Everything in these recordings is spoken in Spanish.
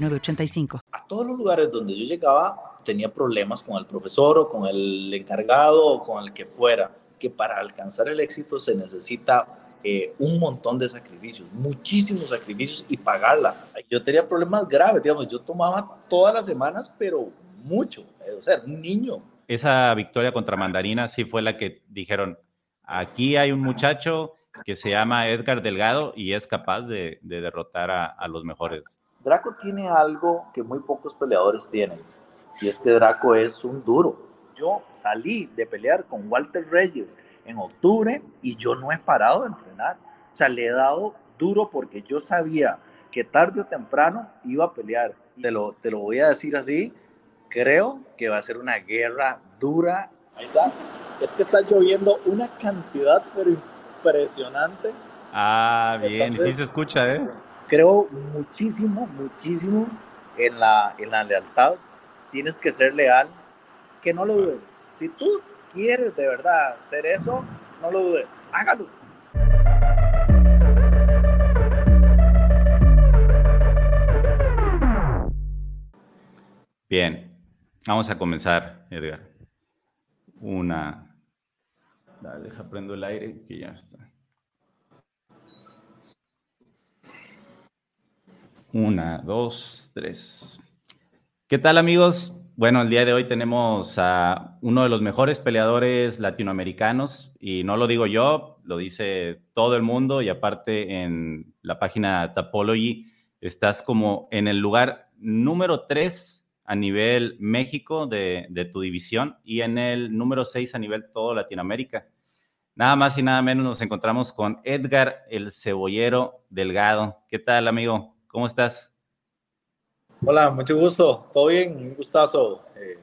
9069 a todos los lugares donde yo llegaba tenía problemas con el profesor o con el encargado o con el que fuera, que para alcanzar el éxito se necesita eh, un montón de sacrificios, muchísimos sacrificios y pagarla. Yo tenía problemas graves, digamos, yo tomaba todas las semanas, pero mucho, o sea, un niño. Esa victoria contra Mandarina sí fue la que dijeron, aquí hay un muchacho que se llama Edgar Delgado y es capaz de, derrotar a los mejores. Draco tiene algo que muy pocos peleadores tienen, y es que Draco es un duro. Yo salí de pelear con Walter Reyes en octubre y yo no he parado de entrenar. O sea, le he dado duro porque yo sabía que tarde o temprano iba a pelear. Te lo, te lo voy a decir así, creo que va a ser una guerra dura. Ahí está. Es que está lloviendo una cantidad pero impresionante. Ah, bien, sí se escucha, ¿eh? Creo muchísimo, muchísimo en la, en la lealtad. Tienes que ser leal, que no lo dudes. Si tú quieres de verdad hacer eso, no lo dudes, hágalo. Bien, vamos a comenzar, Edgar. Una. Dale, deja prendo el aire que ya está. Una, dos, tres. ¿Qué tal amigos? Bueno, el día de hoy tenemos a uno de los mejores peleadores latinoamericanos y no lo digo yo, lo dice todo el mundo y aparte en la página Tapology estás como en el lugar número tres a nivel México de, de tu división y en el número seis a nivel todo Latinoamérica. Nada más y nada menos nos encontramos con Edgar el Cebollero Delgado. ¿Qué tal amigo? ¿Cómo estás? Hola, mucho gusto. ¿Todo bien? Un gustazo eh,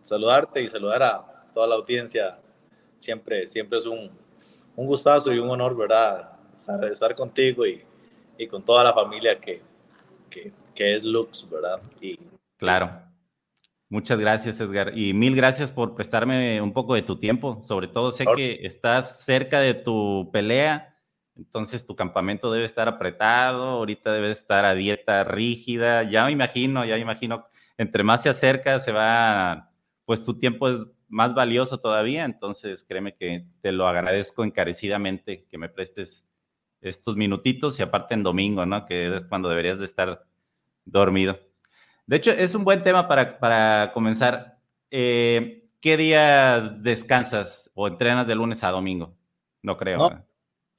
saludarte y saludar a toda la audiencia. Siempre, siempre es un, un gustazo y un honor, ¿verdad? Estar, estar contigo y, y, con toda la familia que, que, que es Lux, ¿verdad? Y, claro. Muchas gracias, Edgar. Y mil gracias por prestarme un poco de tu tiempo. Sobre todo sé que estás cerca de tu pelea entonces tu campamento debe estar apretado, ahorita debe estar a dieta rígida, ya me imagino, ya me imagino, entre más se acerca, se va, pues tu tiempo es más valioso todavía, entonces créeme que te lo agradezco encarecidamente que me prestes estos minutitos y aparte en domingo, ¿no? Que es cuando deberías de estar dormido. De hecho, es un buen tema para, para comenzar. Eh, ¿Qué día descansas o entrenas de lunes a domingo? No creo.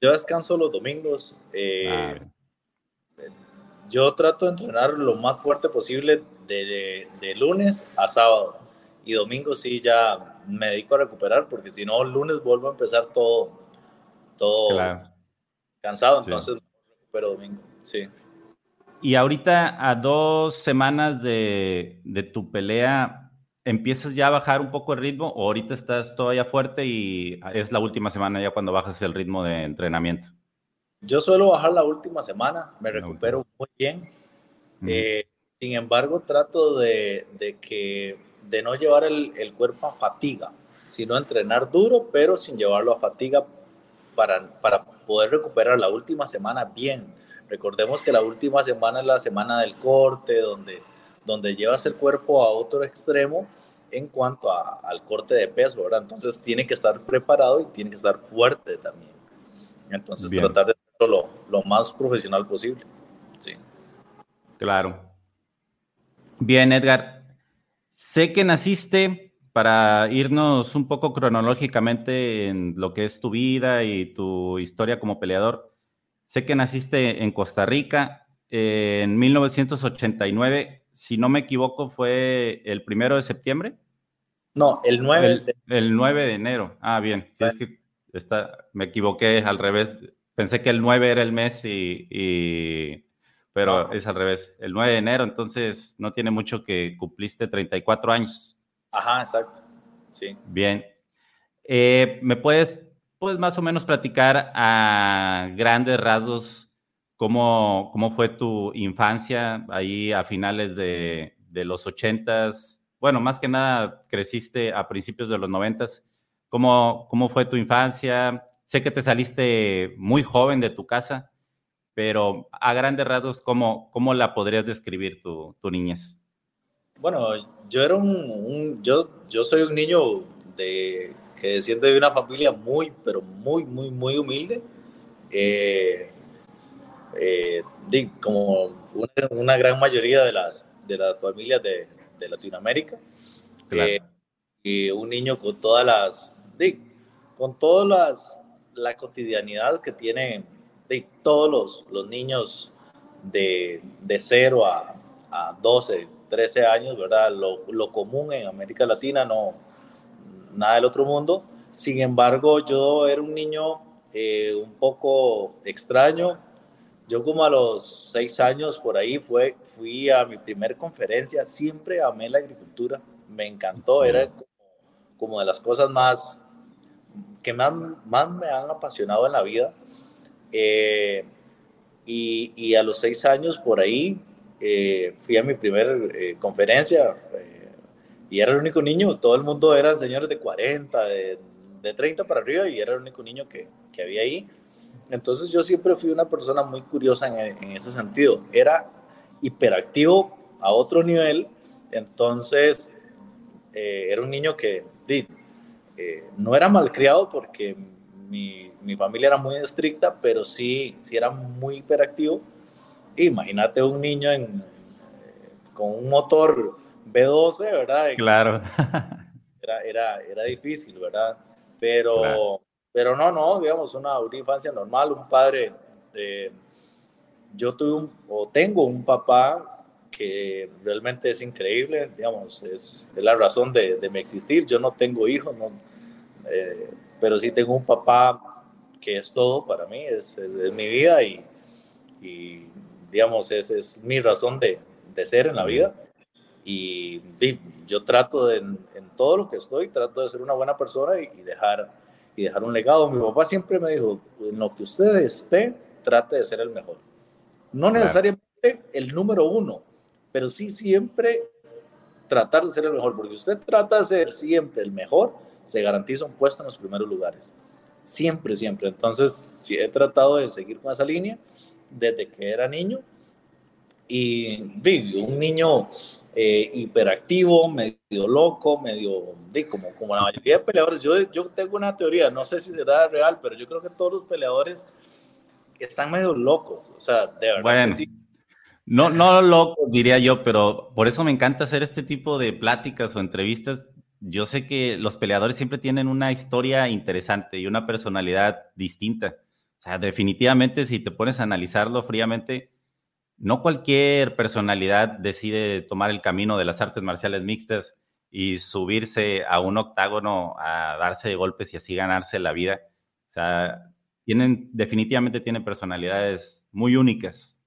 Yo descanso los domingos. Eh, yo trato de entrenar lo más fuerte posible de, lunes a sábado. Y domingo sí ya me dedico a recuperar porque si no, lunes vuelvo a empezar todo, todo cansado. Entonces recupero domingo. Sí. Y ahorita a dos semanas de, de tu pelea, ¿empiezas ya a bajar un poco el ritmo o ahorita estás todavía fuerte y es la última semana ya cuando bajas el ritmo de entrenamiento? Yo suelo bajar la última semana, me recupero muy bien. Eh, sin embargo, trato de, que, de no llevar el, el, cuerpo a fatiga, sino entrenar duro, pero sin llevarlo a fatiga para, para poder recuperar la última semana bien. Recordemos que la última semana es la semana del corte, donde, donde llevas el cuerpo a otro extremo en cuanto al corte de peso, ¿verdad? Entonces tiene que estar preparado y tiene que estar fuerte también. Entonces tratar de hacerlo lo, lo más profesional posible. Sí. Claro. Bien, Edgar. Sé que naciste para irnos un poco cronológicamente en lo que es tu vida y tu historia como peleador. Sé que naciste en Costa Rica en 1989. Si no me equivoco, fue el primero de septiembre. No, el 9 de... El 9 de enero. Ah, bien. Sí, es que está, me equivoqué al revés. Pensé que el 9 era el mes y pero es al revés. El 9 de enero, entonces no tiene mucho que cumpliste 34 años. Ajá, exacto. Sí. Bien. Eh, ¿Me puedes, pues, más o menos platicar a grandes rasgos cómo, cómo fue tu infancia ahí a finales de, de los 80s? Bueno, más que nada creciste a principios de los 90s. ¿Cómo, ¿Cómo fue tu infancia? Sé que te saliste muy joven de tu casa pero a grandes rasgos, ¿cómo, cómo la podrías describir tu, tu niñez? Bueno, yo era un, yo, yo soy un niño de, que desciende de una familia muy, pero muy, muy, muy humilde. Eh, eh, como una, gran mayoría de las, de las familias de, de Latinoamérica. Eh, y un niño con todas las, con todas las, la cotidianidad que tiene de todos los, los niños de, de 0 a, a, 12, 13 años, ¿verdad? Lo, lo, común en América Latina, no nada del otro mundo. Sin embargo, yo era un niño eh, un poco extraño. Yo como a los 6 años por ahí fue, fui a mi primer conferencia, siempre amé la agricultura, me encantó, era como, como de las cosas más que más, más me han apasionado en la vida. Eh, y, a los seis años por ahí eh, fui a mi primera eh, conferencia y era el único niño, todo el mundo eran señores de 40, de, de 30 para arriba y era el único niño que, que, había ahí. Entonces yo siempre fui una persona muy curiosa en, en ese sentido. Era hiperactivo a otro nivel, entonces era un niño que no era malcriado porque mi, mi, familia era muy estricta, pero sí, sí era muy hiperactivo. Imagínate un niño en, eh, con un motor B12, ¿verdad? Claro. Era, era, era difícil, ¿verdad? Pero, pero no, no, digamos, una, una infancia normal, un padre. Eh, yo tuve un, o tengo un papá que realmente es increíble, digamos, es, es la razón de, de, mi existir. Yo no tengo hijos, no, eh, pero sí tengo un papá que es todo para mí, es, es, mi vida y, y digamos, es, es, mi razón de, de, ser en la vida. Y, yo trato de, en, todo lo que estoy, trato de ser una buena persona y, dejar, y dejar un legado. Mi papá siempre me dijo, en lo que usted esté, trate de ser el mejor. No necesariamente el número uno, pero sí siempre tratar de ser el mejor, porque usted trata de ser siempre el mejor, se garantiza un puesto en los primeros lugares. Siempre, siempre. Entonces, sí, he tratado de seguir con esa línea desde que era niño. Y vi un niño eh, hiperactivo, medio loco, medio, como, como la mayoría de peleadores. Yo, yo tengo una teoría, no sé si será real, pero yo creo que todos los peleadores están medio locos. O sea, de verdad. Bueno. No, no loco, diría yo, pero por eso me encanta hacer este tipo de pláticas o entrevistas yo sé que los peleadores siempre tienen una historia interesante y una personalidad distinta. O sea, definitivamente si te pones a analizarlo fríamente, no cualquier personalidad decide tomar el camino de las artes marciales mixtas y subirse a un octágono a darse de golpes y así ganarse la vida. O sea, tienen, definitivamente tienen personalidades muy únicas,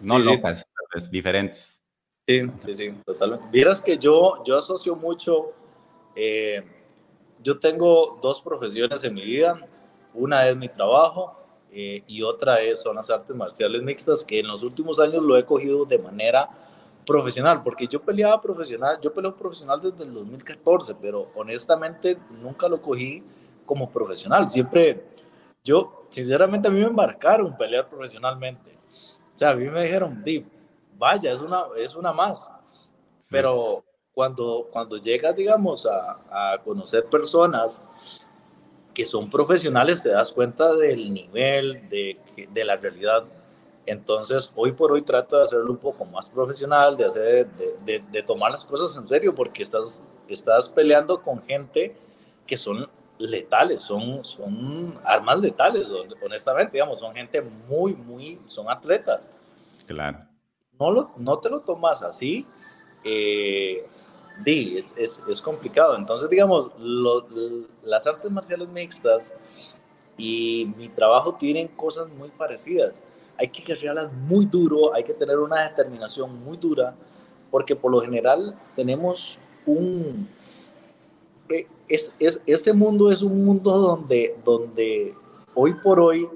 no locas, diferentes. Sí, sí, sí, totalmente. Vieras que yo, yo asocio mucho, eh, yo tengo dos profesiones en mi vida, una es mi trabajo eh, y otra es, son las artes marciales mixtas, que en los últimos años lo he cogido de manera profesional, porque yo peleaba profesional, yo peleo profesional desde el 2014, pero honestamente nunca lo cogí como profesional, siempre, yo, sinceramente a mí me embarcaron pelear profesionalmente, o sea, a mí me dijeron, vaya, es una, es una más, pero cuando, cuando llegas, digamos, a, a conocer personas que son profesionales, te das cuenta del nivel, de, de la realidad. Entonces, hoy por hoy trato de hacerlo un poco más profesional, de, hacer, de, de, tomar las cosas en serio, porque estás, estás peleando con gente que son letales, son, son armas letales, honestamente, digamos, son gente muy, muy, son atletas. Claro. No, lo, no te lo tomas así. Eh, di, es, es, es, complicado. Entonces, digamos, las artes marciales mixtas y mi trabajo tienen cosas muy parecidas. Hay que guerrearlas muy duro, hay que tener una determinación muy dura, porque por lo general tenemos un... Eh, es, es, este mundo es un mundo donde, donde hoy por hoy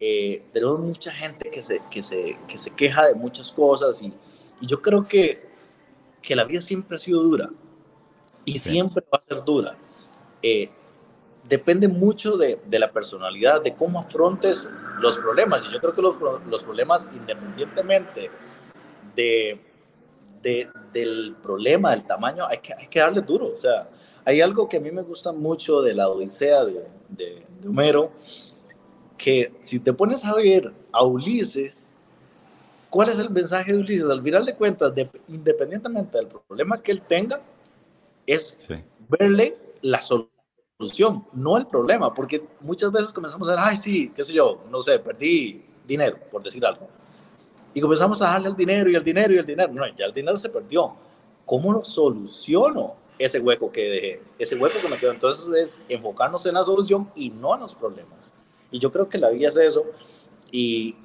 eh, tenemos mucha gente que se, que, se, que se queja de muchas cosas y, y yo creo que que la vida siempre ha sido dura y siempre va a ser dura. Eh, depende mucho de, de, la personalidad, de cómo afrontes los problemas. Y yo creo que los, los problemas, independientemente de, de, del problema, del tamaño, hay que, hay que darle duro. O sea, hay algo que a mí me gusta mucho de la Odisea de, de Homero, que si te pones a ver a Ulises, ¿Cuál es el mensaje de Ulises? Al final de cuentas, independientemente del problema que él tenga, es verle la solución, no el problema, porque muchas veces comenzamos a decir, ay, sí, qué sé yo, no sé, perdí dinero, por decir algo. Y comenzamos a darle el dinero y el dinero y el dinero. No, ya el dinero se perdió. ¿Cómo lo soluciono ese hueco que dejé? Ese hueco que me quedó. Entonces es enfocarnos en la solución y no en los problemas. Y yo creo que la vida es eso. Y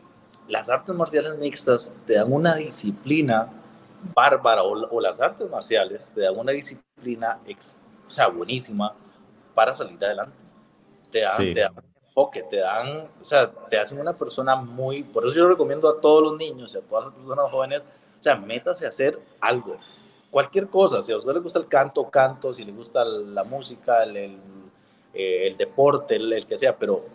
las artes marciales mixtas te dan una disciplina bárbara o, las artes marciales te dan una disciplina o sea, buenísima para salir adelante. Te dan, te dan enfoque, te dan, o sea, te hacen una persona muy, por eso yo recomiendo a todos los niños y a todas las personas jóvenes, o sea, métase a hacer algo, cualquier cosa, si a usted le gusta el canto, canto, si le gusta la música, el, el, eh, deporte, el, el que sea, pero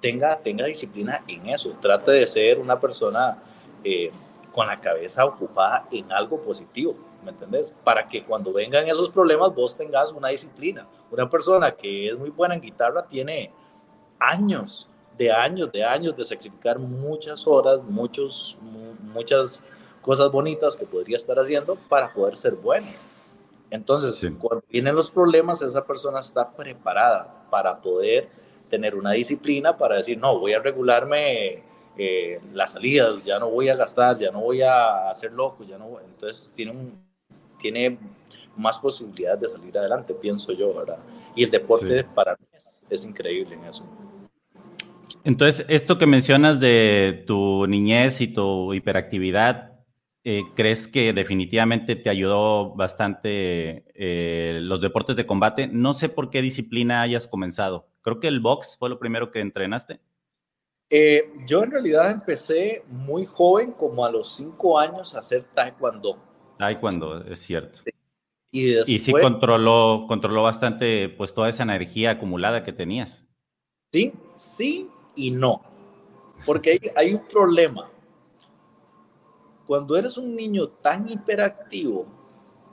tenga, tenga disciplina en eso, trate de ser una persona eh, con la cabeza ocupada en algo positivo, ¿me entendés? Para que cuando vengan esos problemas vos tengas una disciplina. Una persona que es muy buena en guitarra tiene años, de años, de años de sacrificar muchas horas, muchos, muchas cosas bonitas que podría estar haciendo para poder ser bueno. Entonces, cuando vienen los problemas, esa persona está preparada para poder tener una disciplina para decir, no, voy a regularme eh, las salidas, ya no voy a gastar, ya no voy a hacer loco, ya no Entonces tiene, un, tiene más posibilidades de salir adelante, pienso yo, ¿verdad? Y el deporte para mí es, increíble en eso. Entonces, esto que mencionas de tu niñez y tu hiperactividad, eh, ¿crees que definitivamente te ayudó bastante eh, los deportes de combate? No sé por qué disciplina hayas comenzado. Creo que el box fue lo primero que entrenaste. Eh, yo en realidad empecé muy joven, como a los cinco años, a hacer taekwondo. Taekwondo, es cierto. Y, y, sí controló, controló bastante pues toda esa energía acumulada que tenías. Sí, sí y no. Porque hay, hay un problema. Cuando eres un niño tan hiperactivo,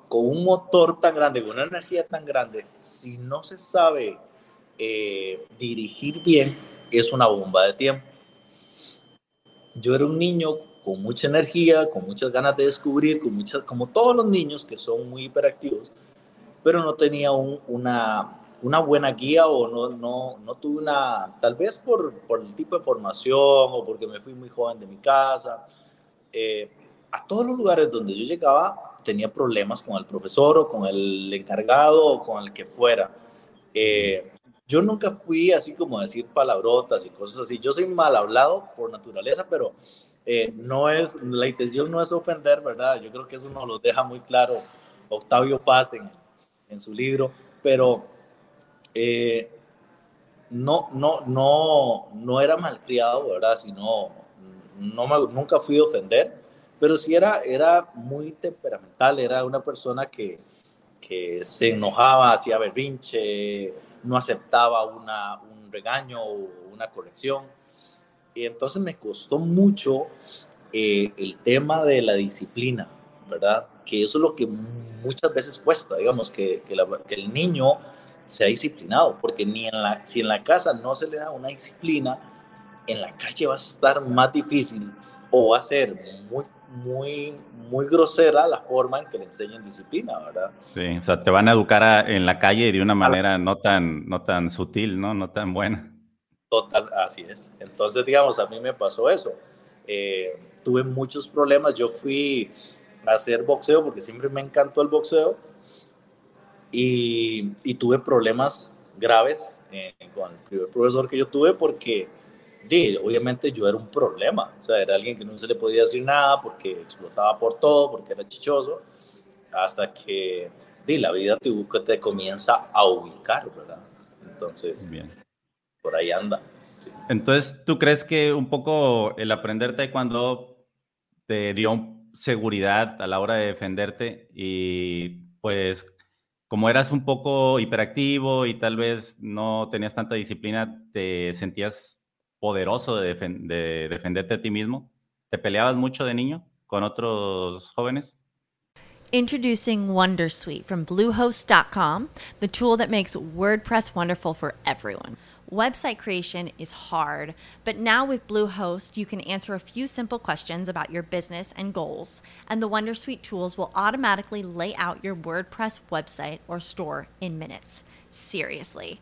con un motor tan grande, con una energía tan grande, si no se sabe eh, dirigir bien es una bomba de tiempo. Yo era un niño con mucha energía, con muchas ganas de descubrir, con muchas, como todos los niños que son muy hiperactivos, pero no tenía una, una buena guía o no, no, no tuve una, tal vez por, por el tipo de formación o porque me fui muy joven de mi casa. Eh, a todos los lugares donde yo llegaba tenía problemas con el profesor o con el encargado o con el que fuera. Eh, yo nunca fui así como a decir palabrotas y cosas así. Yo soy mal hablado por naturaleza, pero Eh, no es, la intención no es ofender, ¿verdad? Yo creo que eso nos lo deja muy claro Octavio Paz en, en su libro, pero eh, no, no, no, no era malcriado, ¿verdad? Sino, no me, nunca fui a ofender, pero sí era, era muy temperamental, era una persona que, que se enojaba, hacía berrinche, no aceptaba una, un regaño o una corrección. Y entonces me costó mucho eh, el tema de la disciplina, ¿verdad? Que eso es lo que muchas veces cuesta, digamos, que, que, el niño sea disciplinado, porque ni en la, si en la casa no se le da una disciplina, en la calle va a estar más difícil o va a ser muy, muy, muy grosera la forma en que le enseñen disciplina, ¿verdad? Sí, o sea, te van a educar en la calle de una manera no tan, no tan sutil, ¿no? No tan buena. Total, así es. Entonces, digamos, a mí me pasó eso. Eh, tuve muchos problemas. Yo fui a hacer boxeo porque siempre me encantó el boxeo y, y tuve problemas graves eh, con el primer profesor que yo tuve porque obviamente yo era un problema, o sea, era alguien que no se le podía decir nada porque explotaba por todo, porque era chichoso, hasta que di, la vida te, te comienza a ubicar, ¿verdad? Entonces, Bien. por ahí anda. Entonces, ¿tú crees que un poco el aprender taekwondo te dio seguridad a la hora de defenderte y pues como eras un poco hiperactivo y tal vez no tenías tanta disciplina, te sentías poderoso de, de, defenderte a ti mismo? ¿Te peleabas mucho de niño con otros jóvenes? Introducing Wondersuite from Bluehost.com, the tool that makes WordPress wonderful for everyone. Website creation is hard, but now with Bluehost, you can answer a few simple questions about your business and goals, and the Wondersuite tools will automatically lay out your WordPress website or store in minutes. Seriously.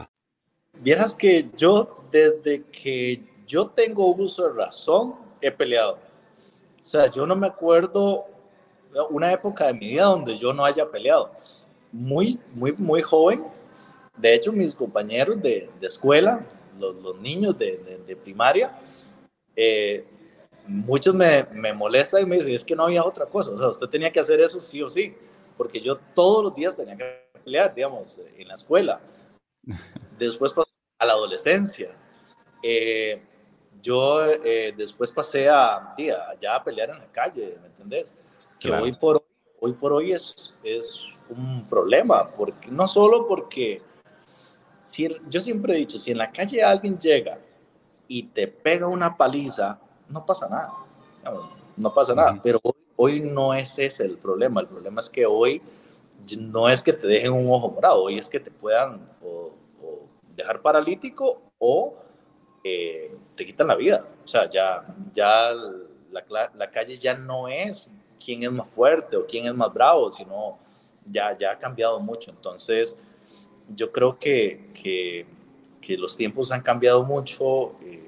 Vieras que yo, desde que yo tengo uso de razón, he peleado. O sea, yo no me acuerdo una época de mi vida donde yo no haya peleado. Muy, muy, muy joven. De hecho, mis compañeros de, de escuela, los, los, niños de, de, primaria, eh, muchos me, me, molestan y me dicen, es que no había otra cosa. O sea, usted tenía que hacer eso sí o sí. Porque yo todos los días tenía que pelear, digamos, en la escuela. Después pasé a la adolescencia. Eh, yo eh, después pasé a, tía, ya a pelear en la calle, ¿me entendés? Que hoy por hoy, por hoy es, es un problema, porque, no solo porque, si yo siempre he dicho, si en la calle alguien llega y te pega una paliza, no pasa nada, no, pasa nada, pero hoy, hoy, no es ese el problema, el problema es que hoy no es que te dejen un ojo morado, hoy es que te puedan o, dejar paralítico o eh, te quitan la vida. O sea, ya, ya la, la, calle ya no es quién es más fuerte o quién es más bravo, sino ya, ya ha cambiado mucho. Entonces, yo creo que, que, los tiempos han cambiado mucho. Eh,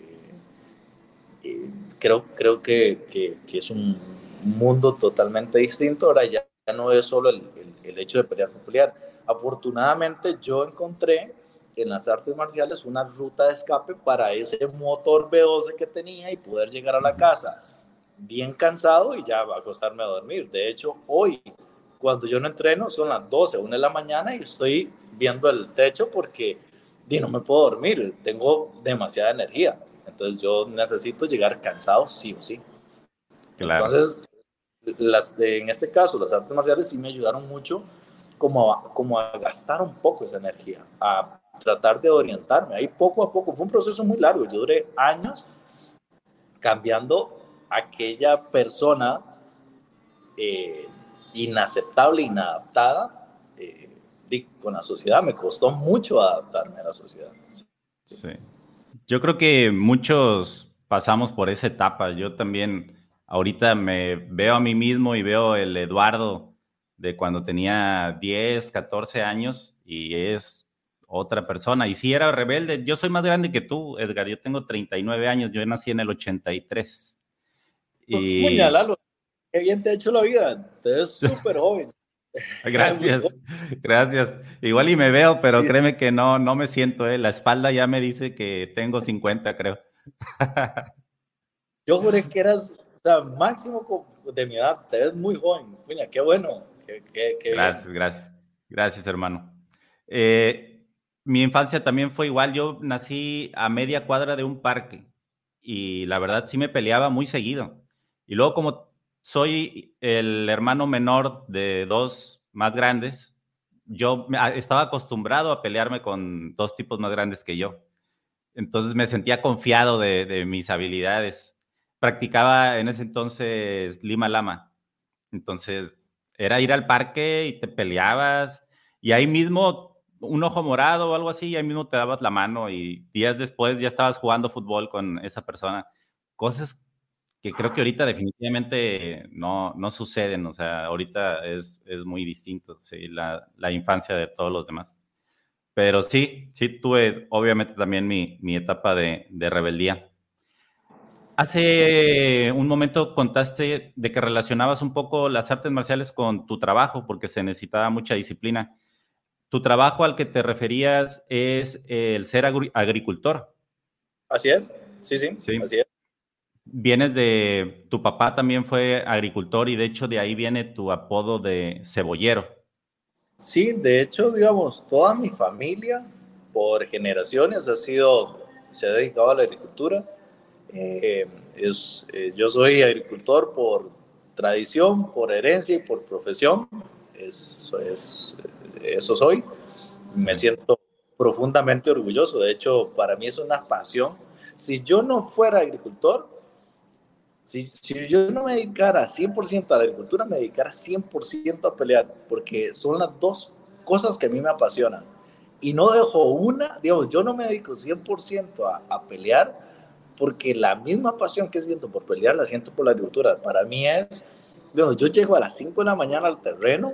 eh, creo creo que, que, es un mundo totalmente distinto. Ahora ya, no es solo el, el, el hecho de pelear por pelear. Afortunadamente yo encontré en las artes marciales una ruta de escape para ese motor B12 que tenía y poder llegar a la casa bien cansado y ya va a acostarme a dormir. De hecho, hoy, cuando yo no entreno, son las 12, 1 de la mañana y estoy viendo el techo porque di, no me puedo dormir, tengo demasiada energía. Entonces yo necesito llegar cansado sí o sí. Claro. Entonces, las de, en este caso, las artes marciales sí me ayudaron mucho como a, como a gastar un poco esa energía, a tratar de orientarme. Ahí poco a poco, fue un proceso muy largo, yo duré años cambiando aquella persona eh, inaceptable, inadaptada eh, con la sociedad. Me costó mucho adaptarme a la sociedad. Sí. Yo creo que muchos pasamos por esa etapa. Yo también ahorita me veo a mí mismo y veo el Eduardo de cuando tenía 10, 14 años y es otra persona. Y si era rebelde, yo soy más grande que tú, Edgar. Yo tengo 39 años, yo nací en el 83. Y... Lalo, qué bien te ha hecho la vida. Te ves súper joven. Gracias, gracias. Igual y me veo, pero créeme que no, no me siento, ¿eh? La espalda ya me dice que tengo 50, creo. Yo juré que eras, o sea, máximo de mi edad, te ves muy joven. Mira, qué bueno. gracias, gracias. Gracias, hermano. Eh, mi infancia también fue igual. Yo nací a media cuadra de un parque y la verdad sí me peleaba muy seguido. Y luego como soy el hermano menor de dos más grandes, yo estaba acostumbrado a pelearme con dos tipos más grandes que yo. Entonces me sentía confiado de, mis habilidades. Practicaba en ese entonces Lima Lama. Entonces era ir al parque y te peleabas y ahí mismo un ojo morado o algo así, y ahí mismo te dabas la mano y días después ya estabas jugando fútbol con esa persona. Cosas que creo que ahorita definitivamente no, no suceden, o sea, ahorita es, es muy distinto, ¿sí? la, la, infancia de todos los demás. Pero sí, sí tuve obviamente también mi, mi etapa de, de, rebeldía. Hace un momento contaste de que relacionabas un poco las artes marciales con tu trabajo porque se necesitaba mucha disciplina. Tu trabajo al que te referías es el ser agricultor. Así es, sí, sí, sí. así es vienes de, tu papá también fue agricultor y de hecho de ahí viene tu apodo de cebollero. Sí, de hecho, digamos, toda mi familia por generaciones ha sido, se ha dedicado a la agricultura. Eh, es, eh, yo soy agricultor por tradición, por herencia y por profesión. Eso, es, eso soy. Me siento profundamente orgulloso. De hecho, para mí es una pasión. Si yo no fuera agricultor, si, yo no me dedicara 100% a la agricultura, me dedicara 100% a pelear, porque son las dos cosas que a mí me apasionan. Y no dejo una, digamos, yo no me dedico 100% a, a pelear, porque la misma pasión que siento por pelear la siento por la agricultura. Para mí es, digamos, yo llego a las 5 de la mañana al terreno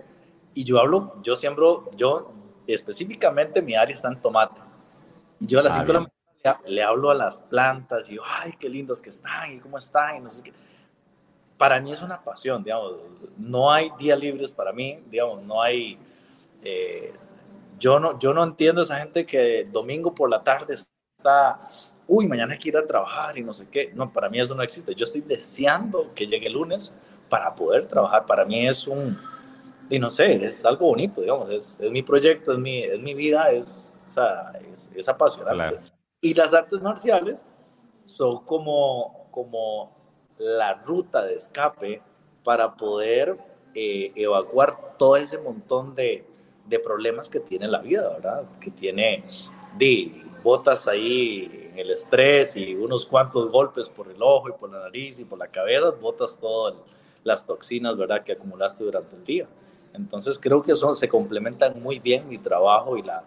y yo hablo, yo siembro, yo específicamente mi área está en tomate. Y yo a las 5 ah, de la mañana le hablo a las plantas y yo, ay, qué lindos que están y cómo están y no sé qué. Para mí es una pasión, digamos, no hay días libres para mí, digamos, no hay, eh, yo, no, yo no entiendo a esa gente que domingo por la tarde está, uy, mañana hay que ir a trabajar y no sé qué. No, para mí eso no existe. Yo estoy deseando que llegue el lunes para poder trabajar. Para mí es un, y no sé, es algo bonito, digamos, es, es mi proyecto, es mi, es mi vida, es, o sea, es, es apasionante. Y las artes marciales son como, como la ruta de escape para poder eh, evacuar todo ese montón de, de, problemas que tiene la vida, ¿verdad? Que tiene de botas ahí en el estrés y unos cuantos golpes por el ojo y por la nariz y por la cabeza, botas todas las toxinas, ¿verdad? Que acumulaste durante el día. Entonces creo que son, se complementan muy bien mi trabajo y, la,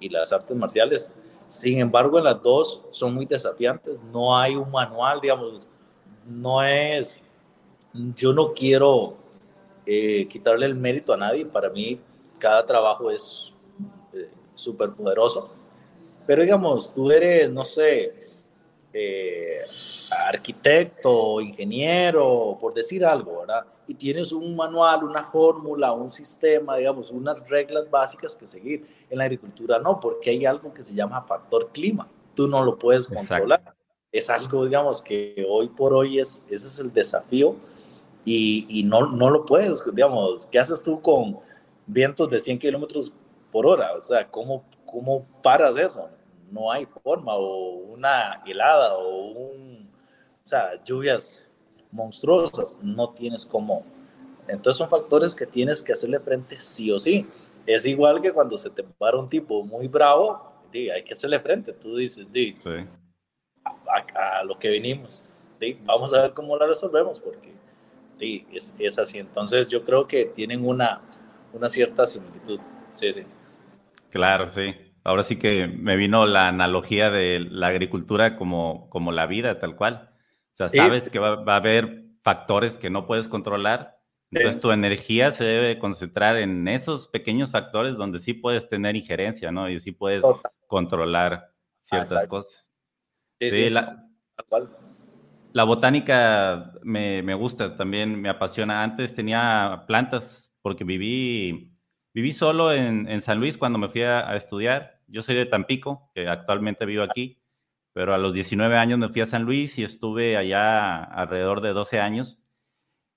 y las artes marciales sin embargo, en las dos son muy desafiantes. No hay un manual, digamos, no es, yo no quiero eh, quitarle el mérito a nadie. Para mí, cada trabajo es eh, súper poderoso. Pero digamos, tú eres, no sé, eh, arquitecto, ingeniero, por decir algo, ¿verdad? Y tienes un manual, una fórmula, un sistema, digamos, unas reglas básicas que seguir. En la agricultura no, porque hay algo que se llama factor clima. Tú no lo puedes controlar. es algo, digamos, que hoy por hoy es, ese es el desafío y, y no, no lo puedes, digamos, ¿qué haces tú con vientos de 100 kilómetros por hora? O sea, ¿cómo, ¿cómo paras eso? No hay forma, o una helada, o un, o sea, lluvias monstruosas, no tienes cómo. Entonces son factores que tienes que hacerle frente sí o sí. Es igual que cuando se te para un tipo muy bravo, hay que hacerle frente. Tú dices, sí. a, lo que vinimos. Vamos a ver cómo la resolvemos, porque es, es, así. Entonces yo creo que tienen una, una cierta similitud. Sí, sí. Claro, sí. Ahora sí que me vino la analogía de la agricultura como, como la vida, tal cual. O sea, sabes que va, va, a haber factores que no puedes controlar. Entonces tu energía se debe concentrar en esos pequeños factores donde sí puedes tener injerencia, ¿no? Y sí puedes controlar ciertas cosas. Sí, sí, la, la, botánica me, me, gusta, también me apasiona. Antes tenía plantas porque viví, viví solo en, en San Luis cuando me fui a, a, estudiar. Yo soy de Tampico, que actualmente vivo aquí, pero a los 19 años me fui a San Luis y estuve allá alrededor de 12 años.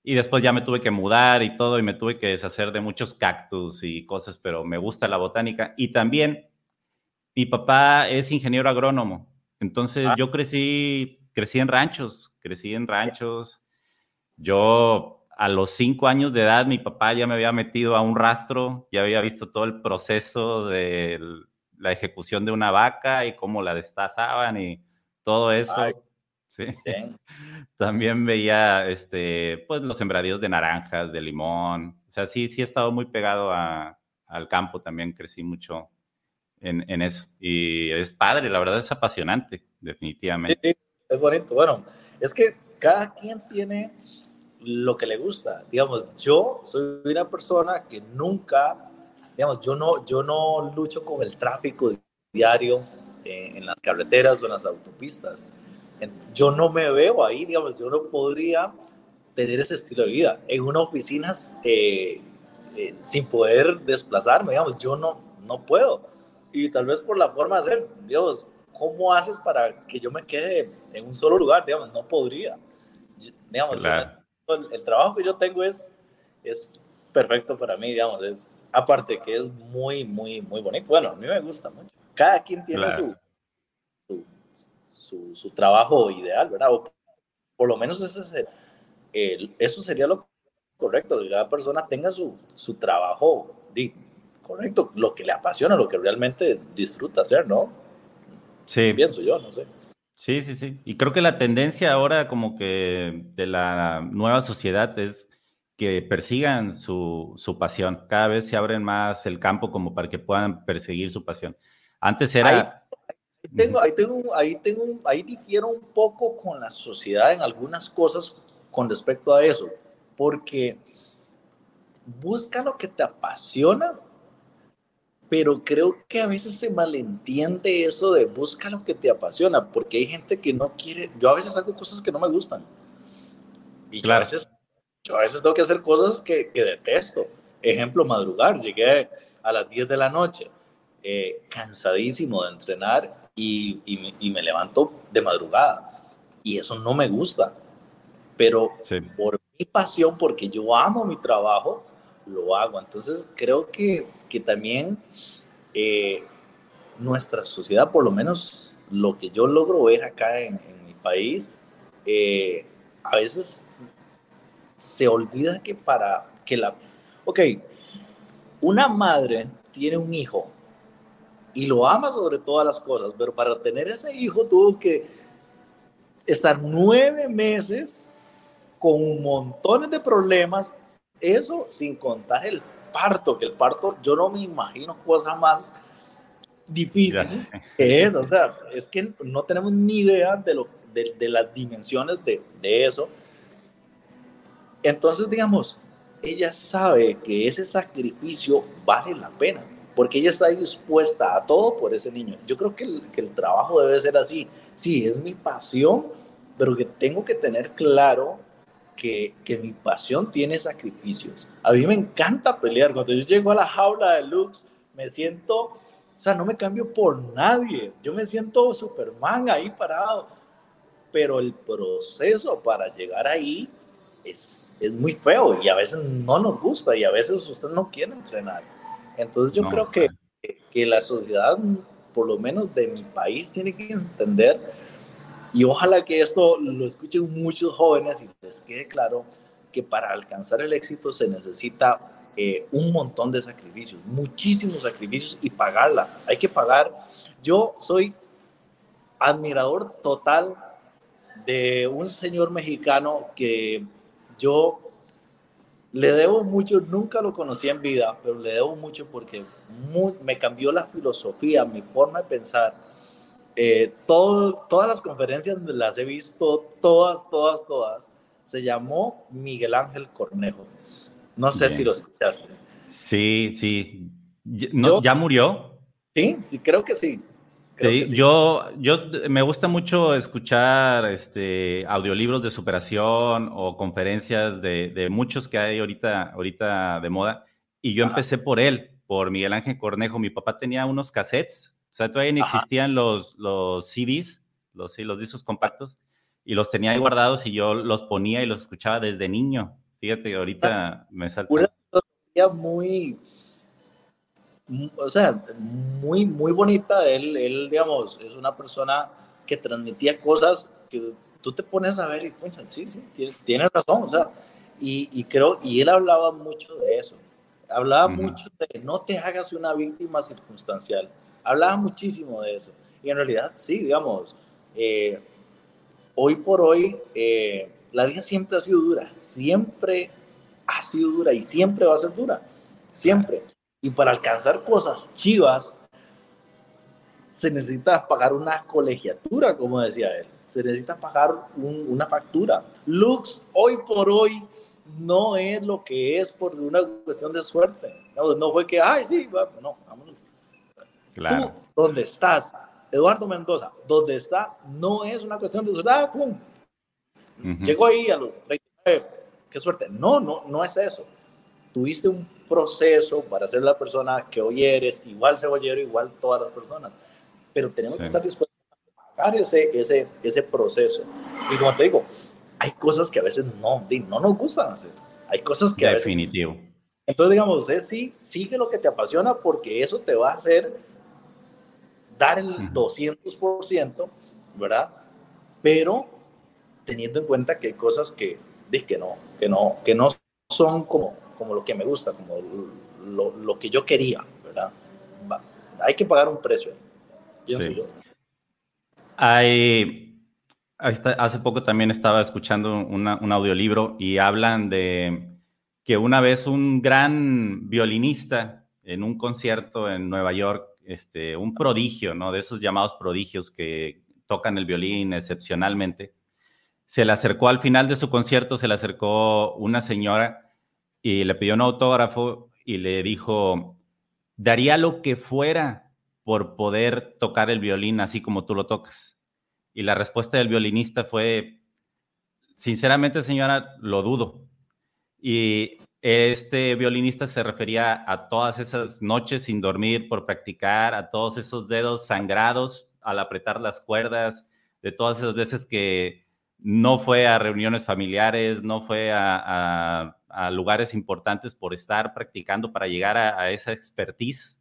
Y después ya me tuve que mudar y todo, y me tuve que deshacer de muchos cactus y cosas, pero me gusta la botánica. Y también mi papá es ingeniero agrónomo, entonces ah. yo crecí, crecí en ranchos, crecí en ranchos. Yo a los cinco años de edad, mi papá ya me había metido a un rastro, ya había visto todo el proceso de la ejecución de una vaca y cómo la destazaban y todo eso. sí. También veía este, pues, los sembradíos de naranjas, de limón. O sea, sí, sí he estado muy pegado al campo también, crecí mucho en, eso. Y es padre, la verdad es apasionante, definitivamente. es bonito. Bueno, es que cada quien tiene lo que le gusta. Digamos, yo soy una persona que nunca, digamos, yo no, yo no lucho con el tráfico diario en las carreteras o en las autopistas. Yo no me veo ahí, digamos, yo no podría tener ese estilo de vida. En una oficina eh, eh, sin poder desplazarme, digamos, yo no, no puedo y tal vez por la forma de hacer, Dios, ¿cómo haces para que yo me quede en un solo lugar? Digamos, no podría. Digamos, el, trabajo que yo tengo es, es perfecto para mí, digamos, es, aparte que es muy, muy, muy bonito. Bueno, a mí me gusta mucho. Cada quien tiene su, su, su, trabajo ideal, ¿verdad? O por lo menos ese es el, eso sería lo correcto, que cada persona tenga su, su trabajo correcto, lo que le apasiona, lo que realmente disfruta hacer, ¿no? Sí. Pienso yo, no sé. Sí, sí, sí. Y creo que la tendencia ahora como que de la nueva sociedad es que persigan su, su pasión. Cada vez se abren más el campo como para que puedan perseguir su pasión. Antes era... Ahí, tengo, ahí, tengo, ahí, tengo, ahí difiero un poco con la sociedad en algunas cosas con respecto a eso, porque busca lo que te apasiona, pero creo que a veces se malentiende eso de busca lo que te apasiona, porque hay gente que no quiere, yo a veces hago cosas que no me gustan. Y yo, a veces, yo a veces tengo que hacer cosas que, que detesto. Ejemplo, madrugar. Llegué a las 10 de la noche, eh, cansadísimo de entrenar y, y, me, y, me, levanto de madrugada. Y eso no me gusta. Pero por mi pasión, porque yo amo mi trabajo, lo hago. Entonces creo que que también eh, nuestra sociedad, por lo menos lo que yo logro ver acá en, mi país, eh, a veces se olvida que para que la... Ok, una madre tiene un hijo y lo ama sobre todas las cosas, pero para tener ese hijo tuvo que estar nueve meses con montones de problemas, eso sin contar el parto, que el parto, yo no me imagino cosa más difícil que es, o sea, es que no tenemos ni idea de, lo, de, las dimensiones de, de eso. Entonces, digamos, ella sabe que ese sacrificio vale la pena, porque ella está dispuesta a todo por ese niño. Yo creo que el, que el trabajo debe ser así. Sí, es mi pasión, pero que tengo que tener claro que, que, mi pasión tiene sacrificios. A mí me encanta pelear. Cuando yo llego a la jaula de Lux, me siento, o sea, no me cambio por nadie. Yo me siento Superman ahí parado. pero el proceso para llegar ahí es, es muy feo y a veces no nos gusta y a veces usted no quiere entrenar. Entonces yo creo que, que la sociedad, por lo menos de mi país, tiene que entender y ojalá que esto lo escuchen muchos jóvenes y les quede claro que para alcanzar el éxito se necesita eh, un montón de sacrificios, muchísimos sacrificios y pagarla. Hay que pagar. Yo soy admirador total de un señor mexicano que yo le debo mucho, nunca lo conocí en vida, pero le debo mucho porque me cambió la filosofía, mi forma de pensar. Eh, todo, todas las conferencias las he visto, todas, todas, todas. Se llamó Miguel Ángel Cornejo. No sé si lo escuchaste. Sí, sí. No, ¿Ya murió? Sí, sí, creo que sí. Yo, yo me gusta mucho escuchar este, audiolibros de superación o conferencias de, de muchos que hay ahorita, ahorita de moda. Y yo empecé por él, por Miguel Ángel Cornejo. Mi papá tenía unos cassettes, o sea, todavía no existían los, los CDs, los, los discos compactos, y los tenía ahí guardados y yo los ponía y los escuchaba desde niño. Fíjate, ahorita me salta. Una muy, o sea, muy, muy bonita. Él, él, digamos, es una persona que transmitía cosas que tú te pones a ver y piensas, sí, sí, tiene, razón, o sea, y, y, creo, y él hablaba mucho de eso. Hablaba mucho de no te hagas una víctima circunstancial. Hablaba muchísimo de eso. Y en realidad, sí, digamos, eh, hoy por hoy, eh, la vida siempre ha sido dura, siempre ha sido dura y siempre va a ser dura, siempre. Y para alcanzar cosas chivas, se necesita pagar una colegiatura, como decía él. Se necesita pagar una factura. Lux, hoy por hoy, no es lo que es por una cuestión de suerte. No, fue que, ay, sí, no, vámonos. Claro. Tú, ¿dónde estás? Eduardo Mendoza, ¿dónde está? No es una cuestión de suerte. Ah, Llegó ahí a los 39, qué suerte. No, no, no es eso. Tuviste un proceso para ser la persona que hoy eres, igual cebollero, igual todas las personas, pero tenemos que estar dispuestos a pagar ese, ese, ese proceso. Y como te digo, hay cosas que a veces no, no nos gustan hacer. Hay cosas que Definitivo. a veces... Entonces, digamos, es sí, sigue lo que te apasiona porque eso te va a hacer dar el 200%, ¿verdad? Pero teniendo en cuenta que hay cosas que, que no, que no, que no son como, como lo que me gusta, como lo, lo que yo quería, ¿verdad? hay que pagar un precio. Sí. Hay, hace poco también estaba escuchando un audiolibro y hablan de que una vez un gran violinista en un concierto en Nueva York, este, un prodigio, ¿no? De esos llamados prodigios que tocan el violín excepcionalmente, se le acercó al final de su concierto, se le acercó una señora y le pidió un autógrafo y le dijo, daría lo que fuera por poder tocar el violín así como tú lo tocas. Y la respuesta del violinista fue, sinceramente señora, lo dudo. Y este violinista se refería a todas esas noches sin dormir por practicar, a todos esos dedos sangrados al apretar las cuerdas, de todas esas veces que no fue a reuniones familiares, no fue a, lugares importantes por estar practicando para llegar a, esa expertise.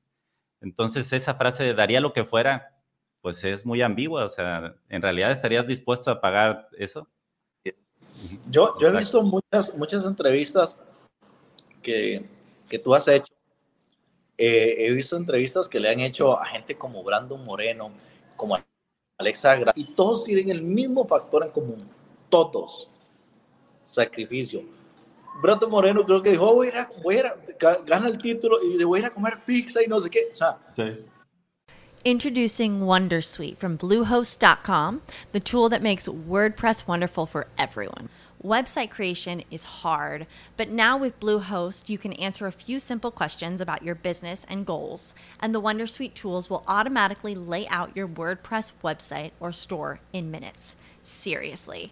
Entonces esa frase de daría lo que fuera, pues es muy ambigua, o sea, ¿en realidad estarías dispuesto a pagar eso? Yo, yo he visto muchas, muchas entrevistas que, que tú has hecho. Eh, he visto entrevistas que le han hecho a gente como Brandon Moreno, como Alexa y todos tienen el mismo factor en común, todos, sacrificio. Brato Moreno creo que dijo, oh, voy, a voy a gana el título y voy a ir a comer pizza y no sé qué. O sea, sí. Introducing Wondersuite from Bluehost.com, the tool that makes WordPress wonderful for everyone. Website creation is hard, but now with Bluehost, you can answer a few simple questions about your business and goals, and the Wondersuite tools will automatically lay out your WordPress website or store in minutes. Seriously.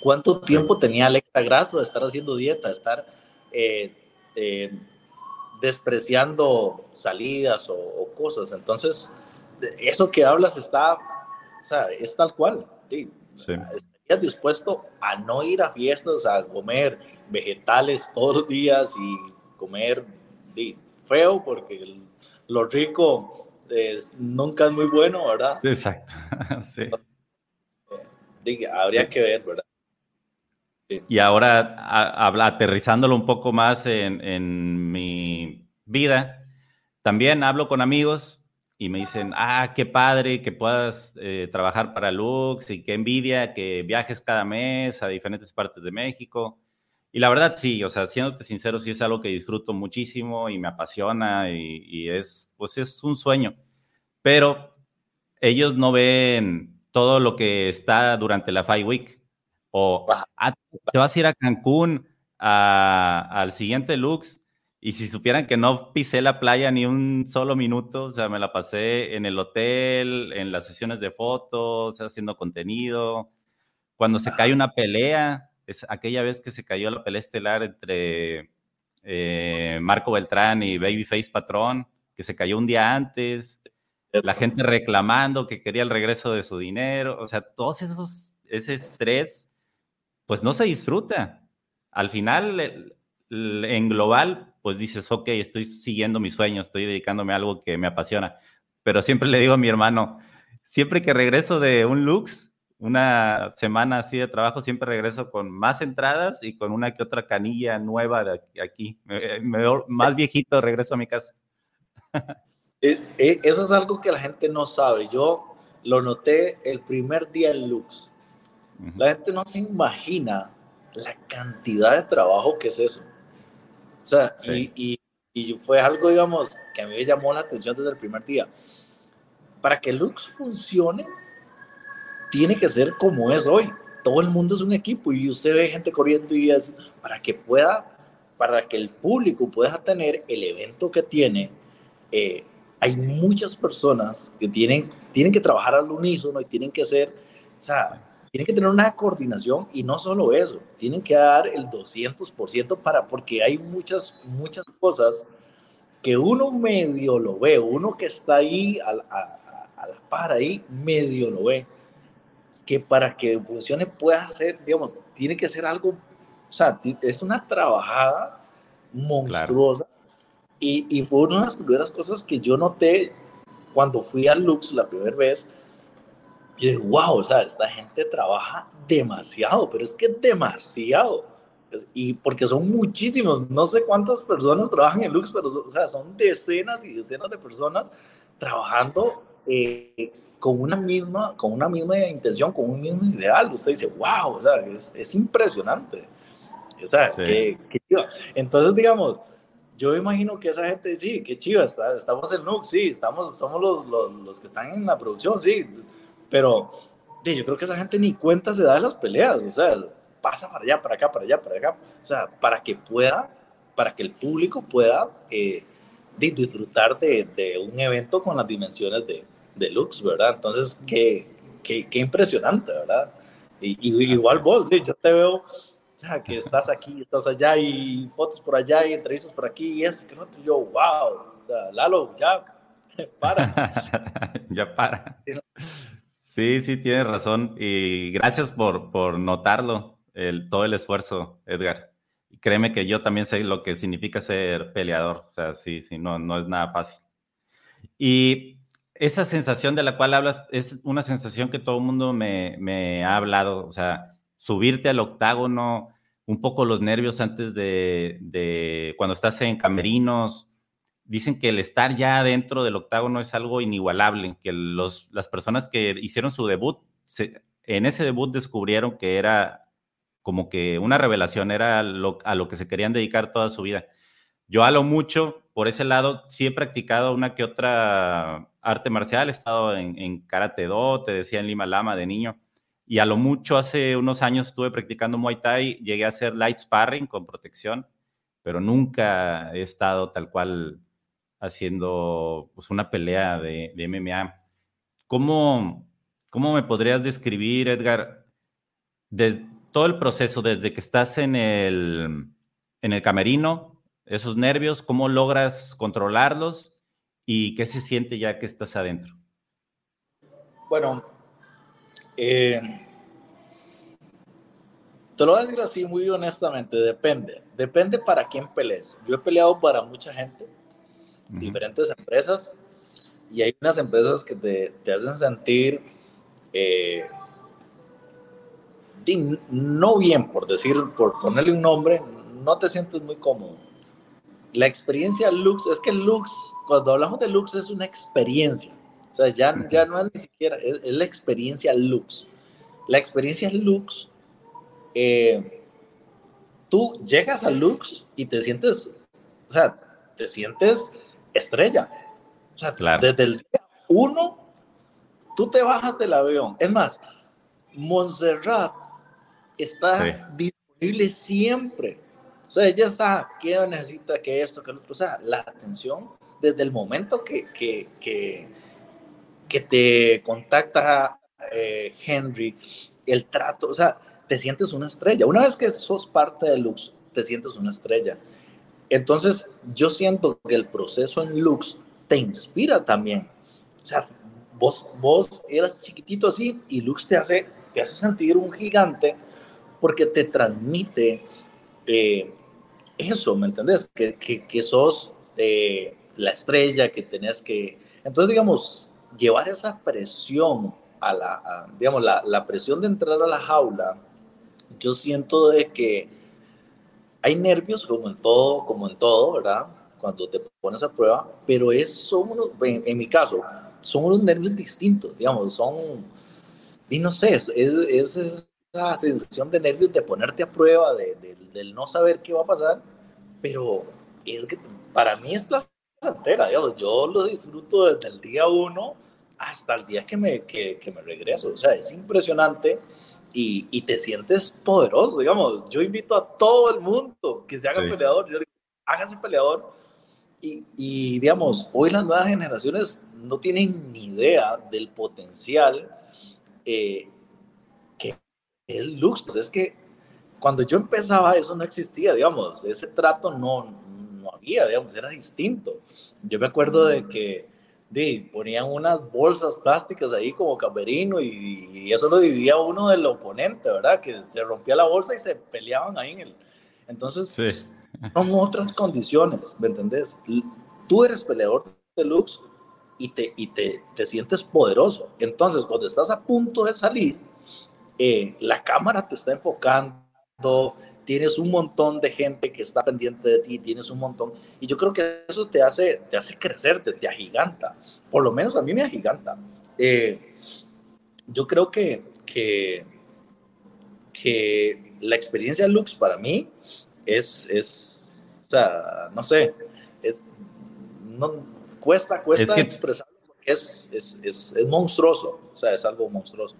¿Cuánto tiempo tenía Alexa Grasso de estar haciendo dieta, de estar eh, eh, despreciando salidas o, o, cosas? Entonces, eso que hablas está, o sea, es tal cual. ¿sí? Sí. Estarías dispuesto a no ir a fiestas, a comer vegetales todos los días y comer sí, feo, porque lo rico es, nunca es muy bueno, ¿verdad? Exacto. sí. Habría que ver, ¿verdad? Y ahora, a, aterrizándolo un poco más en, en, mi vida, también hablo con amigos y me dicen, ah, qué padre que puedas eh, trabajar para Lux y qué envidia que viajes cada mes a diferentes partes de México. Y la verdad, sí, o sea, siéndote sincero, sí es algo que disfruto muchísimo y me apasiona y, y es, pues es un sueño. Pero ellos no ven todo lo que está durante la Five Week. O ah, te vas a ir a Cancún a, al siguiente Lux y si supieran que no pisé la playa ni un solo minuto, o sea, me la pasé en el hotel, en las sesiones de fotos, haciendo contenido. Cuando se cae una pelea, es aquella vez que se cayó la pelea estelar entre eh, Marco Beltrán y Babyface Patrón, que se cayó un día antes, la gente reclamando que quería el regreso de su dinero, o sea, todos esos, ese estrés pues no se disfruta. Al final, en global, pues dices, ok, estoy siguiendo mi sueño, estoy dedicándome a algo que me apasiona. Pero siempre le digo a mi hermano, siempre que regreso de un Lux, una semana así de trabajo, siempre regreso con más entradas y con una que otra canilla nueva de aquí. Mejor, más viejito regreso a mi casa. Eso es algo que la gente no sabe. Yo lo noté el primer día en Lux. La gente no se imagina la cantidad de trabajo que es eso. O sea, sí. y, y, y, fue algo, digamos, que a mí me llamó la atención desde el primer día. Para que Lux funcione, tiene que ser como es hoy. Todo el mundo es un equipo y usted ve gente corriendo y es para que pueda, para que el público pueda tener el evento que tiene. Eh, hay muchas personas que tienen, tienen que trabajar al unísono y tienen que ser, o sea, tienen que tener una coordinación y no solo eso, tienen que dar el 200% para, porque hay muchas, muchas cosas que uno medio lo ve, uno que está ahí a, a, a la par ahí, medio lo ve, que para que funcione pueda ser, digamos, tiene que ser algo, o sea, es una trabajada monstruosa claro. y, y fue una de las primeras cosas que yo noté cuando fui al Lux la primera vez, y dije, wow, o sea, esta gente trabaja demasiado, pero es que demasiado. Y porque son muchísimos, no sé cuántas personas trabajan en Lux, pero o sea, son decenas y decenas de personas trabajando eh, con, una misma, con una misma intención, con un mismo ideal. Usted dice, wow, o sea, es, es impresionante. O sea, sí. que, que, entonces, digamos, yo imagino que esa gente, sí, qué chiva, está, estamos en Lux, sí, estamos, somos los, los, los que están en la producción, sí, pero sí, yo creo que esa gente ni cuenta se da de las peleas, o sea, pasa para allá, para acá, para allá, para acá, o sea, para que pueda, para que el público pueda eh, disfrutar de, un evento con las dimensiones de, de Lux, ¿verdad? Entonces, qué, qué, qué impresionante, ¿verdad? Y, igual vos, yo te veo, o sea, que estás aquí, estás allá y fotos por allá y entrevistas por aquí y eso, que no, yo, wow, o sea, Lalo, ya, para. ya para. Sí, sí, tienes razón. Y gracias por, por notarlo, el, todo el esfuerzo, Edgar. Y créeme que yo también sé lo que significa ser peleador. O sea, sí, sí, no, no es nada fácil. Y esa sensación de la cual hablas es una sensación que todo el mundo me, me ha hablado. O sea, subirte al octágono, un poco los nervios antes de, de cuando estás en camerinos, dicen que el estar ya dentro del octágono es algo inigualable, que los, las personas que hicieron su debut, en ese debut descubrieron que era como que una revelación, era a lo que se querían dedicar toda su vida. Yo a lo mucho, por ese lado, sí he practicado una que otra arte marcial, he estado en, en Karate Do, te decía en Lima Lama de niño, y a lo mucho hace unos años estuve practicando Muay Thai, llegué a hacer light sparring con protección, pero nunca he estado tal cual haciendo pues, una pelea de, MMA. ¿Cómo, ¿Cómo, me podrías describir, Edgar, de todo el proceso, desde que estás en el, en el camerino, esos nervios, cómo logras controlarlos y qué se siente ya que estás adentro? Bueno, eh, te lo voy a decir así muy honestamente, depende. Depende para quién pelees. Yo he peleado para mucha gente diferentes empresas y hay unas empresas que te, te hacen sentir eh, no bien, por decir, por ponerle un nombre, no te sientes muy cómodo. La experiencia Lux, es que Lux, cuando hablamos de Lux es una experiencia. O sea, ya, ya no es ni siquiera, es, la experiencia Lux. La experiencia Lux, eh, tú llegas a Lux y te sientes, o sea, te sientes estrella. O sea, desde el día uno, tú te bajas del avión. Es más, Montserrat está disponible siempre. O sea, ella está, ¿qué necesita? que esto? que lo otro? O sea, la atención desde el momento que, que, que, que te contacta eh, Henry, el trato, o sea, te sientes una estrella. Una vez que sos parte de Lux, te sientes una estrella. Entonces, yo siento que el proceso en Lux te inspira también. O sea, vos, vos eras chiquitito así y Lux te hace, te hace sentir un gigante porque te transmite eh, eso, ¿me entendés? Que, que, sos eh, la estrella, que tenés que... Entonces, digamos, llevar esa presión a la, digamos, la, la presión de entrar a la jaula, yo siento de que hay nervios como en todo, como en todo, ¿verdad? Cuando te pones a prueba, pero es, son unos, en, mi caso, son unos nervios distintos, digamos, son, y no sé, es, es, esa sensación de nervios de ponerte a prueba, de, del no saber qué va a pasar, pero es que para mí es placentera, digamos, yo lo disfruto desde el día uno hasta el día que me, que, que me regreso, o sea, es impresionante y, te sientes poderoso, digamos. Yo invito a todo el mundo que se haga peleador, yo digo, hágase peleador. Y, y, digamos, hoy las nuevas generaciones no tienen ni idea del potencial eh, que es Lux. Es que cuando yo empezaba eso no existía, digamos, ese trato no, no había, digamos, era distinto. Yo me acuerdo de que de, ponían unas bolsas plásticas ahí como camerino y, eso lo dividía uno del oponente, ¿verdad? Que se rompía la bolsa y se peleaban ahí en el... Entonces, son otras condiciones, ¿me entendés? Tú eres peleador de lux y te, y te, te sientes poderoso. Entonces, cuando estás a punto de salir, eh, la cámara te está enfocando, tienes un montón de gente que está pendiente de ti, tienes un montón, y yo creo que eso te hace, te hace crecerte, te agiganta, por lo menos a mí me agiganta. Eh, yo creo que, que, que la experiencia Lux para mí es, es o sea, no sé, es, no, cuesta, cuesta expresarlo porque es, es, es monstruoso, o sea, es algo monstruoso.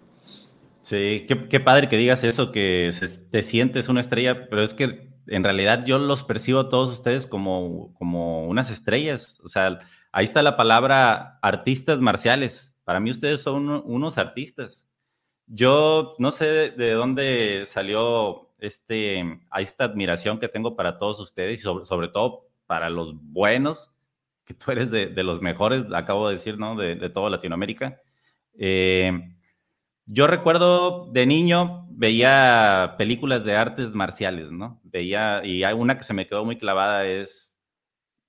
Sí, qué, padre que digas eso, que te sientes una estrella, pero es que en realidad yo los percibo a todos ustedes como, como unas estrellas. O sea, ahí está la palabra artistas marciales. Para mí ustedes son unos artistas. Yo no sé de, dónde salió este, esta admiración que tengo para todos ustedes y sobre, todo para los buenos, que tú eres de, los mejores, acabo de decir, ¿no? De, de toda Latinoamérica. Eh, yo recuerdo de niño, veía películas de artes marciales, ¿no? Veía, y hay una que se me quedó muy clavada, es,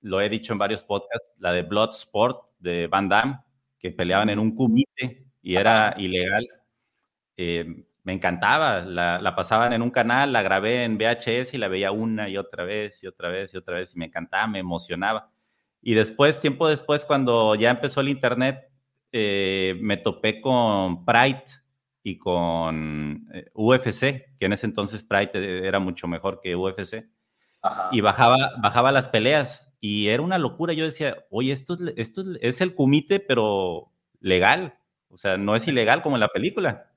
lo he dicho en varios podcasts, la de Bloodsport de Van Damme, que peleaban en un cubite y era ilegal. Eh, me encantaba, la, pasaban en un canal, la grabé en VHS y la veía una y otra vez y otra vez y otra vez y me encantaba, me emocionaba. Y después, tiempo después, cuando ya empezó el Internet, eh, me topé con Pride y con eh, UFC, que en ese entonces Pride era mucho mejor que UFC. Y bajaba, bajaba las peleas y era una locura. Yo decía, oye, esto, esto es el kumite, pero legal. O sea, no es ilegal como en la película.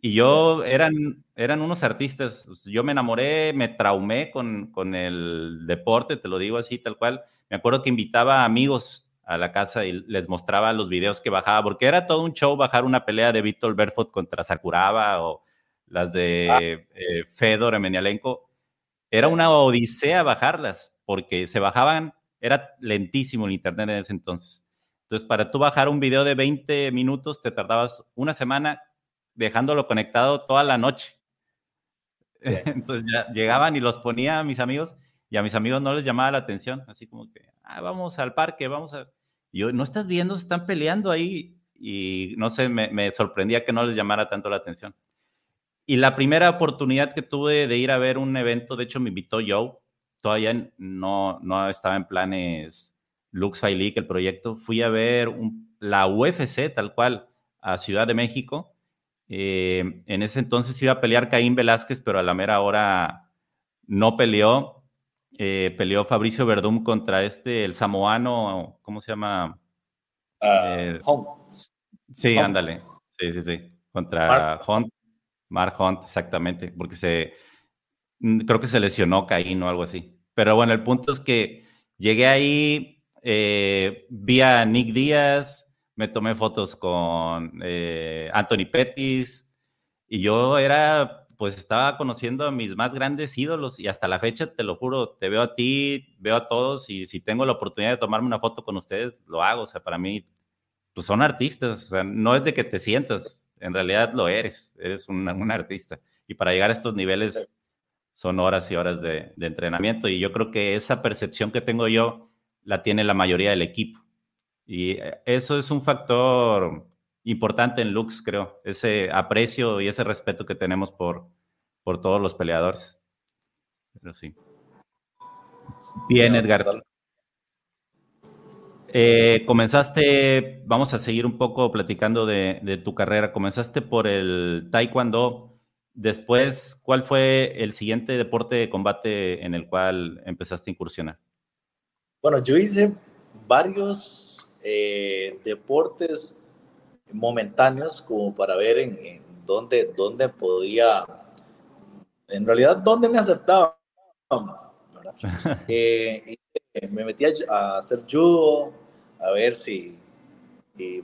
Y yo eran, eran unos artistas. Yo me enamoré, me traumé con, con el deporte, te lo digo así, tal cual. Me acuerdo que invitaba amigos a la casa y les mostraba los videos que bajaba, porque era todo un show bajar una pelea de Víctor Berfot contra Sakuraba o las de ah. eh, Fedor Emelianenko. Era una odisea bajarlas, porque se bajaban, era lentísimo el internet en ese entonces. Entonces, para tú bajar un video de 20 minutos, te tardabas una semana dejándolo conectado toda la noche. Entonces ya llegaban y los ponía a mis amigos y a mis amigos no les llamaba la atención, así como que, ah, vamos al parque, vamos a yo, ¿no estás viendo? Se están peleando ahí. Y no sé, me, sorprendía que no les llamara tanto la atención. Y la primera oportunidad que tuve de ir a ver un evento, de hecho me invitó Joe, todavía no, no estaba en planes Lux Fight el proyecto, fui a ver la UFC tal cual a Ciudad de México. Eh, en ese entonces iba a pelear Caín Velázquez, pero a la mera hora no peleó eh, peleó Fabricio Verdum contra este, el samoano, ¿cómo se llama? Uh, Sí, ándale. Sí, sí, sí. Contra Hunt. Mark Hunt, exactamente. Porque se. Mm, creo que se lesionó Caín o algo así. Pero bueno, el punto es que llegué ahí, eh, vi a Nick Díaz, me tomé fotos con eh, Anthony Pettis y yo era pues estaba conociendo a mis más grandes ídolos y hasta la fecha, te lo juro, te veo a ti, veo a todos y si tengo la oportunidad de tomarme una foto con ustedes, lo hago. O sea, para mí, pues son artistas. O sea, no es de que te sientas, en realidad lo eres, eres un, artista. Y para llegar a estos niveles son horas y horas de, entrenamiento y yo creo que esa percepción que tengo yo la tiene la mayoría del equipo. Y eh, eso es un factor importante en Lux, creo, ese aprecio y ese respeto que tenemos por, por todos los peleadores. Pero sí. Bien, Edgar. Eh, comenzaste, vamos a seguir un poco platicando de, tu carrera. Comenzaste por el Taekwondo. Después, ¿cuál fue el siguiente deporte de combate en el cual empezaste a incursionar? Bueno, yo hice varios eh, deportes momentáneos como para ver en, dónde, dónde podía, en realidad, dónde me aceptaban. Eh, me metí a, hacer judo, a ver si,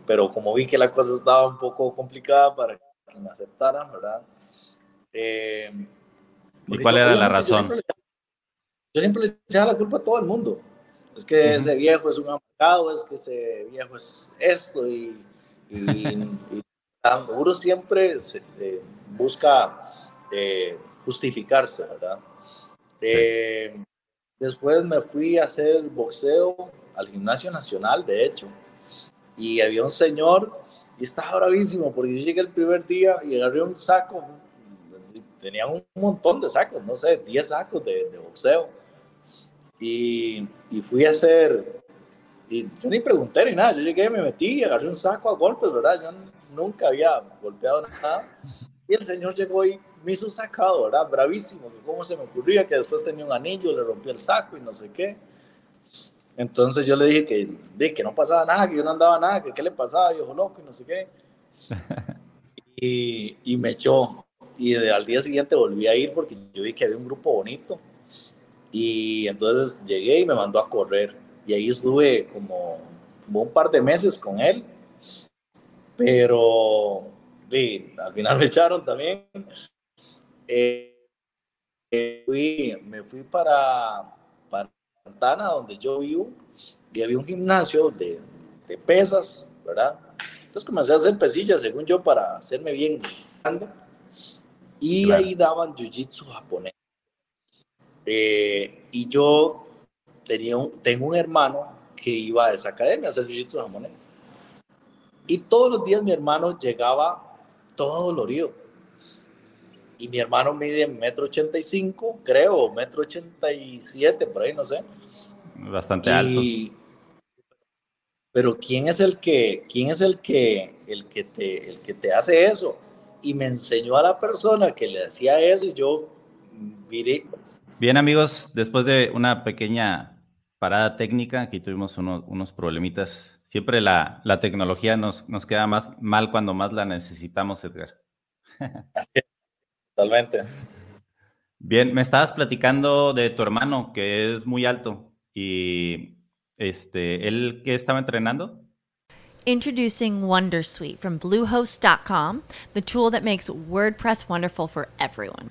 pero como vi que la cosa estaba un poco complicada para que me aceptaran, ¿verdad? Eh, ¿Y cuál era la razón? Yo siempre, le echaba la culpa a todo el mundo. Es que ese viejo es un amargado, es que ese viejo es esto y y, uno siempre eh, busca eh, justificarse, ¿verdad? Eh, después me fui a hacer boxeo al Gimnasio Nacional, de hecho, y había un señor y estaba bravísimo porque yo llegué el primer día y agarré un saco, tenía un montón de sacos, no sé, 10 sacos de, de boxeo. Y, y, fui a hacer y yo ni pregunté ni nada, yo llegué, me metí agarré un saco a golpes, ¿verdad? Yo nunca había golpeado nada. Y el señor llegó y me hizo un sacado, ¿verdad? Bravísimo, cómo se me ocurría que después tenía un anillo, le rompí el saco y no sé qué. Entonces yo le dije que, de, que no pasaba nada, que yo no andaba nada, que qué le pasaba, viejo loco y no sé qué. Y, y me echó. Y de, al día siguiente volví a ir porque yo vi que había un grupo bonito Y entonces llegué y me mandó a correr. Y ahí estuve como, un par de meses con él. Pero sí, al final me echaron también. Eh, fui, me fui para, para Santana, donde yo vivo, y había un gimnasio de, de pesas, ¿verdad? Entonces comencé a hacer pesillas, según yo, para hacerme bien Y ahí daban jiu-jitsu japonés. Eh, y yo tenía un, tengo un hermano que iba a esa academia a hacer jiu-jitsu japonés. Y todos los días mi hermano llegaba todo dolorido. Y mi hermano mide metro ochenta y cinco, creo, metro ochenta y siete, por ahí, no sé. Bastante y, alto. Pero ¿quién es el que, quién es el que, el que te, el que te hace eso? Y me enseñó a la persona que le hacía eso y yo miré, Bien amigos, después de una pequeña parada técnica, aquí tuvimos unos problemitas. Siempre la, tecnología nos, nos, queda más mal cuando más la necesitamos, Edgar. totalmente. Bien, me estabas platicando de tu hermano que es muy alto y este, ¿él qué estaba entrenando? Introducing Wondersuite from Bluehost.com, the tool that makes WordPress wonderful for everyone.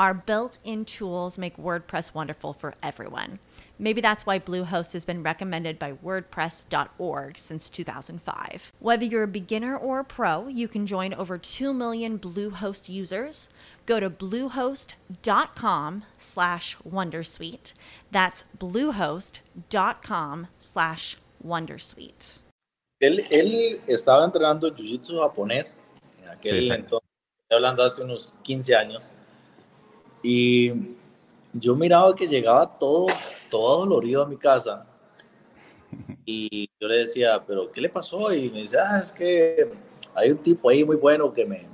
our built in tools make WordPress wonderful for everyone. Maybe that's why Bluehost has been recommended by WordPress.org since 2005. Whether you're a beginner or a pro, you can join over 2 million Bluehost users. Go to bluehost.com slash wondersuite. That's bluehost.com slash wondersuite. Él, él estaba entrenando jiu-jitsu japonés en aquel sí, entonces, hablando hace unos 15 años, y yo miraba que llegaba todo todo dolorido a mi casa. Y yo le decía, pero ¿qué le pasó? Y me dice, ah, es que hay un tipo ahí muy bueno que me,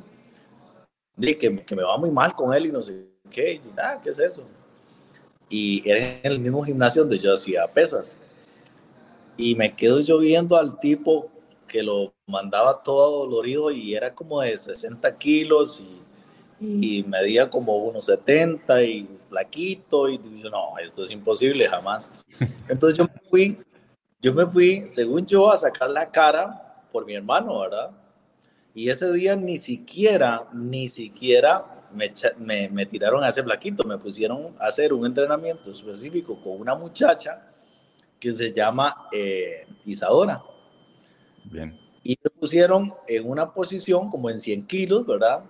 que, que me va muy mal con él y no sé qué. Y, ah, ¿qué es eso? Y era en el mismo gimnasio donde yo hacía pesas. Y me quedo yo viendo al tipo que lo mandaba todo dolorido y era como de 60 kilos y y medía como unos 70 y flaquito y yo, no, esto es imposible jamás. Entonces yo me fui, yo me fui, según yo, a sacar la cara por mi hermano, ¿verdad? Y ese día ni siquiera, ni siquiera me, me, me tiraron a ese flaquito, me pusieron a hacer un entrenamiento específico con una muchacha que se llama eh, Isadora. Bien. Y me pusieron en una posición como en 100 kilos, ¿verdad?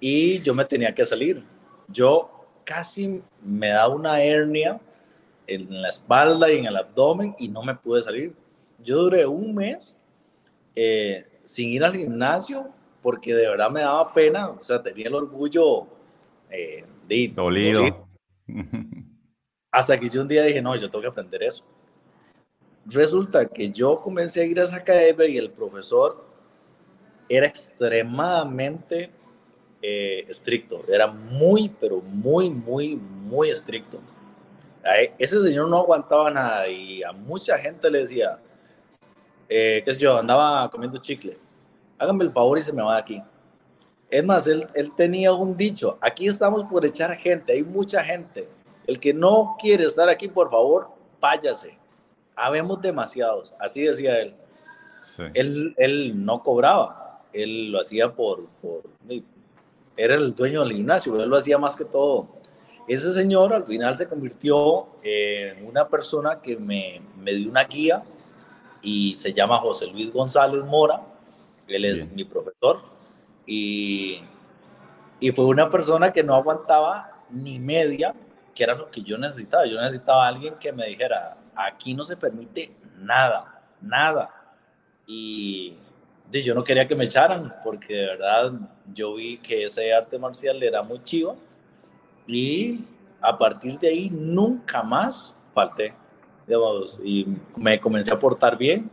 Y yo me tenía que salir. Yo casi me da una hernia en la espalda y en el abdomen y no me pude salir. Yo duré un mes eh, sin ir al gimnasio porque de verdad me daba pena, o sea, tenía el orgullo eh, de dolido. Hasta que yo un día dije, no, yo tengo que aprender eso. Resulta que yo comencé a ir a esa academia y el profesor era extremadamente eh, estricto, era muy, pero muy, muy, muy estricto. ese señor no aguantaba nada y a mucha gente le decía, eh, qué sé yo, andaba comiendo chicle, háganme el favor y se me va de aquí. Es más, él, él tenía un dicho, aquí estamos por echar gente, hay mucha gente. El que no quiere estar aquí, por favor, váyase. Habemos demasiados, así decía él. Él, él no cobraba, él lo hacía por, por, era el dueño del gimnasio, él lo hacía más que todo. Ese señor al final se convirtió en una persona que me, me dio una guía y se llama José Luis González Mora, él es mi profesor y, y fue una persona que no aguantaba ni media, que era lo que yo necesitaba. Yo necesitaba a alguien que me dijera, aquí no se permite nada, nada. Y, yo no quería que me echaran, porque de verdad yo vi que ese arte marcial era muy chivo y a partir de ahí nunca más falté, digamos, y me comencé a portar bien,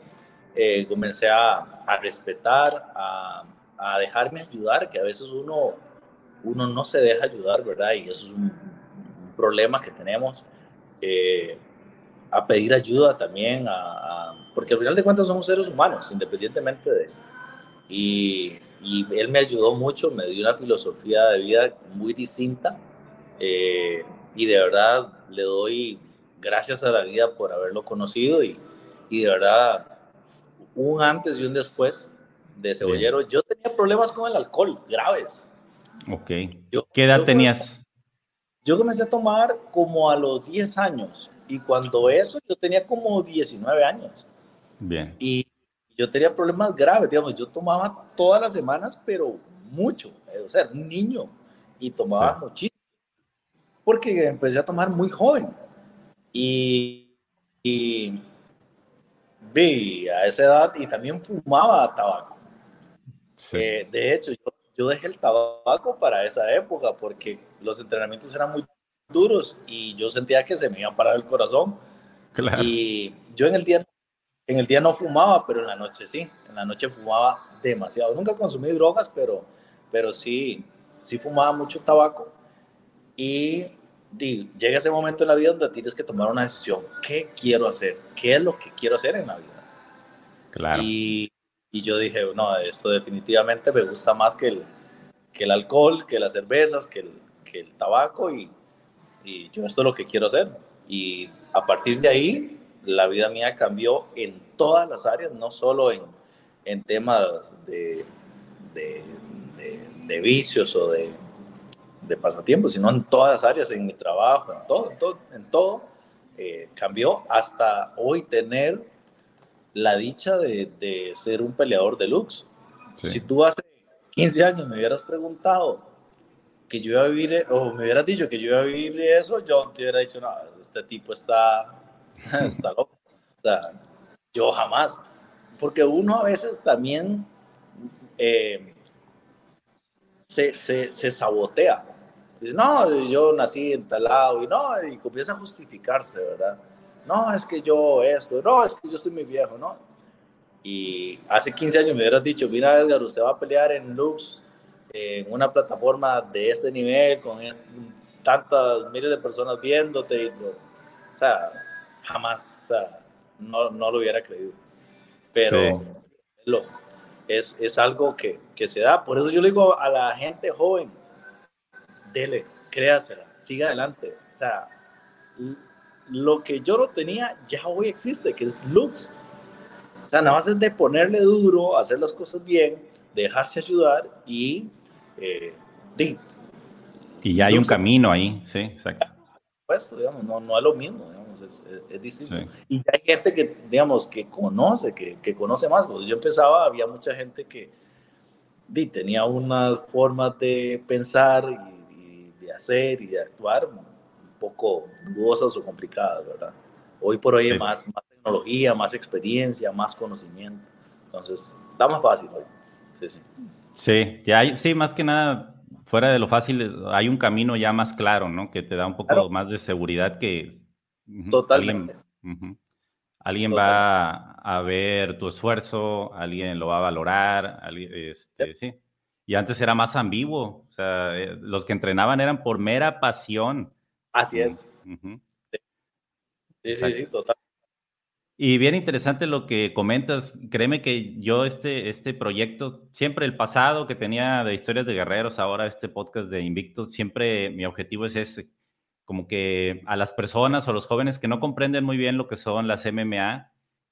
eh, comencé a, a respetar, a, a, dejarme ayudar, que a veces uno, uno no se deja ayudar, ¿verdad? Y eso es un, un problema que tenemos. Eh, a pedir ayuda también, a, porque al final de cuentas somos seres humanos, independientemente de... Y, y, él me ayudó mucho, me dio una filosofía de vida muy distinta eh, y de verdad le doy gracias a la vida por haberlo conocido y, y de verdad un antes y un después de cebollero. Yo tenía problemas con el alcohol graves. Ok. ¿Qué edad tenías? Yo comencé a tomar como a los 10 años y cuando eso yo tenía como 19 años. Bien. Y yo tenía problemas graves, digamos, yo tomaba todas las semanas, pero mucho, o sea, un niño y tomaba sí. muchísimo. Porque empecé a tomar muy joven. Y, y vi a esa edad y también fumaba tabaco. Sí. Eh, de hecho, yo, yo, dejé el tabaco para esa época porque los entrenamientos eran muy duros y yo sentía que se me iba a parar el corazón. Claro. Y yo en el día en el día no fumaba, pero en la noche sí. En la noche fumaba demasiado. Nunca consumí drogas, pero, pero sí, sí fumaba mucho tabaco. Y, y llega ese momento en la vida donde tienes que tomar una decisión. ¿Qué quiero hacer? ¿Qué es lo que quiero hacer en la vida? Claro. Y, y yo dije, no, esto definitivamente me gusta más que el, que el alcohol, que las cervezas, que el, que el tabaco. Y, y yo esto es lo que quiero hacer. Y a partir de ahí la vida mía cambió en todas las áreas, no solo en, en temas de, de, de, de, vicios o de, de pasatiempos, sino en todas las áreas, en mi trabajo, en todo, en todo, en todo eh, cambió hasta hoy tener la dicha de, ser un peleador deluxe. Sí. Si tú hace 15 años me hubieras preguntado que yo iba a vivir, o me hubieras dicho que yo iba a vivir eso, yo te hubiera dicho, no, este tipo está está loco. O sea, yo jamás. Porque uno a veces también eh, se, se, se, sabotea. Dice, no, yo nací en tal lado y no, y comienza a justificarse, ¿verdad? No, es que yo esto, no, es que yo soy muy viejo, ¿no? Y hace 15 años me hubieras dicho, mira Edgar, usted va a pelear en Lux, en una plataforma de este nivel, con tantas miles de personas viéndote. Y, o sea, jamás, o sea, no, no lo hubiera creído. Pero sí. lo, es, es, algo que, que, se da. Por eso yo le digo a la gente joven, dele, créasela, siga adelante. O sea, lo que yo no tenía ya hoy existe, que es Lux. O sea, nada más es de ponerle duro, hacer las cosas bien, dejarse ayudar y... Eh, y ya hay un camino ahí, sí, exacto. Pues, digamos, no, no es lo mismo, digamos, es, es, es distinto. Sí. Y hay gente que, digamos, que conoce, que, que conoce más. Cuando yo empezaba, había mucha gente que di, tenía unas formas de pensar y, y, de hacer y de actuar un poco dudosas o complicadas, ¿verdad? Hoy por hoy sí. hay más, más tecnología, más experiencia, más conocimiento. Entonces, está más fácil hoy. Sí, sí. Sí, ya hay, sí, más que nada, fuera de lo fácil, hay un camino ya más claro, ¿no? Que te da un poco claro. más de seguridad que... Totalmente. Alguien, uh -huh, alguien Totalmente. va a ver tu esfuerzo, alguien lo va a valorar, alguien, este, sí. Y antes era más ambiguo, o sea, eh, los que entrenaban eran por mera pasión. Así es. Uh -huh. Sí, sí, sí, total. Y bien interesante lo que comentas. Créeme que yo este, este proyecto, siempre el pasado que tenía de historias de guerreros, ahora este podcast de Invictus, siempre mi objetivo es ese, como que a las personas o los jóvenes que no comprenden muy bien lo que son las MMA,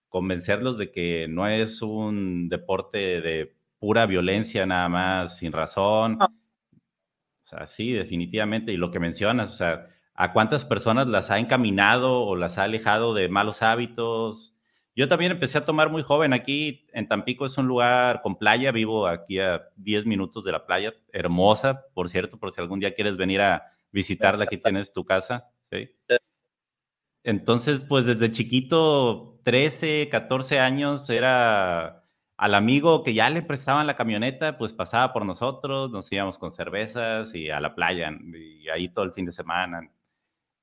convencerlos de que no es un deporte de pura violencia nada más, sin razón. O sea, sí, definitivamente. Y lo que mencionas, o sea, a cuántas personas las ha encaminado o las ha alejado de malos hábitos. Yo también empecé a tomar muy joven. Aquí en Tampico es un lugar con playa. Vivo aquí a 10 minutos de la playa. Hermosa, por cierto, por si algún día quieres venir a visitarla, aquí tienes tu casa. ¿sí? Entonces, pues desde chiquito, 13, 14 años, era al amigo que ya le prestaban la camioneta, pues pasaba por nosotros, nos íbamos con cervezas y a la playa, y ahí todo el fin de semana.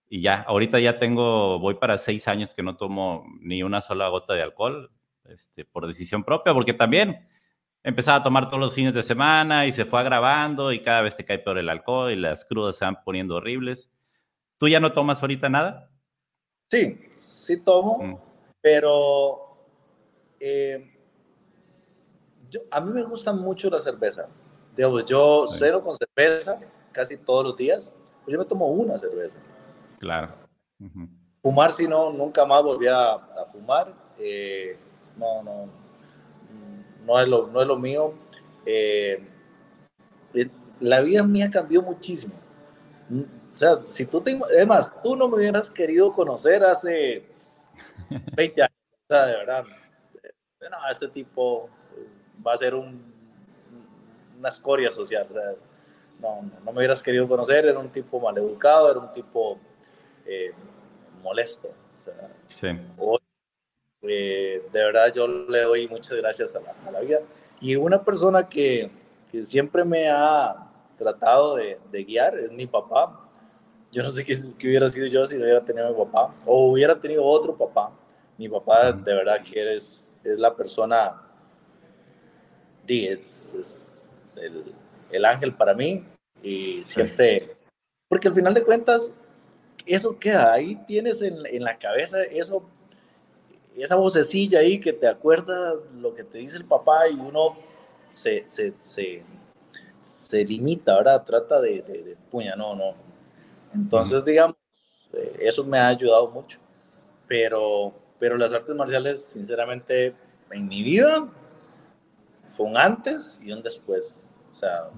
Y ya, ahorita ya tengo, voy para seis años que no tomo ni una sola gota de alcohol, este, por decisión propia, porque también empezaba a tomar todos los fines de semana y se fue agravando y cada vez te cae peor el alcohol y las crudas se van poniendo horribles. ¿Tú ya no tomas ahorita nada? Sí, sí tomo, mm. pero eh, a mí me gusta mucho la cerveza. Digamos, yo cero con cerveza casi todos los días. Pues yo me tomo una cerveza. Claro. Fumar, si no, nunca más volví a, fumar. Eh, no, no, no es lo, no es lo mío. Eh, la vida mía cambió muchísimo. O sea, si tú te, además, tú no me hubieras querido conocer hace 20 años, o sea, de verdad. No, este tipo va a ser un, una escoria social. no, no, me hubieras querido conocer, era un tipo maleducado, era un tipo eh, molesto. O sea, sí. Eh, de verdad yo le doy muchas gracias a la, a la vida. Y una persona que, que, siempre me ha tratado de, de, guiar es mi papá. Yo no sé qué, qué, hubiera sido yo si no hubiera tenido a mi papá o hubiera tenido otro papá. Mi papá de verdad que es, es la persona es, el, el, ángel para mí y siempre, porque al final de cuentas, eso queda, ahí tienes en, en, la cabeza eso, esa vocecilla ahí que te acuerda lo que te dice el papá y uno se, se, se, se limita, ¿verdad? Trata de, de, puña, no, no. Entonces, digamos, eh, eso me ha ayudado mucho, pero, pero las artes marciales, sinceramente, en mi vida fue un antes y un después. O sea,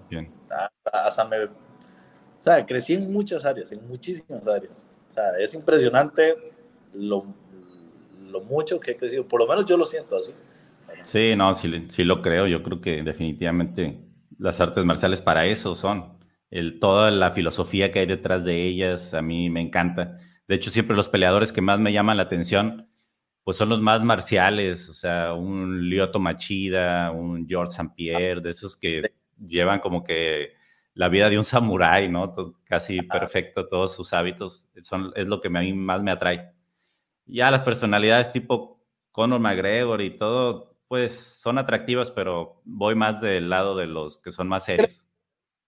Hasta, me... O sea, crecí en muchas áreas, en muchísimas áreas. O sea, es impresionante lo, lo mucho que he crecido. Por lo menos yo lo siento así. Sí, no, sí, sí lo creo. Yo creo que definitivamente las artes marciales para eso son. El, toda la filosofía que hay detrás de ellas, a mí me encanta. De hecho, siempre los peleadores que más me llaman la atención pues son los más marciales, o sea, un Lyoto Machida, un George St. Pierre, de esos que llevan como que la vida de un samurái, ¿no? casi perfecto, todos sus hábitos, son, es lo que a mí más me atrae. Ya las personalidades tipo Conor McGregor y todo, pues son atractivas, pero voy más del lado de los que son más serios.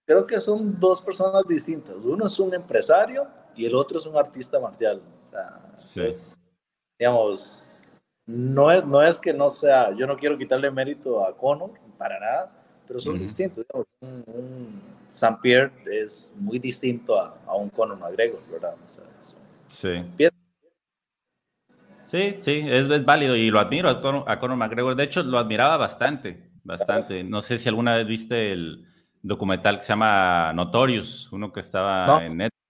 Creo que son dos personas distintas. Uno es un empresario y el otro es un artista marcial. O sea, sí digamos, no es, no es que no sea, yo no quiero quitarle mérito a Conor, para nada, pero son distintos. Digamos, un, un. Pierre es muy distinto a, a un Conor McGregor, ¿verdad? O sea, sí. Sí, sí, es, es, válido y lo admiro a Conor, a Conor, McGregor. De hecho, lo admiraba bastante, bastante. No sé si alguna vez viste el documental que se llama Notorious, uno que estaba en Netflix.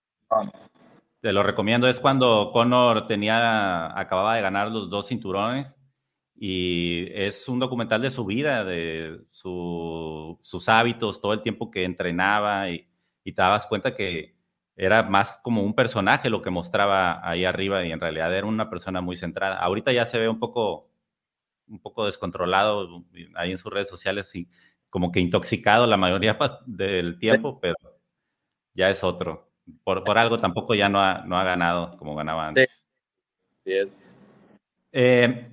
Te lo recomiendo. Es cuando Conor tenía, acababa de ganar los dos cinturones y es un documental de su vida, de sus hábitos, todo el tiempo que entrenaba y, te dabas cuenta que era más como un personaje lo que mostraba ahí arriba y en realidad era una persona muy centrada. Ahorita ya se ve un poco, un poco descontrolado ahí en sus redes sociales y como que intoxicado la mayoría del tiempo, pero ya es otro por, por, algo tampoco ya no ha, no ha ganado como ganaba antes. Sí. es. Eh,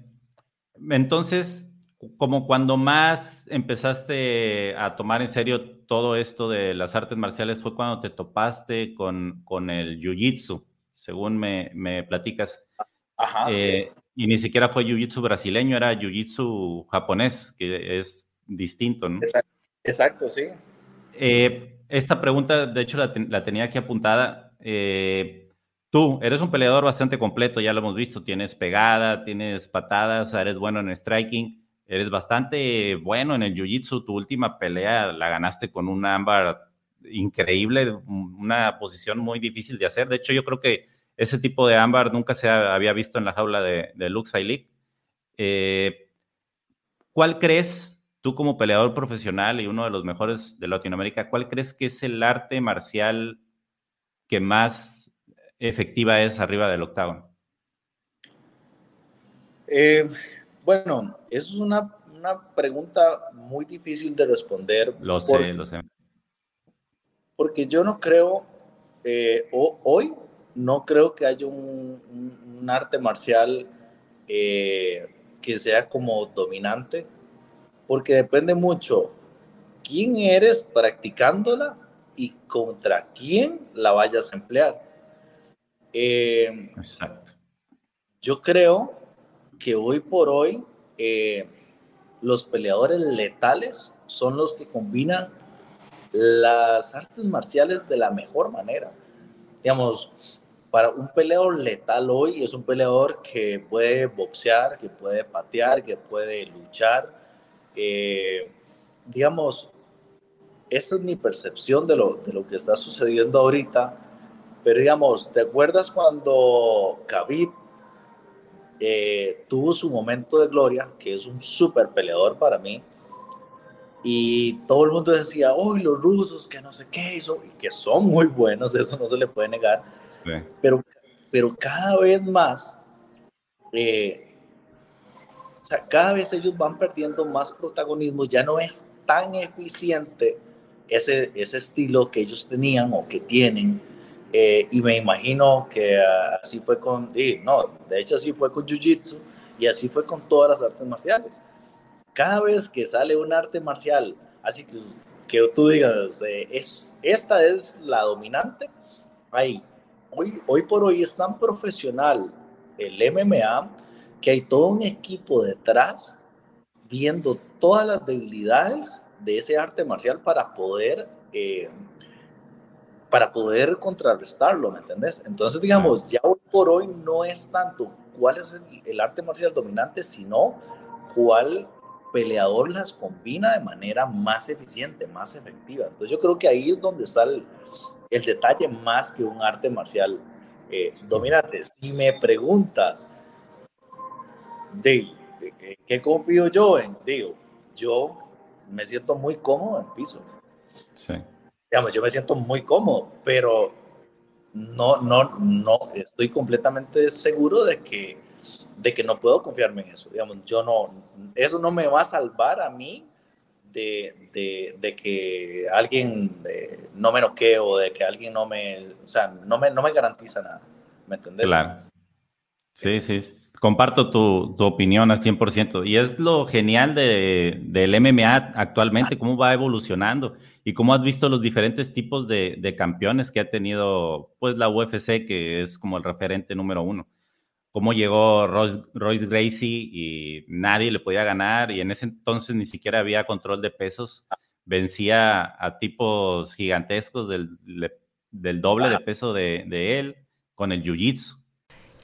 entonces, como cuando más empezaste a tomar en serio todo esto de las artes marciales fue cuando te topaste con, con el jiu-jitsu, según me, me platicas. Ajá, eh, y ni siquiera fue jiu-jitsu brasileño, era jiu-jitsu japonés, que es distinto, ¿no? Exacto, exacto sí. Eh, esta pregunta, de hecho, la, tenía aquí apuntada. Eh, tú eres un peleador bastante completo, ya lo hemos visto. Tienes pegada, tienes patadas, eres bueno en striking, eres bastante bueno en el jiu-jitsu. Tu última pelea la ganaste con un ámbar increíble, una posición muy difícil de hacer. De hecho, yo creo que ese tipo de ámbar nunca se había visto en la jaula de, de Lux Fight eh, ¿Cuál crees Tú como peleador profesional y uno de los mejores de Latinoamérica, ¿cuál crees que es el arte marcial que más efectiva es arriba del octavo? Eh, bueno, eso es una, una pregunta muy difícil de responder. Lo sé, lo sé. Porque yo no creo, eh, hoy no creo que haya un, arte marcial eh, que sea como dominante, porque depende mucho quién eres practicándola y contra quién la vayas a emplear. Eh, Exacto. Yo creo que hoy por hoy eh, los peleadores letales son los que combinan las artes marciales de la mejor manera. Digamos, para un peleador letal hoy es un peleador que puede boxear, que puede patear, que puede luchar. Eh, digamos, esta es mi percepción de lo, de lo que está sucediendo ahorita. Pero digamos, ¿te acuerdas cuando Khabib eh, tuvo su momento de gloria, que es un súper peleador para mí? Y todo el mundo decía, uy, los rusos, que no sé qué hizo, y que son muy buenos, eso no se le puede negar. Pero, pero cada vez más, eh, o sea, cada vez ellos van perdiendo más protagonismo, ya no es tan eficiente ese, ese estilo que ellos tenían o que tienen. Eh, y me imagino que así fue con, no, de hecho así fue con Jiu-Jitsu y así fue con todas las artes marciales. Cada vez que sale un arte marcial, así que, que tú digas, eh, es, esta es la dominante, hay, hoy, hoy por hoy es tan profesional el MMA que hay todo un equipo detrás viendo todas las debilidades de ese arte marcial para poder, eh, para poder contrarrestarlo, ¿me entendés? Entonces, digamos, ya hoy por hoy no es tanto cuál es el, arte marcial dominante, sino cuál peleador las combina de manera más eficiente, más efectiva. Entonces yo creo que ahí es donde está el, detalle más que un arte marcial eh, dominante. Si me preguntas, de, ¿qué confío yo en? Digo, yo me siento muy cómodo en piso. Sí. Digamos, yo me siento muy cómodo, pero no, no, no, estoy completamente seguro de que, de que no puedo confiarme en eso. Digamos, yo no, eso no me va a salvar a mí de, de, de que alguien eh, no me noquee o de que alguien no me, o sea, no me, no me garantiza nada. ¿Me entendés? Claro. Sí, sí, comparto tu, tu, opinión al 100%. Y es lo genial de, del MMA actualmente, cómo va evolucionando y cómo has visto los diferentes tipos de, de, campeones que ha tenido pues la UFC, que es como el referente número uno. Cómo llegó Royce, Royce Gracie y nadie le podía ganar y en ese entonces ni siquiera había control de pesos. Vencía a tipos gigantescos del, del doble de peso de, de él con el jiu-jitsu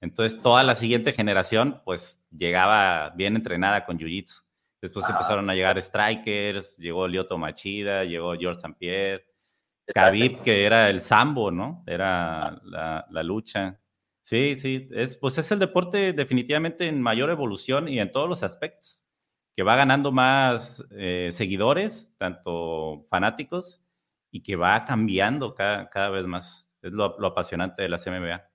Entonces, toda la siguiente generación, pues, llegaba bien entrenada con Jiu-Jitsu. Después empezaron a llegar Strikers, llegó Lyoto Machida, llegó George St. Pierre, Khabib, que era el sambo, ¿no? Era la, la lucha. Sí, sí, es, pues es el deporte definitivamente en mayor evolución y en todos los aspectos, que va ganando más eh, seguidores, tanto fanáticos, y que va cambiando cada, cada vez más. Es lo, lo, apasionante de la MMA.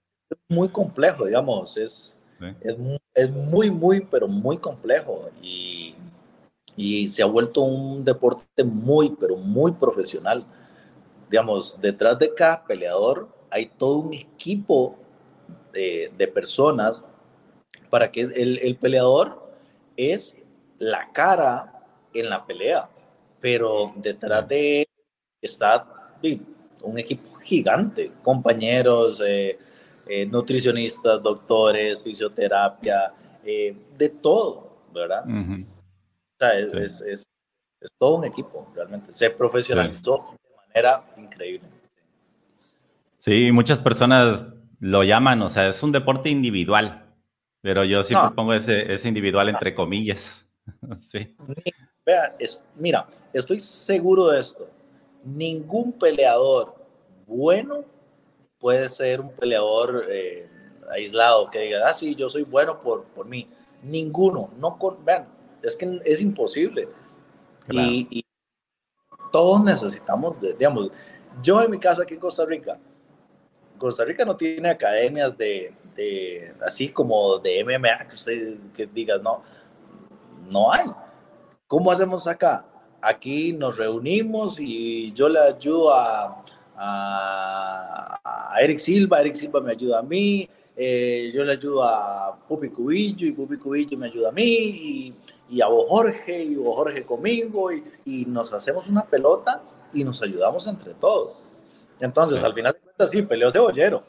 Muy complejo, digamos, es, sí. es, es, muy, muy, pero muy complejo y, y se ha vuelto un deporte muy, pero muy profesional. Digamos, detrás de cada peleador hay todo un equipo de, de personas para que el, el, peleador es la cara en la pelea, pero detrás de él está un equipo gigante, compañeros, eh, eh, nutricionistas, doctores, fisioterapia, eh, de todo, ¿verdad? Uh -huh. O sea, es, sí. es, es, es, todo un equipo, realmente. Se profesionalizó sí. de manera increíble. Sí, muchas personas lo llaman, o sea, es un deporte individual, pero yo siempre no. pongo ese, ese, individual entre comillas. sí. Vea, es, mira, estoy seguro de esto. Ningún peleador bueno puede ser un peleador eh, aislado que diga, ah, sí, yo soy bueno por, por mí. Ninguno, no con, vean, es que es imposible. Claro. Y, y, todos necesitamos, de, digamos, yo en mi caso aquí en Costa Rica, Costa Rica no tiene academias de, de, así como de MMA que usted que diga, no, no hay. ¿Cómo hacemos acá? Aquí nos reunimos y yo le ayudo a, a, a Eric Silva, Eric Silva me ayuda a mí, eh, yo le ayudo a Pupi Cubillo y Pupi Cubillo me ayuda a mí y, y a vos Jorge y vos Jorge conmigo y, y, nos hacemos una pelota y nos ayudamos entre todos. Entonces, sí. al final de cuentas, sí, peleó cebollero,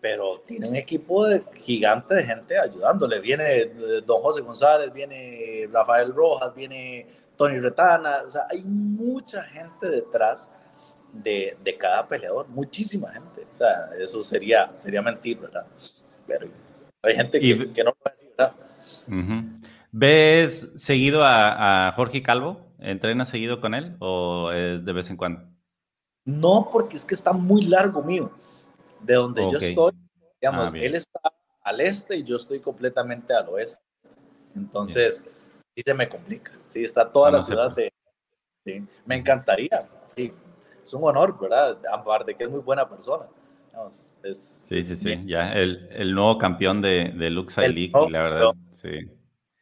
pero tiene un equipo de, gigante de gente ayudándole. Viene Don José González, viene Rafael Rojas, viene Tony Retana, o sea, hay mucha gente detrás de, de, cada peleador, muchísima gente. O sea, eso sería, sería mentir, ¿verdad? Pero hay gente que, y, que no puede decir, ¿verdad? Uh -huh. ¿Ves seguido a, a, Jorge Calvo? ¿Entrenas seguido con él o es de vez en cuando? No, porque es que está muy largo mío. De donde okay. yo estoy, digamos, ah, él está al este y yo estoy completamente al oeste. Entonces, bien. sí se me complica. Sí, está toda no, la no ciudad de... Sí, me encantaría. Sí, es un honor, ¿verdad? Aparte que es muy buena persona. Vamos, es, sí, sí, sí, ya el, el, nuevo campeón de, de Luxa League, la verdad, sí.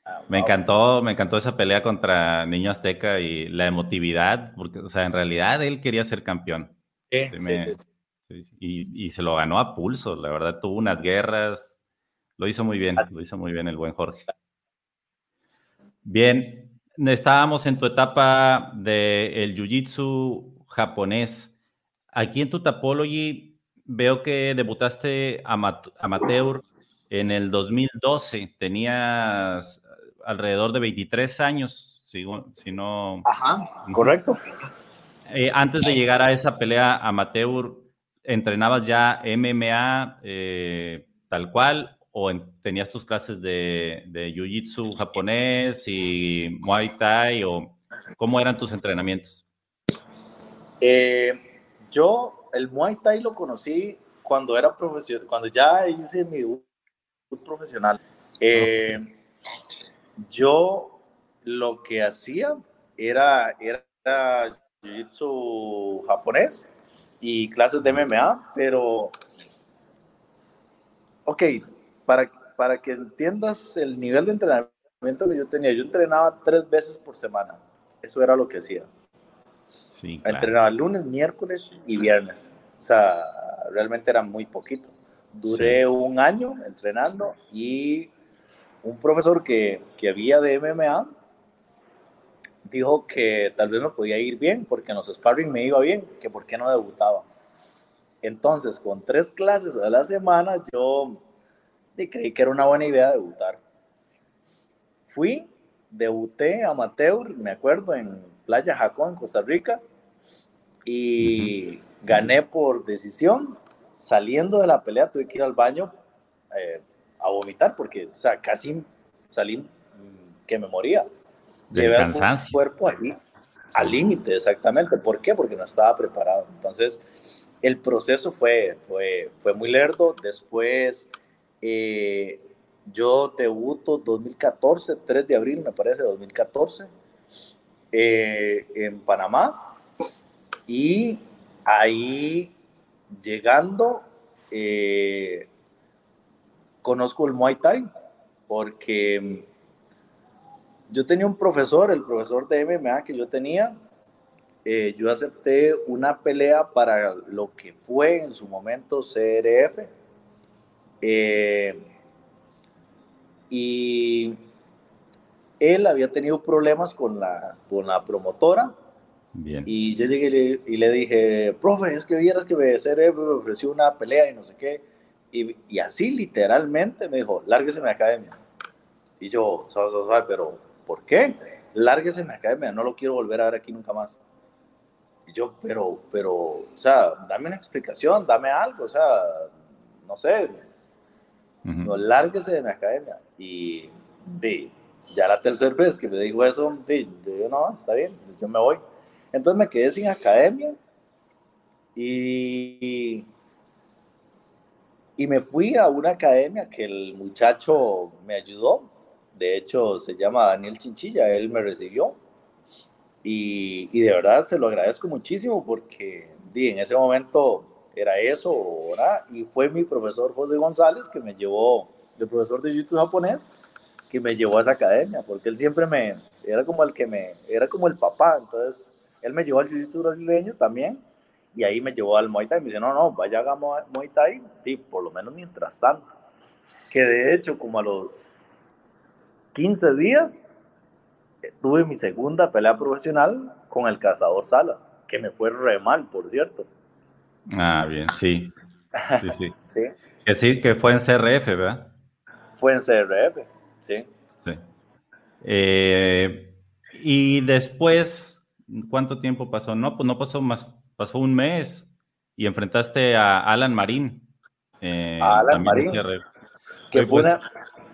Ah, me encantó, me encantó esa pelea contra Niño Azteca y la emotividad, porque, o sea, en realidad él quería ser campeón. Sí, sí, me, sí, sí. Y, y, se lo ganó a pulso, la verdad, tuvo unas guerras, lo hizo muy bien, lo hizo muy bien el buen Jorge. Bien, estábamos en tu etapa del el Jiu-Jitsu japonés. Aquí en tu Tapology veo que debutaste amateur en el 2012. Tenías alrededor de 23 años, si, si no... Ajá, correcto. Eh, antes de llegar a esa pelea amateur, ¿entrenabas ya MMA eh, tal cual o en, tenías tus clases de, de Jiu-Jitsu japonés y Muay Thai o cómo eran tus entrenamientos? Eh, yo el Muay Thai lo conocí cuando era profesional, cuando ya hice mi debut profesional. Eh. Yo lo que hacía era, era jiu-jitsu japonés y clases de MMA, pero, ok, para, para que entiendas el nivel de entrenamiento que yo tenía, yo entrenaba tres veces por semana, eso era lo que hacía. Sí, claro. Entrenaba lunes, miércoles y viernes, o sea, realmente era muy poquito. Duré sí. un año entrenando y un profesor que, que había de MMA dijo que tal vez me podía ir bien porque en los sparring me iba bien, que por qué no debutaba. Entonces, con tres clases a la semana, yo creí que era una buena idea debutar. Fui, debuté amateur, me acuerdo, en Playa Jacó, en Costa Rica, y gané por decisión. Saliendo de la pelea tuve que ir al baño eh, a vomitar porque, o sea, casi salí que me moría. Llevé el cuerpo ahí al límite, exactamente. ¿Por qué? Porque no estaba preparado. Entonces, el proceso fue, fue, fue muy lerdo. Después eh, yo debuto 2014, 3 de abril, me parece, 2014, eh, en Panamá. Y ahí, llegando, eh, conozco el Muay Thai, porque yo tenía un profesor, el profesor de MMA que yo tenía, eh, yo acepté una pelea para lo que fue en su momento CRF. Eh, y él había tenido problemas con la, con la promotora. Bien. Y yo llegué y le, y le dije, profe, es que vieras que CRF me ofreció una pelea y no sé qué. Y, y así literalmente me dijo, lárguese mi academia. Y yo, so, so, so, pero ¿por qué? Lárguese mi academia, no lo quiero volver a ver aquí nunca más. Y yo, pero, pero, o sea, dame una explicación, dame algo, o sea, no sé, no lárguese de mi academia. Y, y ya la tercera vez que me dijo eso, yo, no, está bien, yo me voy. Entonces me quedé sin academia y, y me fui a una academia que el muchacho me ayudó. De hecho, se llama Daniel Chinchilla, él me recibió y, y, de verdad se lo agradezco muchísimo porque di, en ese momento era eso, ¿verdad? Y fue mi profesor José González que me llevó, el profesor de jiu japonés, que me llevó a esa academia, porque él siempre me, era como el que me, era como el papá, entonces él me llevó al jiu-jitsu brasileño también, y ahí me llevó al Muay Thai, me dice, no, no, vaya a Muay Thai, sí, por lo menos mientras tanto, que de hecho como a los 15 días, tuve mi segunda pelea profesional con el cazador Salas, que me fue re mal, por cierto. Ah, bien, sí. Sí, sí. sí. Que sí, que fue en CRF, ¿verdad? Fue en CRF, sí. Sí. Eh, y después, ¿cuánto tiempo pasó? No, pues no pasó más, pasó un mes y enfrentaste a Alan Marín. Eh, Alan Marín. Que fue, una,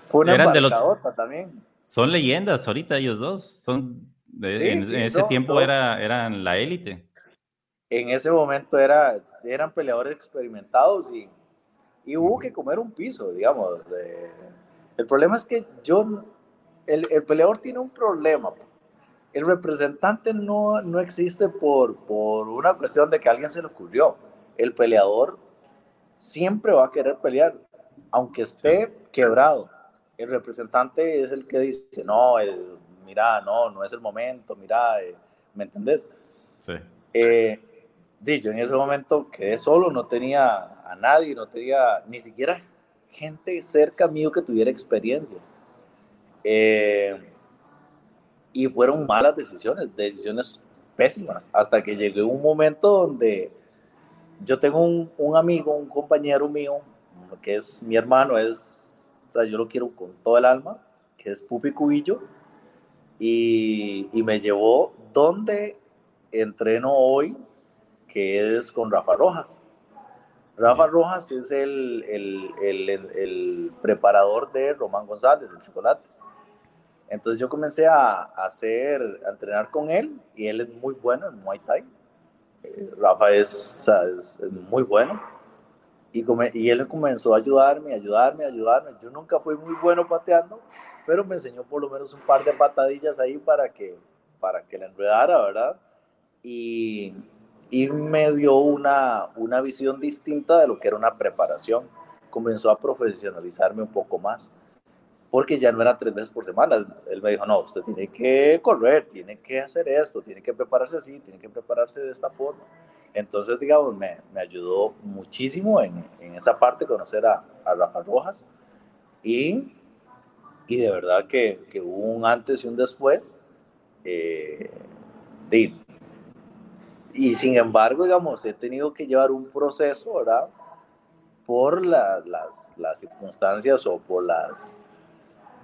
fue una eran de los, también son leyendas ahorita ellos dos. Son, sí, en, sí, en, ese no, tiempo son, era, eran la élite. En ese momento era, eran peleadores experimentados y, y hubo que comer un piso, digamos. De, el problema es que yo, el, el, peleador tiene un problema. El representante no, no existe por, por una cuestión de que a alguien se le ocurrió. El peleador siempre va a querer pelear, aunque esté quebrado el representante es el que dice, no, el, mira, no, no es el momento, mira, eh, ¿me entendés? Sí. Eh, sí, yo en ese momento quedé solo, no tenía a nadie, no tenía ni siquiera gente cerca mío que tuviera experiencia. Eh, y fueron malas decisiones, decisiones pésimas, hasta que llegué un momento donde yo tengo un, un amigo, un compañero mío, que es mi hermano, es o sea, yo lo quiero con todo el alma, que es Pupi Cubillo, y, y me llevó donde entreno hoy, que es con Rafa Rojas. Rafa Rojas es el, el, el, el, preparador de Román González, el chocolate. Entonces yo comencé a, hacer, a entrenar con él y él es muy bueno en Muay Thai. Eh, Rafa es, o sea, es, es muy bueno. Y, come, y él comenzó a ayudarme, ayudarme, ayudarme. Yo nunca fui muy bueno pateando, pero me enseñó por lo menos un par de patadillas ahí para que, para que le enredara, ¿verdad? Y, y me dio una, una visión distinta de lo que era una preparación. Comenzó a profesionalizarme un poco más, porque ya no era tres veces por semana. Él me dijo, no, usted tiene que correr, tiene que hacer esto, tiene que prepararse así, tiene que prepararse de esta forma. Entonces, digamos, me, me ayudó muchísimo en, en, esa parte conocer a, a Rafa Rojas y, y, de verdad que, que, hubo un antes y un después. Eh, y sin embargo, digamos, he tenido que llevar un proceso, ¿verdad? Por la, las, las circunstancias o por las,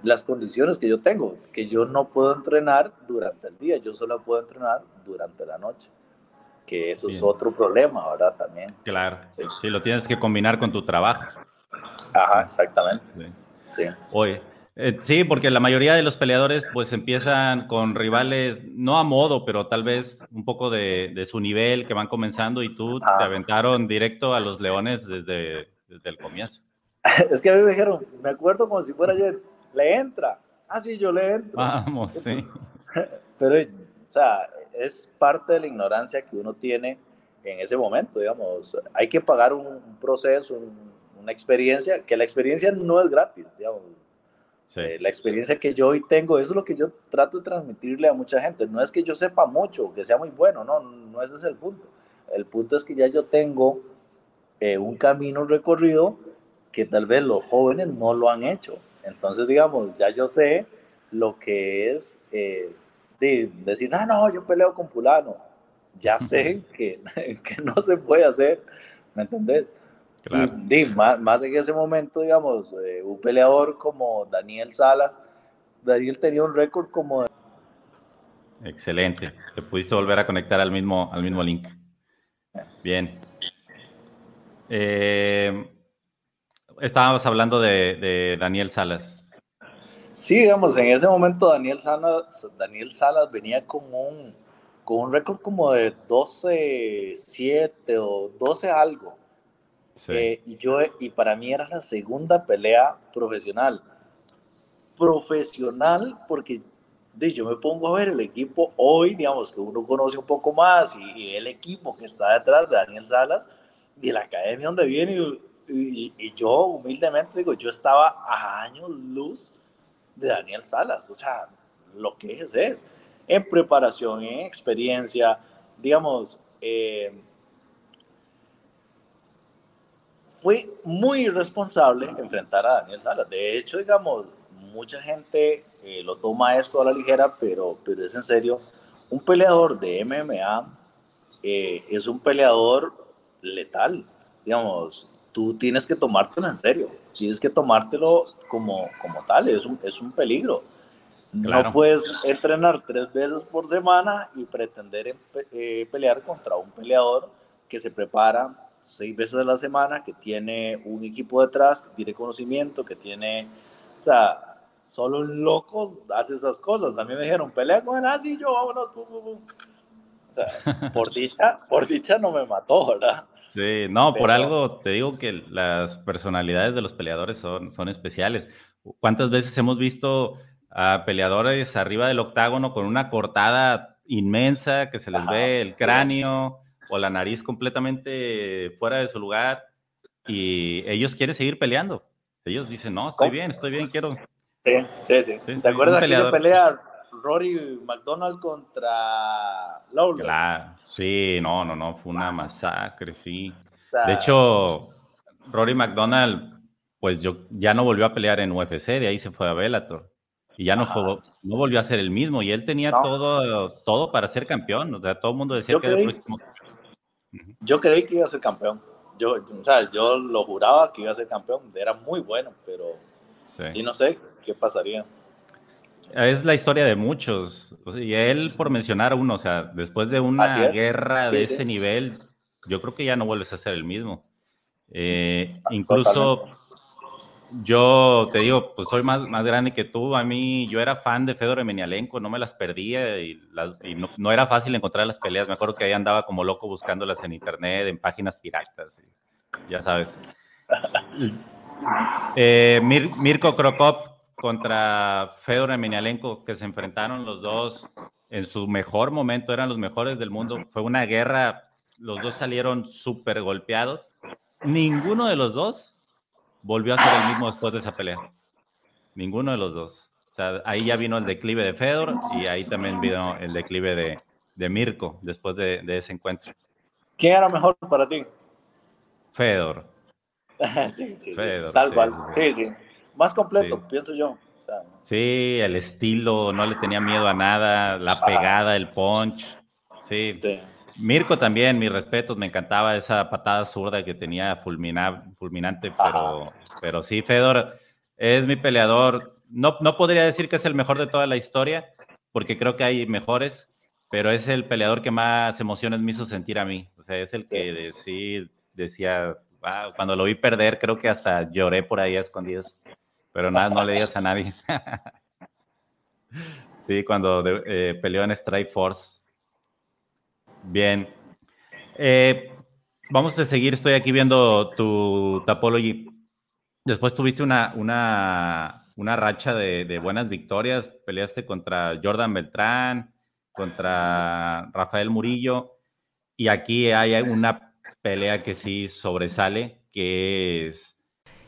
las condiciones que yo tengo, que yo no puedo entrenar durante el día, yo solo puedo entrenar durante la noche que eso Bien. es otro problema, ¿verdad? También. Claro, sí. sí. lo tienes que combinar con tu trabajo. Ajá, exactamente. Sí. sí. Oye, eh, sí, porque la mayoría de los peleadores pues empiezan con rivales, no a modo, pero tal vez un poco de, de su nivel que van comenzando y tú Ajá. te aventaron directo a los leones desde, desde el comienzo. es que a mí me dijeron, me acuerdo como si fuera ayer, le entra. Ah, sí, yo le entro. Vamos, sí. Pero, o sea, es parte de la ignorancia que uno tiene en ese momento, digamos. Hay que pagar un, proceso, una experiencia, que la experiencia no es gratis, digamos. Eh, la experiencia que yo hoy tengo, eso es lo que yo trato de transmitirle a mucha gente. No es que yo sepa mucho, que sea muy bueno, no, no ese es el punto. El punto es que ya yo tengo eh, un camino recorrido que tal vez los jóvenes no lo han hecho. Entonces, digamos, ya yo sé lo que es eh, de decir, no, no, yo peleo con fulano. Ya sé que, que no se puede hacer, ¿me entendés? Y, más, más, en ese momento, digamos, eh, un peleador como Daniel Salas, Daniel tenía un récord como... Excelente, te pudiste volver a conectar al mismo, al mismo link. Bien. Eh, estábamos hablando de, Daniel Salas. Sí, digamos, en ese momento Daniel Salas, Daniel Salas venía con un, con un récord como de 12-7 o 12 algo. Eh, y, yo, y para mí era la segunda pelea profesional. Profesional porque yo me pongo a ver el equipo hoy, digamos, que uno conoce un poco más y, el equipo que está detrás de Daniel Salas y la academia donde viene. Y, yo humildemente digo, yo estaba a años luz de Daniel Salas. O sea, lo que es es en preparación, en experiencia, digamos, eh, fue muy irresponsable enfrentar a Daniel Salas. De hecho, digamos, mucha gente eh, lo toma esto a la ligera, pero, pero es en serio. Un peleador de MMA eh, es un peleador letal. Digamos, tú tienes que tomártelo en serio. Tienes que tomártelo como, como tal. Es un, es un peligro. No puedes entrenar tres veces por semana y pretender eh, pelear contra un peleador que se prepara seis veces a la semana, que tiene un equipo detrás, que tiene conocimiento, que tiene, o sea, solo un loco hace esas cosas. A mí me dijeron, pelea con él, así yo, vámonos, O sea, por dicha, por dicha no me mató, ¿verdad? Sí, no, por algo te digo que las personalidades de los peleadores son, son especiales. ¿Cuántas veces hemos visto a peleadores arriba del octágono con una cortada inmensa que se les ve el cráneo? o la nariz completamente fuera de su lugar y ellos quieren seguir peleando. Ellos dicen, no, estoy bien, estoy bien, quiero. Sí, sí, sí. ¿Te acuerdas que pelea Rory McDonald contra Lawler? Claro, sí, no, no, no, fue una masacre, sí. De hecho, Rory McDonald, pues yo ya no volvió a pelear en UFC, de ahí se fue a Bellator. Y ya no, fue, no volvió a ser el mismo. Y él tenía todo, todo para ser campeón. O sea, todo el mundo decía que era el próximo yo creí que iba a ser campeón. Yo, o sea, yo lo juraba que iba a ser campeón. Era muy bueno, pero. Y no sé qué pasaría. Es la historia de muchos. y él, por mencionar uno, o sea, después de una guerra de ese nivel, yo creo que ya no vuelves a ser el mismo. Eh, incluso yo te digo, pues soy más, más grande que tú. A mí, yo era fan de Fedor Emelianenko, no me las perdía y, no, era fácil encontrar las peleas. Me acuerdo que ahí andaba como loco buscándolas en internet, en páginas piratas, ya sabes. Eh, Mirko Krokop contra Fedor Emelianenko, que se enfrentaron los dos en su mejor momento, eran los mejores del mundo. Fue una guerra, los dos salieron súper golpeados. Ninguno de los dos volvió a ser el mismo después de esa pelea. Ninguno de los dos. O sea, ahí ya vino el declive de Fedor y ahí también vino el declive de, de Mirko después de, de, ese encuentro. ¿Quién era mejor para ti? Fedor. sí, sí, Fedor, tal cual. Sí, sí. Más completo, pienso yo. sí, el estilo, no le tenía miedo a nada, la pegada, el punch. Sí. sí. Mirko también, mis respetos, me encantaba esa patada zurda que tenía fulminante, pero, pero sí, Fedor es mi peleador. No, no podría decir que es el mejor de toda la historia, porque creo que hay mejores, pero es el peleador que más emociones me hizo sentir a mí. O sea, es el que sí decía, cuando lo vi perder, creo que hasta lloré por ahí a escondidas, pero nada, no le digas a nadie. sí, cuando eh, peleó en Strike Force Bien. Eh, vamos a seguir, estoy aquí viendo tu Tapology. Después tuviste una, una, una racha de, de, buenas victorias. Peleaste contra Jordan Beltrán, contra Rafael Murillo. Y aquí hay una pelea que sí sobresale, que es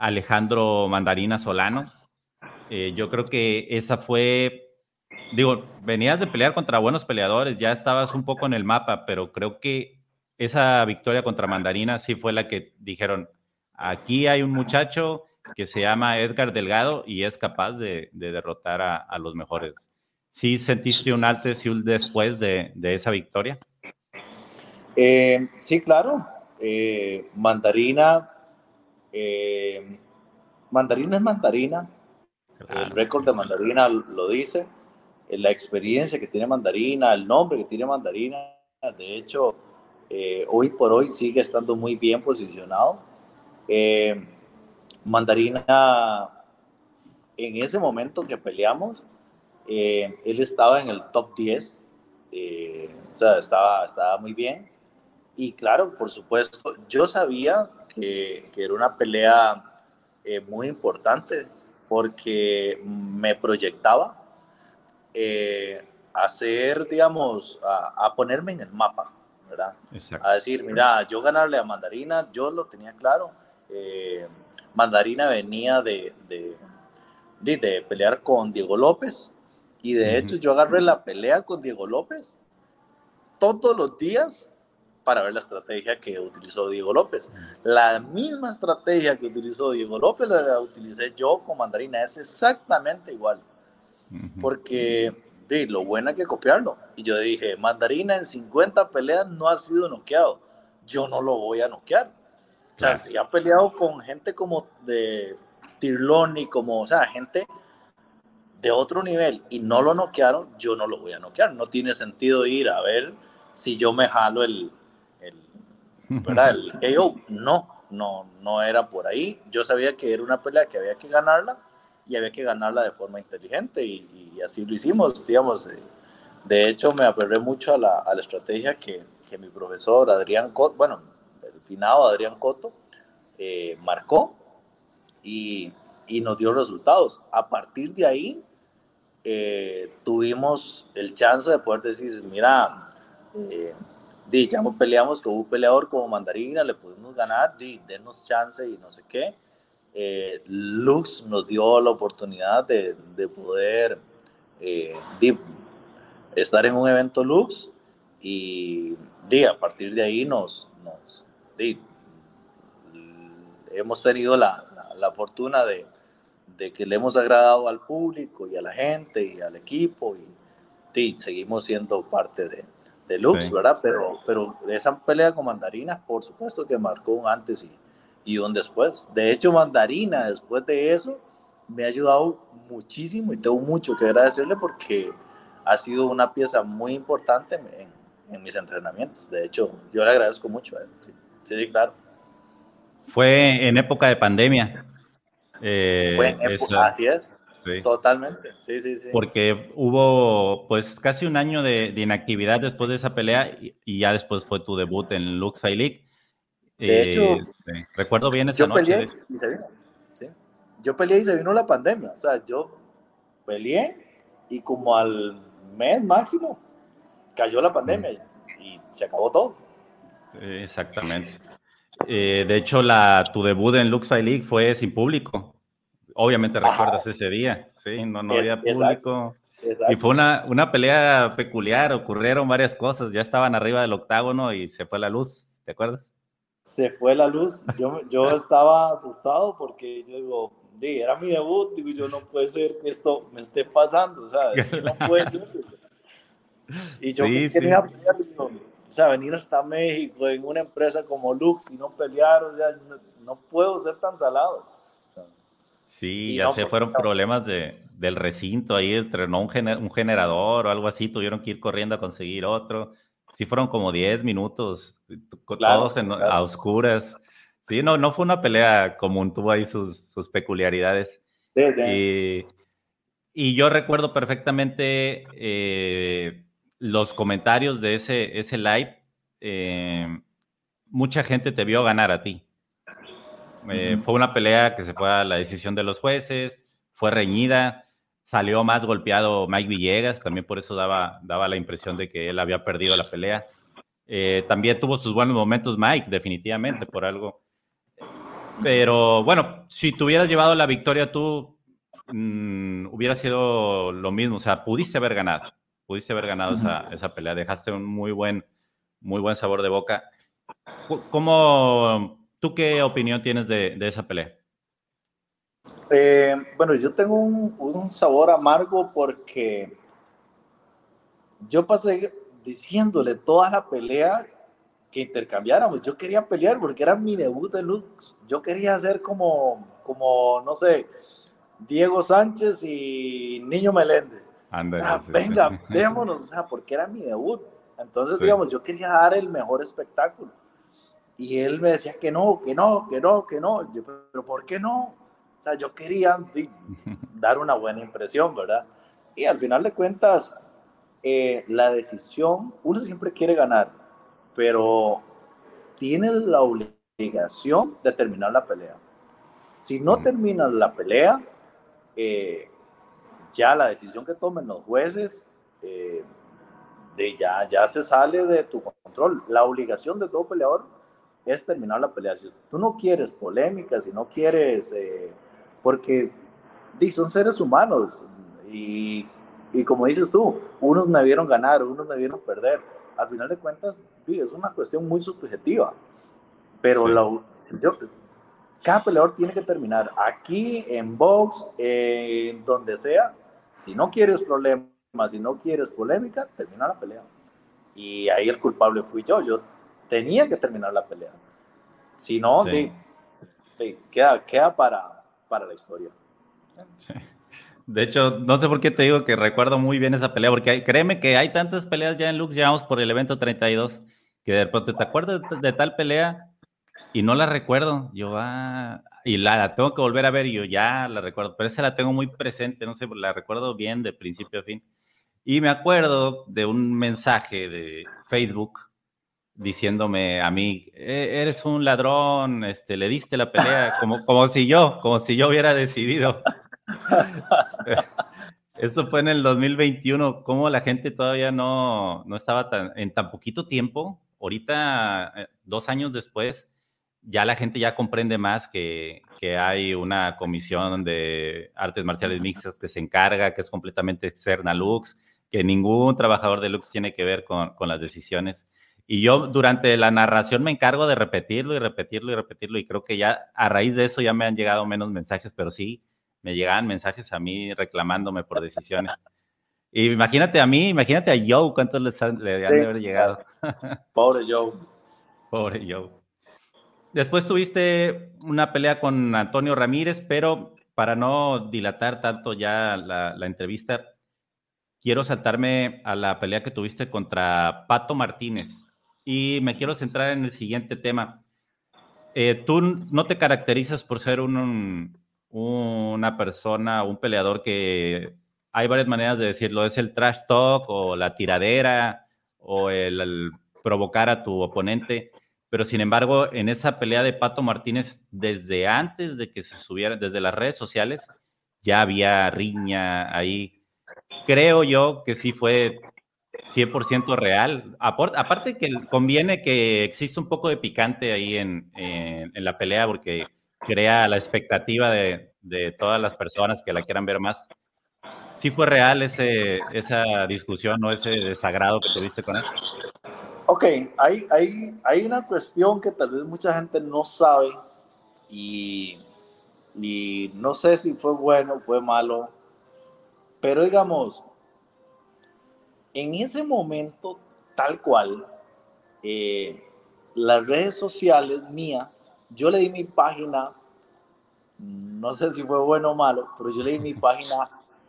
Alejandro Mandarina Solano. Eh, yo creo que esa fue digo, venías de pelear contra buenos peleadores, ya estabas un poco en el mapa, pero creo que esa victoria contra Mandarina sí fue la que dijeron, aquí hay un muchacho que se llama Edgar Delgado y es capaz de, derrotar a, los mejores. ¿Sí sentiste un antes y un después de, esa victoria? Eh, sí, claro. Eh, mandarina, eh, mandarina es mandarina. El récord de mandarina lo dice la experiencia que tiene Mandarina, el nombre que tiene Mandarina. De hecho, eh, hoy por hoy sigue estando muy bien posicionado. Eh, Mandarina, en ese momento que peleamos, eh, él estaba en el top 10, o sea, estaba, estaba muy bien. Y claro, por supuesto, yo sabía que, que era una pelea muy importante porque me proyectaba eh, hacer, digamos, a, ponerme en el mapa, ¿verdad? A decir, mira, yo ganarle a Mandarina, yo lo tenía claro. Eh, Mandarina venía de, de, de, pelear con Diego López y de hecho yo agarré la pelea con Diego López todos los días para ver la estrategia que utilizó Diego López. La misma estrategia que utilizó Diego López la utilicé yo con Mandarina, es exactamente igual porque de, lo bueno hay que copiarlo. Y yo dije, Mandarina en 50 peleas no ha sido noqueado. Yo no lo voy a noquear. O sea, si ha peleado con gente como de Tirloni, como, o sea, gente de otro nivel y no lo noquearon, yo no lo voy a noquear. No tiene sentido ir a ver si yo me jalo el ¿verdad? El No, no, no era por ahí. Yo sabía que era una pelea que había que ganarla y había que ganarla de forma inteligente y, así lo hicimos, digamos. Eh, de hecho, me aferré mucho a la, a la estrategia que, que, mi profesor Adrián Coto, bueno, el finado Adrián Coto, eh, marcó y, y, nos dio resultados. A partir de ahí, eh, tuvimos el chance de poder decir, mira, eh, ya peleamos con un peleador como Mandarina, le pudimos ganar, di, denos chance y no sé qué. Eh, Lux nos dio la oportunidad de, de poder eh, estar en un evento Lux y a partir de ahí nos, nos hemos tenido la, la, fortuna de, de, que le hemos agradado al público y a la gente y al equipo y seguimos siendo parte de, de Lux, ¿verdad? Pero, pero esa pelea con Mandarinas, por supuesto que marcó un antes y, y un después. De hecho, Mandarina, después de eso, me ha ayudado muchísimo y tengo mucho que agradecerle porque ha sido una pieza muy importante en, en mis entrenamientos. De hecho, yo le agradezco mucho a él. Sí, sí claro. Fue en época de pandemia. Eh, Fue en época, así es. Totalmente, sí, sí, sí. Porque hubo pues casi un año de, inactividad después de esa pelea y, ya después fue tu debut en Lux Fight League. De hecho, eh, recuerdo bien esa yo noche. Peleé y se vino, ¿sí? Yo peleé y se vino la pandemia. O sea, yo peleé y como al mes máximo cayó la pandemia y se acabó todo. Exactamente. Eh, de hecho, la, tu debut en Lux Fight League fue sin público. Obviamente recuerdas ese día, sí, no, no había público. Y fue una, una pelea peculiar, ocurrieron varias cosas, ya estaban arriba del octágono y se fue la luz, ¿te acuerdas? Se fue la luz, yo, yo estaba asustado porque yo digo, era mi debut, digo yo, no puede ser que esto me esté pasando, o sea, no puede Y yo quería pelear, o sea, venir hasta México en una empresa como Lux y no pelear, o sea, no, puedo ser tan salado. Sí, ya se fueron problemas de, del recinto, ahí entrenó un, un generador o algo así, tuvieron que ir corriendo a conseguir otro. Sí, fueron como 10 minutos, todos a oscuras. Sí, no, no fue una pelea común, tuvo ahí sus, sus peculiaridades. Sí, sí. Y, y, yo recuerdo perfectamente eh, los comentarios de ese, ese live, eh, mucha gente te vio ganar a ti. Eh, fue una pelea que se fue a la decisión de los jueces, fue reñida, salió más golpeado Mike Villegas, también por eso daba, daba la impresión de que él había perdido la pelea. Eh, también tuvo sus buenos momentos Mike, definitivamente, por algo. Pero bueno, si te hubieras llevado la victoria tú, mm, hubiera sido lo mismo, o sea, pudiste haber ganado pudiste haber ganado esa, esa, pelea, dejaste un muy buen, muy buen sabor de boca. ¿Cómo, tú qué opinión tienes de, de esa pelea? Eh, bueno, yo tengo un, un, sabor amargo porque yo pasé diciéndole toda la pelea que intercambiáramos. Yo quería pelear porque era mi debut de Lux. Yo quería ser como, como no sé, Diego Sánchez y Niño Meléndez venga, démonos, o sea, porque era mi debut. Entonces, digamos, yo quería dar el mejor espectáculo. Y él me decía que no, que no, que no, que no. Yo, pero ¿por qué no? O sea, yo quería dar una buena impresión, ¿verdad? Y al final de cuentas, eh, la decisión, uno siempre quiere ganar, pero tiene la obligación de terminar la pelea. Si no terminas la pelea, eh, ya la decisión que tomen los jueces eh, de ya, ya se sale de tu control. La obligación de todo peleador es terminar la pelea. Si tú no quieres polémicas, si no quieres, eh, porque son seres humanos y, y, como dices tú, unos me vieron ganar, unos me vieron perder. Al final de cuentas, es una cuestión muy subjetiva, pero la, yo, cada peleador tiene que terminar aquí, en box, en donde sea, si no quieres problemas, si no quieres polémica, termina la pelea. Y ahí el culpable fui yo. Yo tenía que terminar la pelea. Si no, queda, queda para, para la historia. De hecho, no sé por qué te digo que recuerdo muy bien esa pelea, porque créeme que hay tantas peleas ya en Lux, ya vamos por el evento 32, que de repente te acuerdas de, tal pelea y no la recuerdo. Yo, ah, y la, tengo que volver a ver y yo ya la recuerdo, pero esa la tengo muy presente, no sé, la recuerdo bien de principio a fin. Y me acuerdo de un mensaje de Facebook diciéndome a mí, e-, eres un ladrón, este, le diste la pelea, como, como si yo, como si yo hubiera decidido. Eso fue en el 2021, como la gente todavía no, no estaba tan, en tan poquito tiempo, ahorita, eh, dos años después, ya la gente ya comprende más que, que, hay una comisión de artes marciales mixtas que se encarga, que es completamente externa a Lux, que ningún trabajador de Lux tiene que ver con, con, las decisiones. Y yo durante la narración me encargo de repetirlo y repetirlo y repetirlo y creo que ya a raíz de eso ya me han llegado menos mensajes, pero sí me llegaban mensajes a mí reclamándome por decisiones. Y imagínate a mí, imagínate a Joe, ¿cuántos le han, de haber llegado? Pobre Joe. Pobre Joe. Después tuviste una pelea con Antonio Ramírez, pero para no dilatar tanto ya la, entrevista, quiero saltarme a la pelea que tuviste contra Pato Martínez y me quiero centrar en el siguiente tema. Eh, tú no te caracterizas por ser un, una persona, un peleador que hay varias maneras de decirlo, es el trash talk o la tiradera o el, provocar a tu oponente, pero sin embargo, en esa pelea de Pato Martínez, desde antes de que se subiera, desde las redes sociales, ya había riña ahí. Creo yo que sí fue 100% real. Aparte que conviene que exista un poco de picante ahí en, en, la pelea porque crea la expectativa de, de, todas las personas que la quieran ver más. ¿Sí fue real ese, esa discusión o ese desagrado que tuviste con él? Ok, hay, hay, hay una cuestión que tal vez mucha gente no sabe y, y no sé si fue bueno o fue malo, pero digamos, en ese momento, tal cual, eh, las redes sociales mías, yo le di mi página, no sé si fue bueno o malo, pero yo le di mi página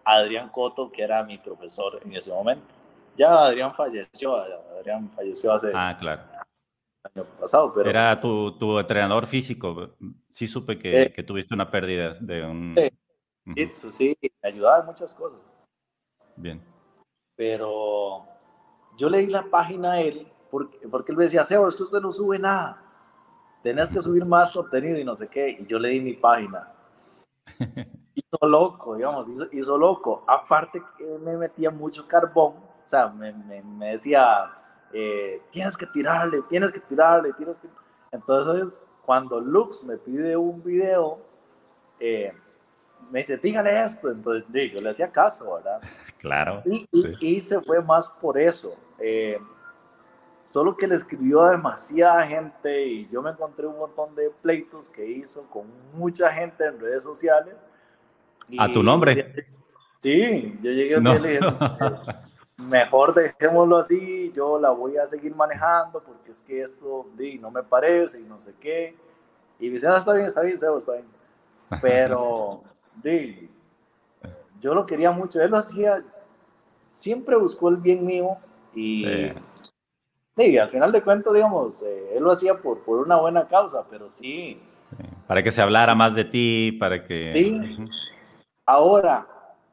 a Adrián Coto, que era mi profesor en ese momento. Ya Adrián falleció, Adrián falleció hace ah, claro. año pasado. Pero, era tu, tu entrenador físico, sí supe que, eh, que, tuviste una pérdida de un... Sí, sí, me ayudaba en muchas cosas. Bien pero yo leí la página a él porque, porque él me decía, Sebo, es que usted no sube nada, tenés que subir más contenido y no sé qué, y yo leí mi página. hizo loco, digamos, hizo, hizo, loco. Aparte que me metía mucho carbón, o sea, me, me, decía, eh, tienes que tirarle, tienes que tirarle, tienes que... Entonces, cuando Lux me pide un video, eh, me dice, dígale esto. Entonces, yo le hacía caso, ¿verdad? Claro. Y, se fue más por eso. Eh, solo que le escribió a demasiada gente y yo me encontré un montón de pleitos que hizo con mucha gente en redes sociales. ¿A tu nombre? Sí, yo llegué a no. y dije, mejor dejémoslo así, yo la voy a seguir manejando porque es que esto di, no me parece y no sé qué. Y no, está bien, está bien, Sebo, está bien. Pero de, yo lo quería mucho, él lo hacía, siempre buscó el bien mío y, al final de cuentas, digamos, eh, él lo hacía por, por una buena causa, pero sí. Para que se hablara más de ti, para que... Sí. Ahora,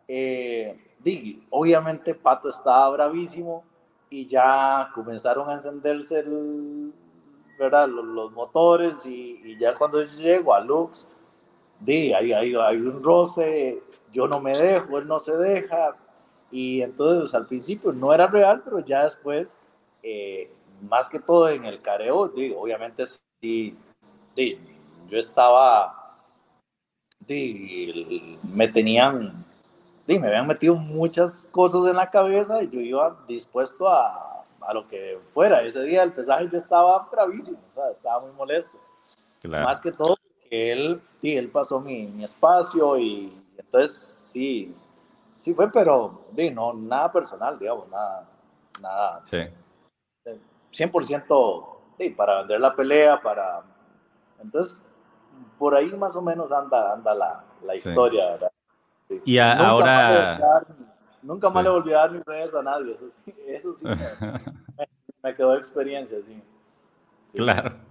eh, obviamente Pato estaba bravísimo y ya comenzaron a encenderse ¿verdad? Los, motores y, y, ya cuando llego a Lux, di, hay, hay, hay un roce, yo no me dejo, él no se deja. Y entonces al principio no era real, pero ya después, eh, más que todo en el careo, di, obviamente sí, di, yo estaba, di, me tenían, di, me habían metido muchas cosas en la cabeza y yo iba dispuesto a, a lo que fuera. Ese día el pesaje yo estaba bravísimo, o sea, estaba muy molesto. Más que todo él, sí, él pasó mi, mi, espacio y entonces sí, sí fue, pero sí, no, nada personal, digamos, nada, nada. Sí. 100% sí, para vender la pelea, para... Entonces, por ahí más o menos anda, anda la, la historia, ¿verdad? Sí. Y a, nunca ahora... Más nunca más le volví a dar mis redes a nadie, eso sí, eso sí me, me, quedó experiencia, sí. Claro.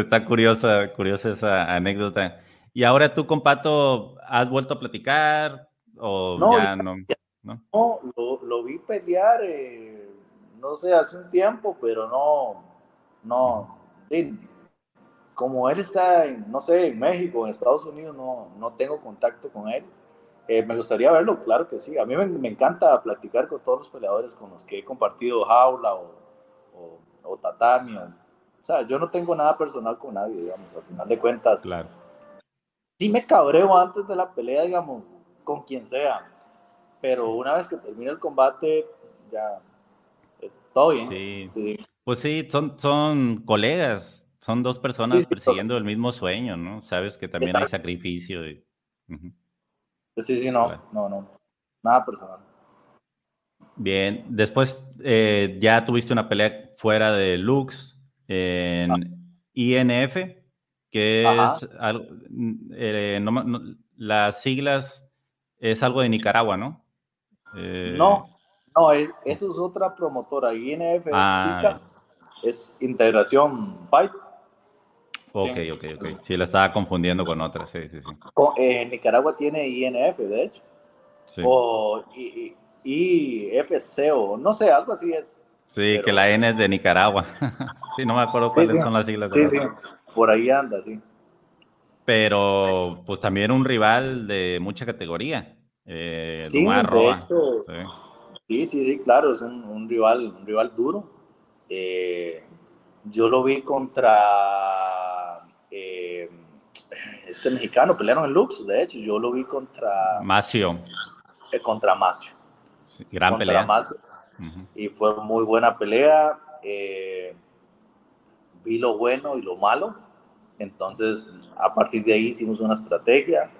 Está curiosa, curiosa esa anécdota. ¿Y ahora tú con Pato has vuelto a platicar o no, ya no? No, lo, lo, vi pelear, eh, no sé, hace un tiempo, pero no, no, como él está, en, no sé, en México, en Estados Unidos, no, no tengo contacto con él. Eh, me gustaría verlo, claro que sí. A mí me, me, encanta platicar con todos los peleadores con los que he compartido jaula o, o, o tatami o o sea, yo no tengo nada personal con nadie, digamos, al final de cuentas. Claro. Sí me cabreo antes de la pelea, digamos, con quien sea. Pero una vez que termine el combate, ya todo bien. Sí. Pues sí, son, son colegas, son dos personas persiguiendo el mismo sueño, ¿no? Sabes que también hay sacrificio. Y... Sí, sí, no, no, no, nada personal. Bien, después eh, ya tuviste una pelea fuera de Lux, en INF, que es algo, eh, las siglas es algo de Nicaragua, ¿no? Eh, no, No, es- eso es otra promotora. INF es, Ah, es Integración Fight. Ok, Sí. ok, ok. Sí, la estaba confundiendo con otra, sí, sí, sí. Eh, Nicaragua tiene INF, de hecho. Sí, O I- I- IFC o no sé, algo así es. Sí, que la N es de Nicaragua. sí, no me acuerdo cuáles sí. son las siglas. de Sí, la- sí, por ahí anda, sí. Pero, pues también un rival de mucha categoría. Eh, Sí, de hecho, Sí. Sí, sí, claro, es un, un rival, un rival duro. Eh, yo lo vi contra eh, este mexicano, pelearon en Lux, de hecho, yo lo vi contra, Macio, eh, contra Macio. sí, gran contra pelea. Macio, Ujú. y fue muy buena pelea. eh, vi lo bueno y lo malo. Entonces, a partir de ahí hicimos una estrategia.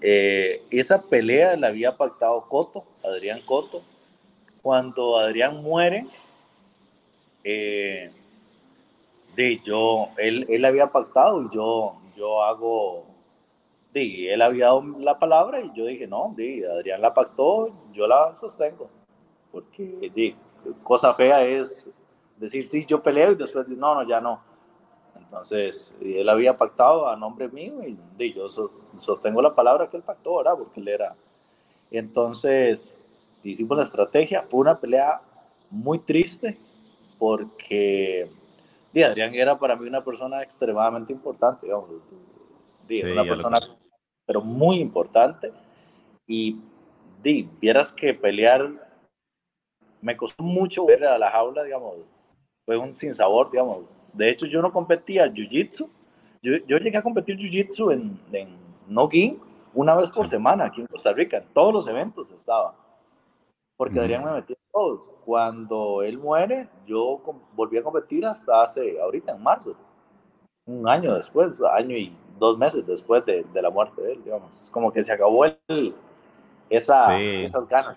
Eh, esa pelea la había pactado Coto, Adrián Coto. Cuando Adrián muere, eh, de yo, él, él había pactado y yo, yo hago, de, él había dado la palabra y yo dije, no, de, Adrián la pactó, yo la sostengo. Porque de, cosa fea es decir, sí, yo peleo y después no, no, ya no. Entonces, él había pactado a nombre mío y, de, yo sos- sostengo la palabra que él pactó, ¿verdad? Porque él era. Entonces, hicimos la estrategia. Fue una pelea muy triste porque di, Adrián era para mí una persona extremadamente importante, digamos. Di, Sí, una persona, pero muy importante. Y di, vieras que pelear me costó mucho ver a la jaula, digamos, fue un sinsabor, digamos. De hecho, yo no competía jiu-jitsu. Yo, yo llegué a competir jiu-jitsu en, en Noguín una vez por semana aquí en Costa Rica. En todos los eventos estaba. Porque. Adrián me metía en todos. Cuando él muere, yo volví a competir hasta hace, ahorita en marzo. Un año después, año y dos meses después de, de la muerte de él, digamos. Como que se acabó el, esa, Sí. esas ganas.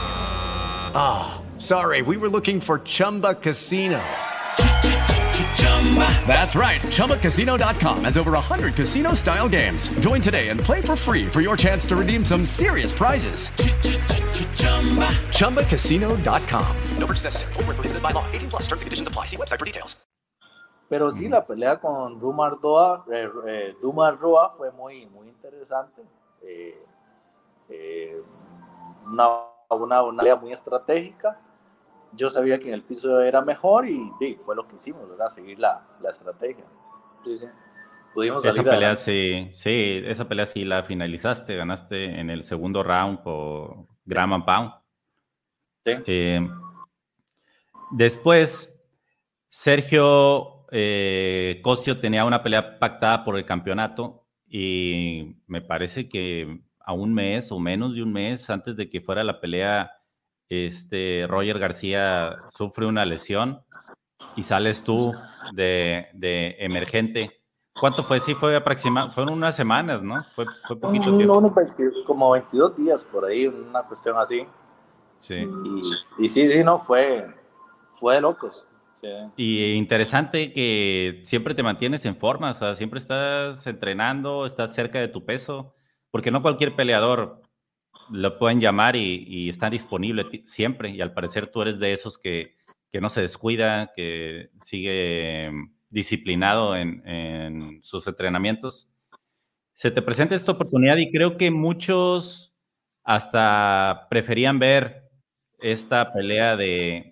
Ah, sorry, we were looking for Chumba Casino. That's right. ChumbaCasino.com has over 100 casino style games. Join today and play for free for your chance to redeem some serious prizes. ChumbaCasino.com. No purchase necessary. Void prohibited by law. 18 plus terms and conditions apply. See website for details. Pero sí, la pelea con Dumar, Doa, eh, eh, Dumar Roa fue muy, muy interesante. Eh, eh, una, una pelea muy estratégica. Yo sabía que en el piso era mejor y, sí, fue lo que hicimos, ¿verdad? Seguir la, la estrategia. Sí, sí. Pudimos Esa salir pelea adelante. sí, sí, esa pelea sí la finalizaste, ganaste en el segundo round por Gram and Pound. Eh, después, Sergio eh, Cosio tenía una pelea pactada por el campeonato y me parece que a un mes o menos de un mes antes de que fuera la pelea, este Roger García sufre una lesión y sales tú de, de emergente. ¿Cuánto fue? Sí, fue aproximadamente, fueron unas semanas, ¿no? Fue, fue poquito Un- tiempo. unos 20 como 22 días por ahí, una cuestión así. Sí. Y, y sí, sí, no, fue, fue de locos. Sí. Y interesante que siempre te mantienes en forma, o sea, siempre estás entrenando, estás cerca de tu peso, porque no cualquier peleador lo pueden llamar y, está disponible siempre. Y al parecer tú eres de esos que, no se descuida, que sigue em, disciplinado en, sus entrenamientos. Se te presenta esta oportunidad y creo que muchos hasta preferían ver esta pelea de,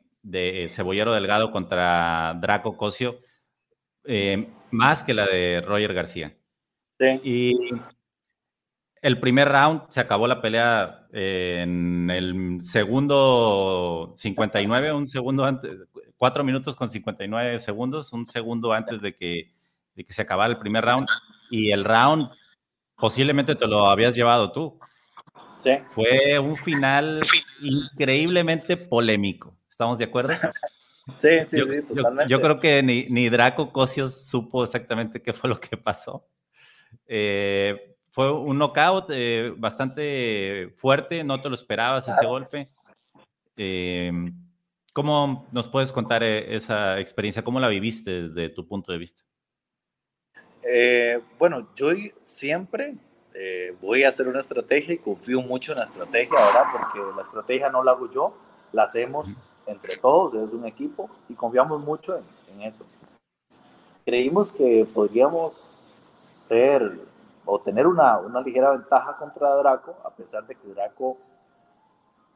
Cebollero Delgado contra Draco Cosio em, más que la de Roger García. Sí. Y el primer round se acabó la pelea en el segundo 59, un segundo antes, cuatro minutos con 59 segundos, un segundo antes de que, de que se acabara el primer round. Y el round posiblemente te lo habías llevado tú. Sí. Fue un final increíblemente polémico. ¿Estamos de acuerdo? Sí, sí, sí, totalmente. Yo, creo que ni, ni Draco Cosios supo exactamente qué fue lo que pasó. Eh, fue un knockout eh, bastante fuerte, no te lo esperabas ese golpe. Eh, ¿Cómo nos puedes contar eh, esa experiencia? ¿Cómo la viviste desde tu punto de vista? bueno, yo siempre voy a hacer una estrategia y confío mucho en la estrategia, ¿verdad? Porque la estrategia no la hago yo, la hacemos entre todos, es un equipo y confiamos mucho en, en eso. Creímos que podríamos ser o tener una, una ligera ventaja contra Draco, a pesar de que Draco,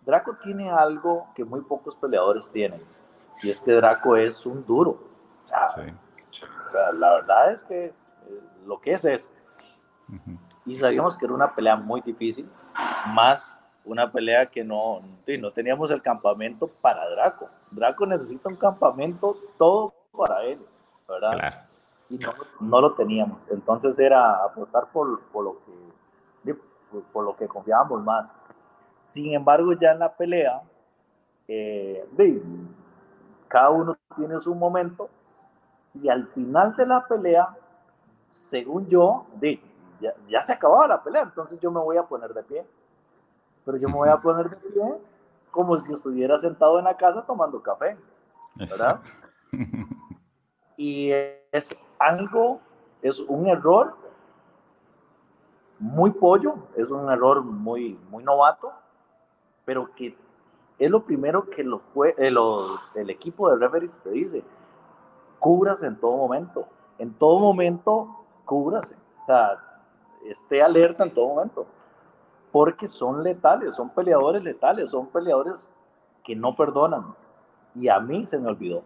Draco tiene algo que muy pocos peleadores tienen, y es que Draco es un duro. O sea, la verdad es que eh, lo que es es. Y sabíamos que era una pelea muy difícil, más una pelea que no, no teníamos el campamento para Draco. Draco necesita un campamento todo para él, ¿verdad? Claro y no, lo teníamos. Entonces era apostar por, por, lo que, por, lo que confiábamos más. Sin embargo, ya en la pelea, eh, cada uno tiene su momento y al final de la pelea, según yo, ya, ya, se acababa la pelea, entonces yo me voy a poner de pie. Pero yo me voy a poner de pie como si estuviera sentado en la casa tomando café, ¿verdad? Y es algo, es un error muy pollo, es un error muy, muy novato, pero que es lo primero que lo fue, eh, el equipo de referees te dice, cúbrase en todo momento, en todo momento cúbrase, o sea, esté alerta en todo momento, porque son letales, son peleadores letales, son peleadores que no perdonan, y a mí se me olvidó.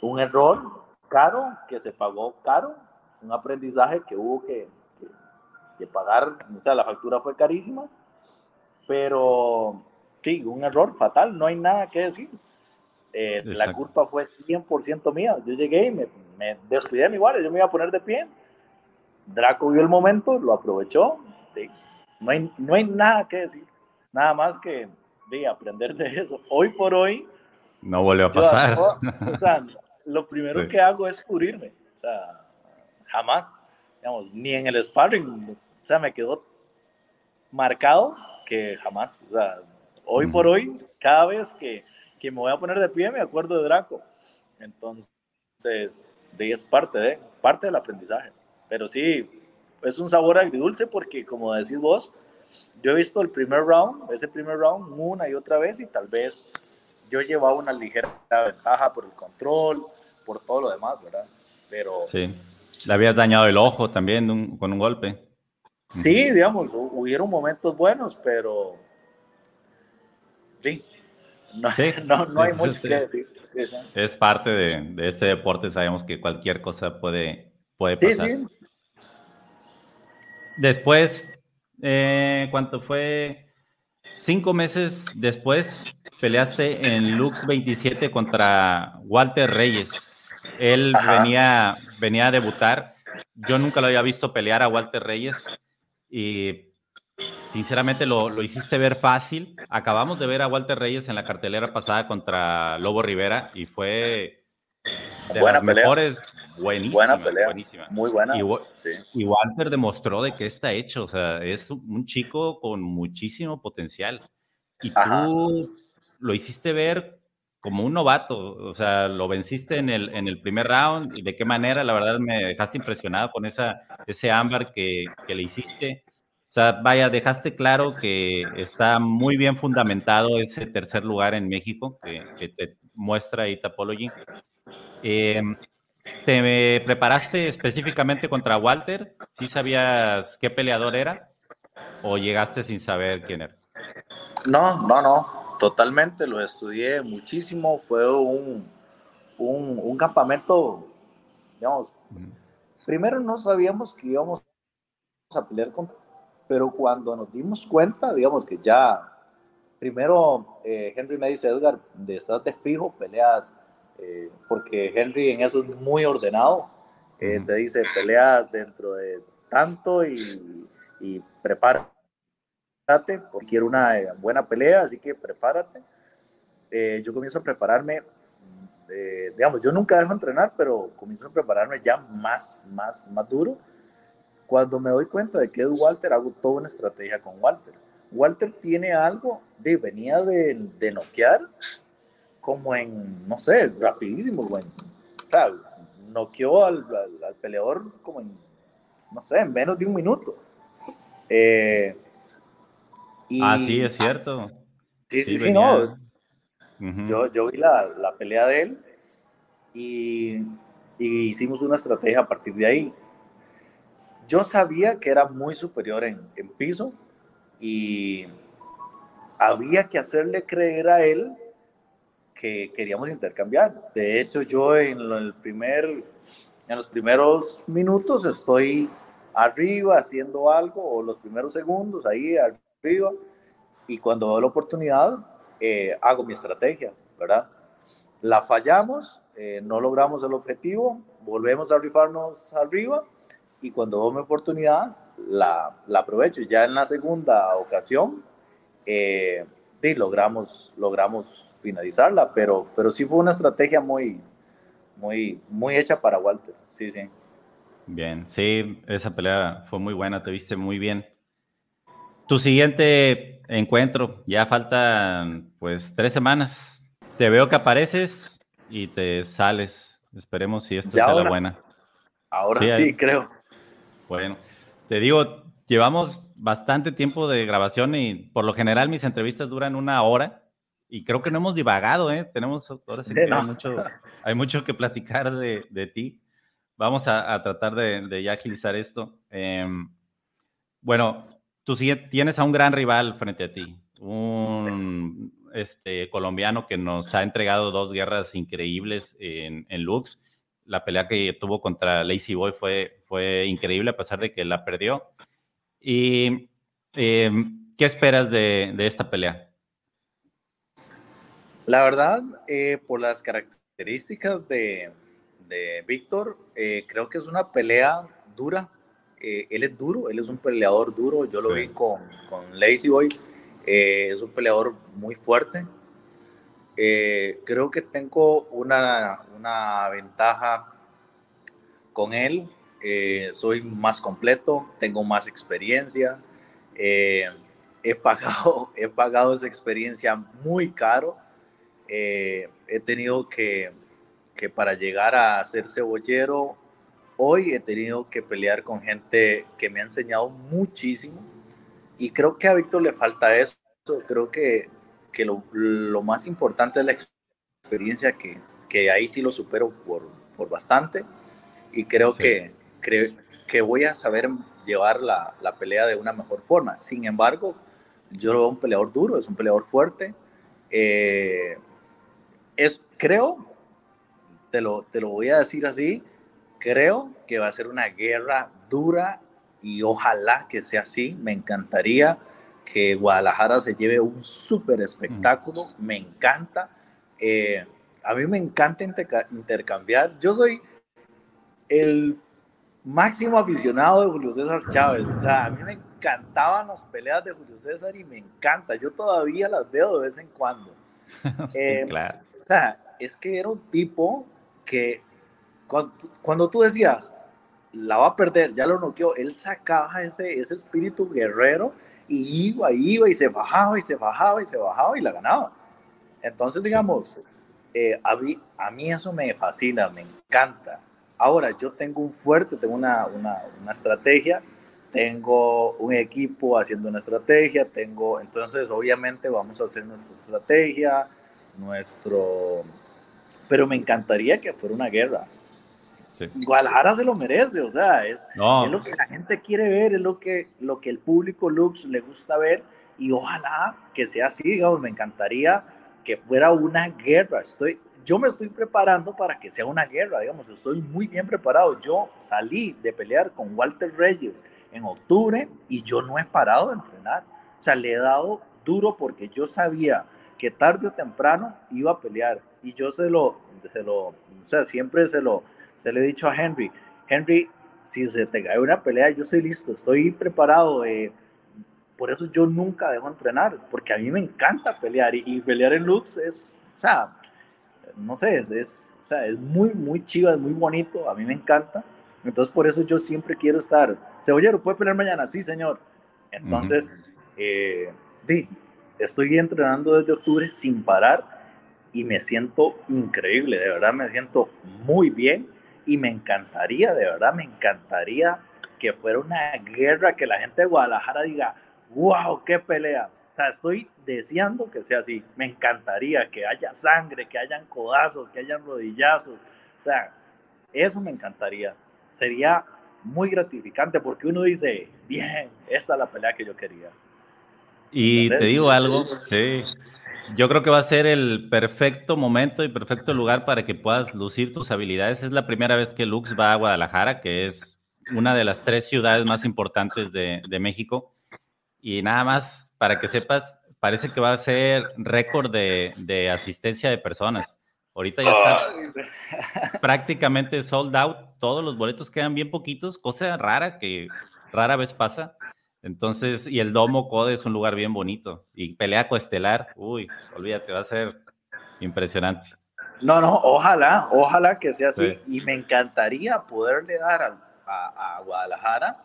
Un error caro, que se pagó caro, un aprendizaje que hubo que, que, pagar, o sea, la factura fue carísima, pero sí, un error fatal, no hay nada que decir. Eh, la culpa fue 100% mía. Yo llegué y me, me, descuidé de mi guardia, yo me iba a poner de pie. Draco vio el momento, lo aprovechó. No, hay, no hay nada que decir, nada más que de aprender de eso. Hoy por hoy. No volvió a pasar. o sea, lo primero que hago es cubrirme. O sea, jamás, digamos, ni en el sparring, o sea, me quedó marcado que jamás, o sea, hoy por hoy, cada vez que, que, me voy a poner de pie, me acuerdo de Draco. Entonces, de es parte de, parte del aprendizaje. Pero sí, es un sabor agridulce porque, como decís vos, yo he visto el primer round, ese primer round, una y otra vez, y tal vez yo llevaba una ligera ventaja por el control, por todo lo demás, ¿verdad? Pero... Sí, le habías dañado el ojo también con un golpe. Sí, digamos, hubieron momentos buenos, pero... Sí, no, no, hay mucho que decir. Es parte de, este deporte, sabemos que cualquier cosa puede, puede pasar. Sí, sí. Después, eh, ¿cuánto fue? Cinco meses después, peleaste en Lux 27 contra Walter Reyes. Él venía, venía a debutar. Yo nunca lo había visto pelear a Walter Reyes y sinceramente lo, lo, hiciste ver fácil. Acabamos de ver a Walter Reyes en la cartelera pasada contra Lobo Rivera y fue de las mejores. Buenísima, buena pelea. Buenísima. Muy buena. Y, y, Walter demostró de qué está hecho. O sea, es un chico con muchísimo potencial. Y tú lo hiciste ver como un novato, o sea, lo venciste en el, en el primer round y de qué manera, la verdad me dejaste impresionado con esa, ese ámbar que, que le hiciste. O sea, vaya, dejaste claro que está muy bien fundamentado ese tercer lugar en México que, te muestra Itapology. Eh, ¿Te preparaste específicamente contra Walter? ¿Sí sabías qué peleador era? ¿O llegaste sin saber quién era? No, no, no. Totalmente. Lo estudié muchísimo. Fue un, un, un campamento, digamos, primero no sabíamos que íbamos a pelear con pero cuando nos dimos cuenta, digamos que ya, primero eh, Henry me dice, Edgar, de estar de fijo, peleas, eh, porque Henry en eso es muy ordenado, eh, te dice, peleas dentro de tanto y, y prepárate, porque quiero una buena pelea, así que prepárate. yo comienzo a prepararme, digamos, yo nunca dejo entrenar, pero comienzo a prepararme ya más, más, más duro cuando me doy cuenta de que es Walter, hago toda una estrategia con Walter. Walter tiene algo de venía de, de noquear como en, no sé, rapidísimo, güey. O sea, noqueó al, al, peleador como en, no sé, en menos de un minuto. Eh, y, ah, sí, es cierto. Sí, sí, sí, no. yo, yo vi la, la, pelea de él y, y hicimos una estrategia a partir de ahí yo sabía que era muy superior en, en piso y había que hacerle creer a él que queríamos intercambiar. De hecho, yo en, el primer, en los primeros minutos estoy arriba haciendo algo, o los primeros segundos ahí arriba, y cuando veo la oportunidad, eh, hago mi estrategia, ¿verdad? La fallamos, eh, no logramos el objetivo, volvemos a rifarnos arriba y cuando veo mi oportunidad, la, la aprovecho. Ya en la segunda ocasión, eh, logramos, logramos finalizarla, pero, pero sí fue una estrategia muy, muy, muy hecha para Walter. Sí, sí. Bien, sí, esa pelea fue muy buena, te viste muy bien. Tu siguiente encuentro, ya faltan pues tres semanas. Te veo que apareces y te sales. Esperemos si esta sea la buena. Ahora sí creo. Bueno, te digo, llevamos bastante tiempo de grabación y por lo general mis entrevistas duran una hora y creo que no hemos divagado, ¿eh? Tenemos, ahora sí, hay, mucho, hay mucho que platicar de, de ti. Vamos a, tratar de, de, ya agilizar esto. Em, bueno, tú tienes a un gran rival frente a ti, un este, colombiano que nos ha entregado dos guerras increíbles en, en Lux la pelea que tuvo contra Lazy Boy fue, fue increíble a pesar de que la perdió. ¿Y em, qué esperas de, esta pelea? La verdad, eh, por las características de, Víctor, eh, creo que es una pelea dura. Eh, él es duro, él es un peleador duro. Yo lo vi con, con Lazy Boy. es un peleador muy fuerte. creo que tengo una, una ventaja con él. Eh, soy más completo, tengo más experiencia. Eh, he, pagado, he pagado esa experiencia muy caro. Eh, he tenido que, que para llegar a ser cebollero, hoy he tenido que pelear con gente que me ha enseñado muchísimo. Y creo que a Víctor le falta eso. Creo que, que lo, lo más importante es la experiencia que, que ahí sí lo supero por, por bastante y creo que, que voy a saber llevar la, la, pelea de una mejor forma. Sin embargo, yo lo veo un peleador duro, es un peleador fuerte. Eh, es, creo, te lo, te lo voy a decir así, creo que va a ser una guerra dura y ojalá que sea así. Me encantaría que Guadalajara se lleve un súper espectáculo, me encanta. Eh, a mí me encanta intercambiar. Yo soy el máximo aficionado de Julio César Chávez. O sea, a mí me encantaban las peleas de Julio César y me encanta. Yo todavía las veo de vez en cuando. Eh, claro. O sea, es que era un tipo que cuando, tú decías, la va a perder, ya lo noqueó, él sacaba ese, ese espíritu guerrero y iba, iba y se bajaba y se bajaba y se bajaba y la ganaba. Entonces, digamos, eh, a, mí, a mí eso me fascina, me encanta. Ahora, yo tengo un fuerte, tengo una, una, una estrategia tengo un equipo haciendo una estrategia, tengo, entonces obviamente vamos a hacer nuestra estrategia, nuestro, pero me encantaría que fuera una guerra. Guadalajara se lo merece, o sea, es, es, lo que la gente quiere ver, es lo que, lo que el público Lux le gusta ver y ojalá que sea así, digamos, me encantaría que fuera una guerra. Estoy, yo me estoy preparando para que sea una guerra, digamos, estoy muy bien preparado. Yo salí de pelear con Walter Reyes en octubre y yo no he parado de entrenar. O sea, le he dado duro porque yo sabía que tarde o temprano iba a pelear y yo se lo, se lo, o sea, siempre se lo, se le he dicho a Henry, Henry, si se te cae una pelea, yo estoy listo, estoy preparado. Eh, por eso yo nunca dejo entrenar, porque a mí me encanta pelear y, pelear en Lux es, o sea, no sé, es, es, o sea, es muy, muy chiva, es muy bonito, a mí me encanta. Entonces, por eso yo siempre quiero estar. Cebollero, ¿puede pelear mañana? Sí, señor. Entonces, eh, estoy entrenando desde octubre sin parar y me siento increíble, de verdad me siento muy bien y me encantaría, de verdad me encantaría que fuera una guerra, que la gente de Guadalajara diga, wow, qué pelea. O sea, estoy deseando que sea así. Me encantaría que haya sangre, que hayan codazos, que hayan rodillazos. O sea, eso me encantaría. Sería muy gratificante porque uno dice, bien, esta es la pelea que yo quería. Y te digo algo, sí. Yo creo que va a ser el perfecto momento y perfecto lugar para que puedas lucir tus habilidades. Es la primera vez que Lux va a Guadalajara, que es una de las tres ciudades más importantes de, de México. Y nada más, para que sepas, parece que va a ser récord de, de asistencia de personas. Ahorita ya está prácticamente sold out. Todos los boletos quedan bien poquitos, cosa rara que rara vez pasa. Entonces, y el Domo Code es un lugar bien bonito. Y pelea coestelar, uy, olvídate, va a ser impresionante. No, no, ojalá, ojalá que sea así. Y me encantaría poderle dar a, a, Guadalajara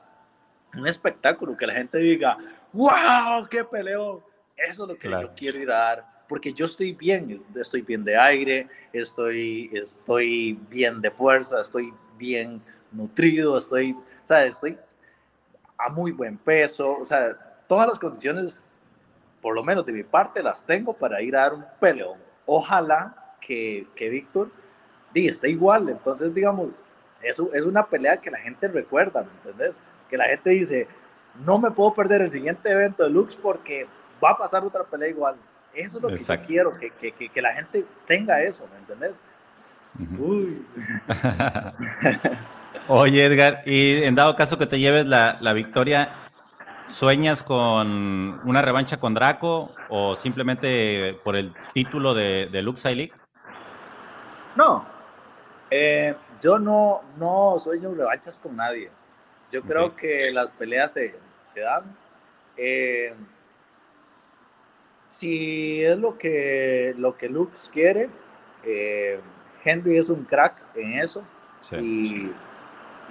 un espectáculo, que la gente diga, wow, qué peleo. Eso es lo que yo quiero ir a dar, porque yo estoy bien, estoy bien de aire, estoy, estoy bien de fuerza, estoy bien nutrido, estoy, o sea, estoy a muy buen peso, o sea, todas las condiciones, por lo menos de mi parte, las tengo para ir a dar un peleón. Ojalá que, que Víctor diga, esté igual, entonces, digamos, eso es una pelea que la gente recuerda, ¿me entendés? Que la gente dice, no me puedo perder el siguiente evento de Lux porque va a pasar otra pelea igual. Eso es lo que yo quiero, que, que, que, la gente tenga eso, ¿me entendés? Uy. Oye, Edgar, y en dado caso que te lleves la, la victoria, ¿sueñas con una revancha con Draco o simplemente por el título de, de Lux League? No, eh, yo no, no sueño revanchas con nadie. Yo creo que las peleas se, se dan. Eh, si es lo que, lo que Lux quiere, eh, Henry es un crack en eso. Y,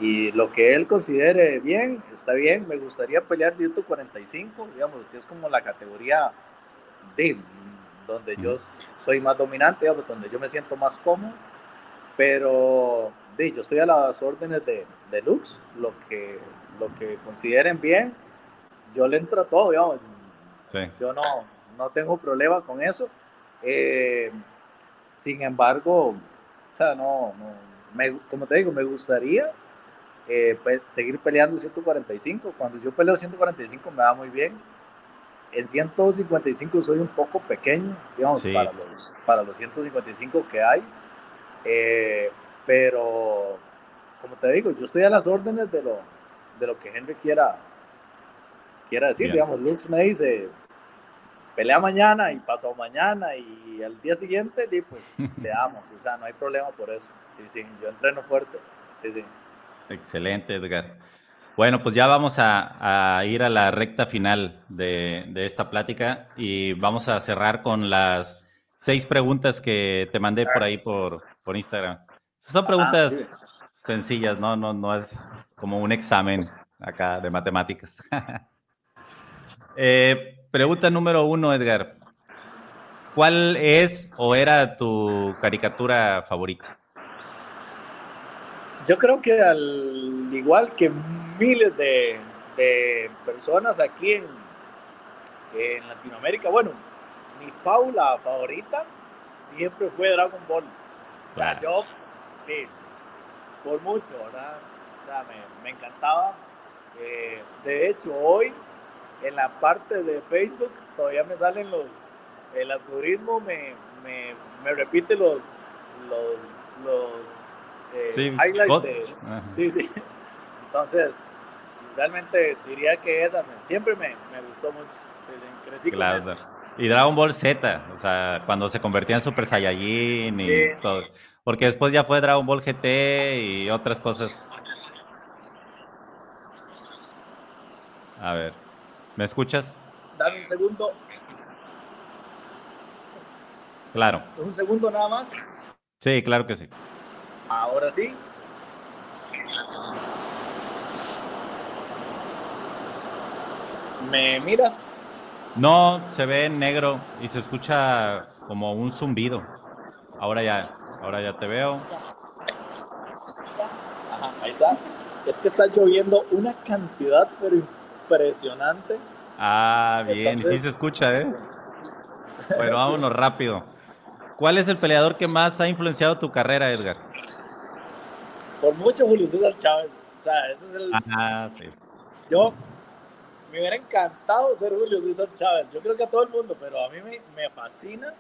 y, lo que él considere bien, está bien. Me gustaría pelear 145, digamos, que es como la categoría de donde yo soy más dominante, donde yo me siento más cómodo. Pero yo estoy a las órdenes de, de Lux, lo que, lo que consideren bien, yo le entro a todo, digamos. Yo no, no tengo problema con eso. Eh, sin embargo, o sea, no, me, como te digo, me gustaría eh, seguir peleando 145. Cuando yo peleo 145 me va muy bien. En 155 soy un poco pequeño, digamos, para, los, para los 155 que hay. Eh, pero, como te digo, yo estoy a las órdenes de lo, de lo que Henry quiera, quiera decir. Digamos, Lux me dice, pelea mañana y pasado mañana y al día siguiente, pues le damos. O sea, no hay problema por eso. Sí, sí, yo entreno fuerte. Sí, sí. Excelente, Edgar. Bueno, pues ya vamos a, a ir a la recta final de, de, esta plática y vamos a cerrar con las seis preguntas que te mandé por ahí por, por Instagram. Son preguntas sencillas, ¿no? No, no es como un examen acá de matemáticas. Eh, pregunta número uno, Edgar. ¿Cuál es o era tu caricatura favorita? Yo creo que al igual que miles de, de personas aquí en, en Latinoamérica. Bueno, mi faula favorita siempre fue Dragon Ball. O sea, yo, sí, por mucho, ¿verdad? O sea, me, me encantaba. Eh, de hecho, hoy en la parte de Facebook todavía me salen los, el algoritmo me, me, me repite los, los, los eh, Sí, highlights de... Sí, sí. Entonces, realmente diría que esa me- siempre me, me gustó mucho. Sí, con Claro, eso. Y Dragon Ball Z, o sea, cuando se convertía en Super Saiyajin y Sí. todo. Porque después ya fue Dragon Ball GT y otras cosas. A ver, ¿me escuchas? Dame un segundo, Claro. un segundo nada más. Sí, claro que sí. Ahora sí. ¿Me miras? No, se ve en negro y se escucha como un zumbido. Ahora ya, ahora ya te veo. Ajá, ahí está. Es que está lloviendo una cantidad pero impresionante. Ah, bien, y sí se escucha, ¿eh? Bueno, vámonos rápido. ¿Cuál es el peleador que más ha influenciado tu carrera, Edgar? Por mucho Julio César Chávez. O sea, ese es el... Ah, sí. Yo me hubiera encantado ser Julio César Chávez. Yo creo que a todo el mundo, pero a mí me, me fascina.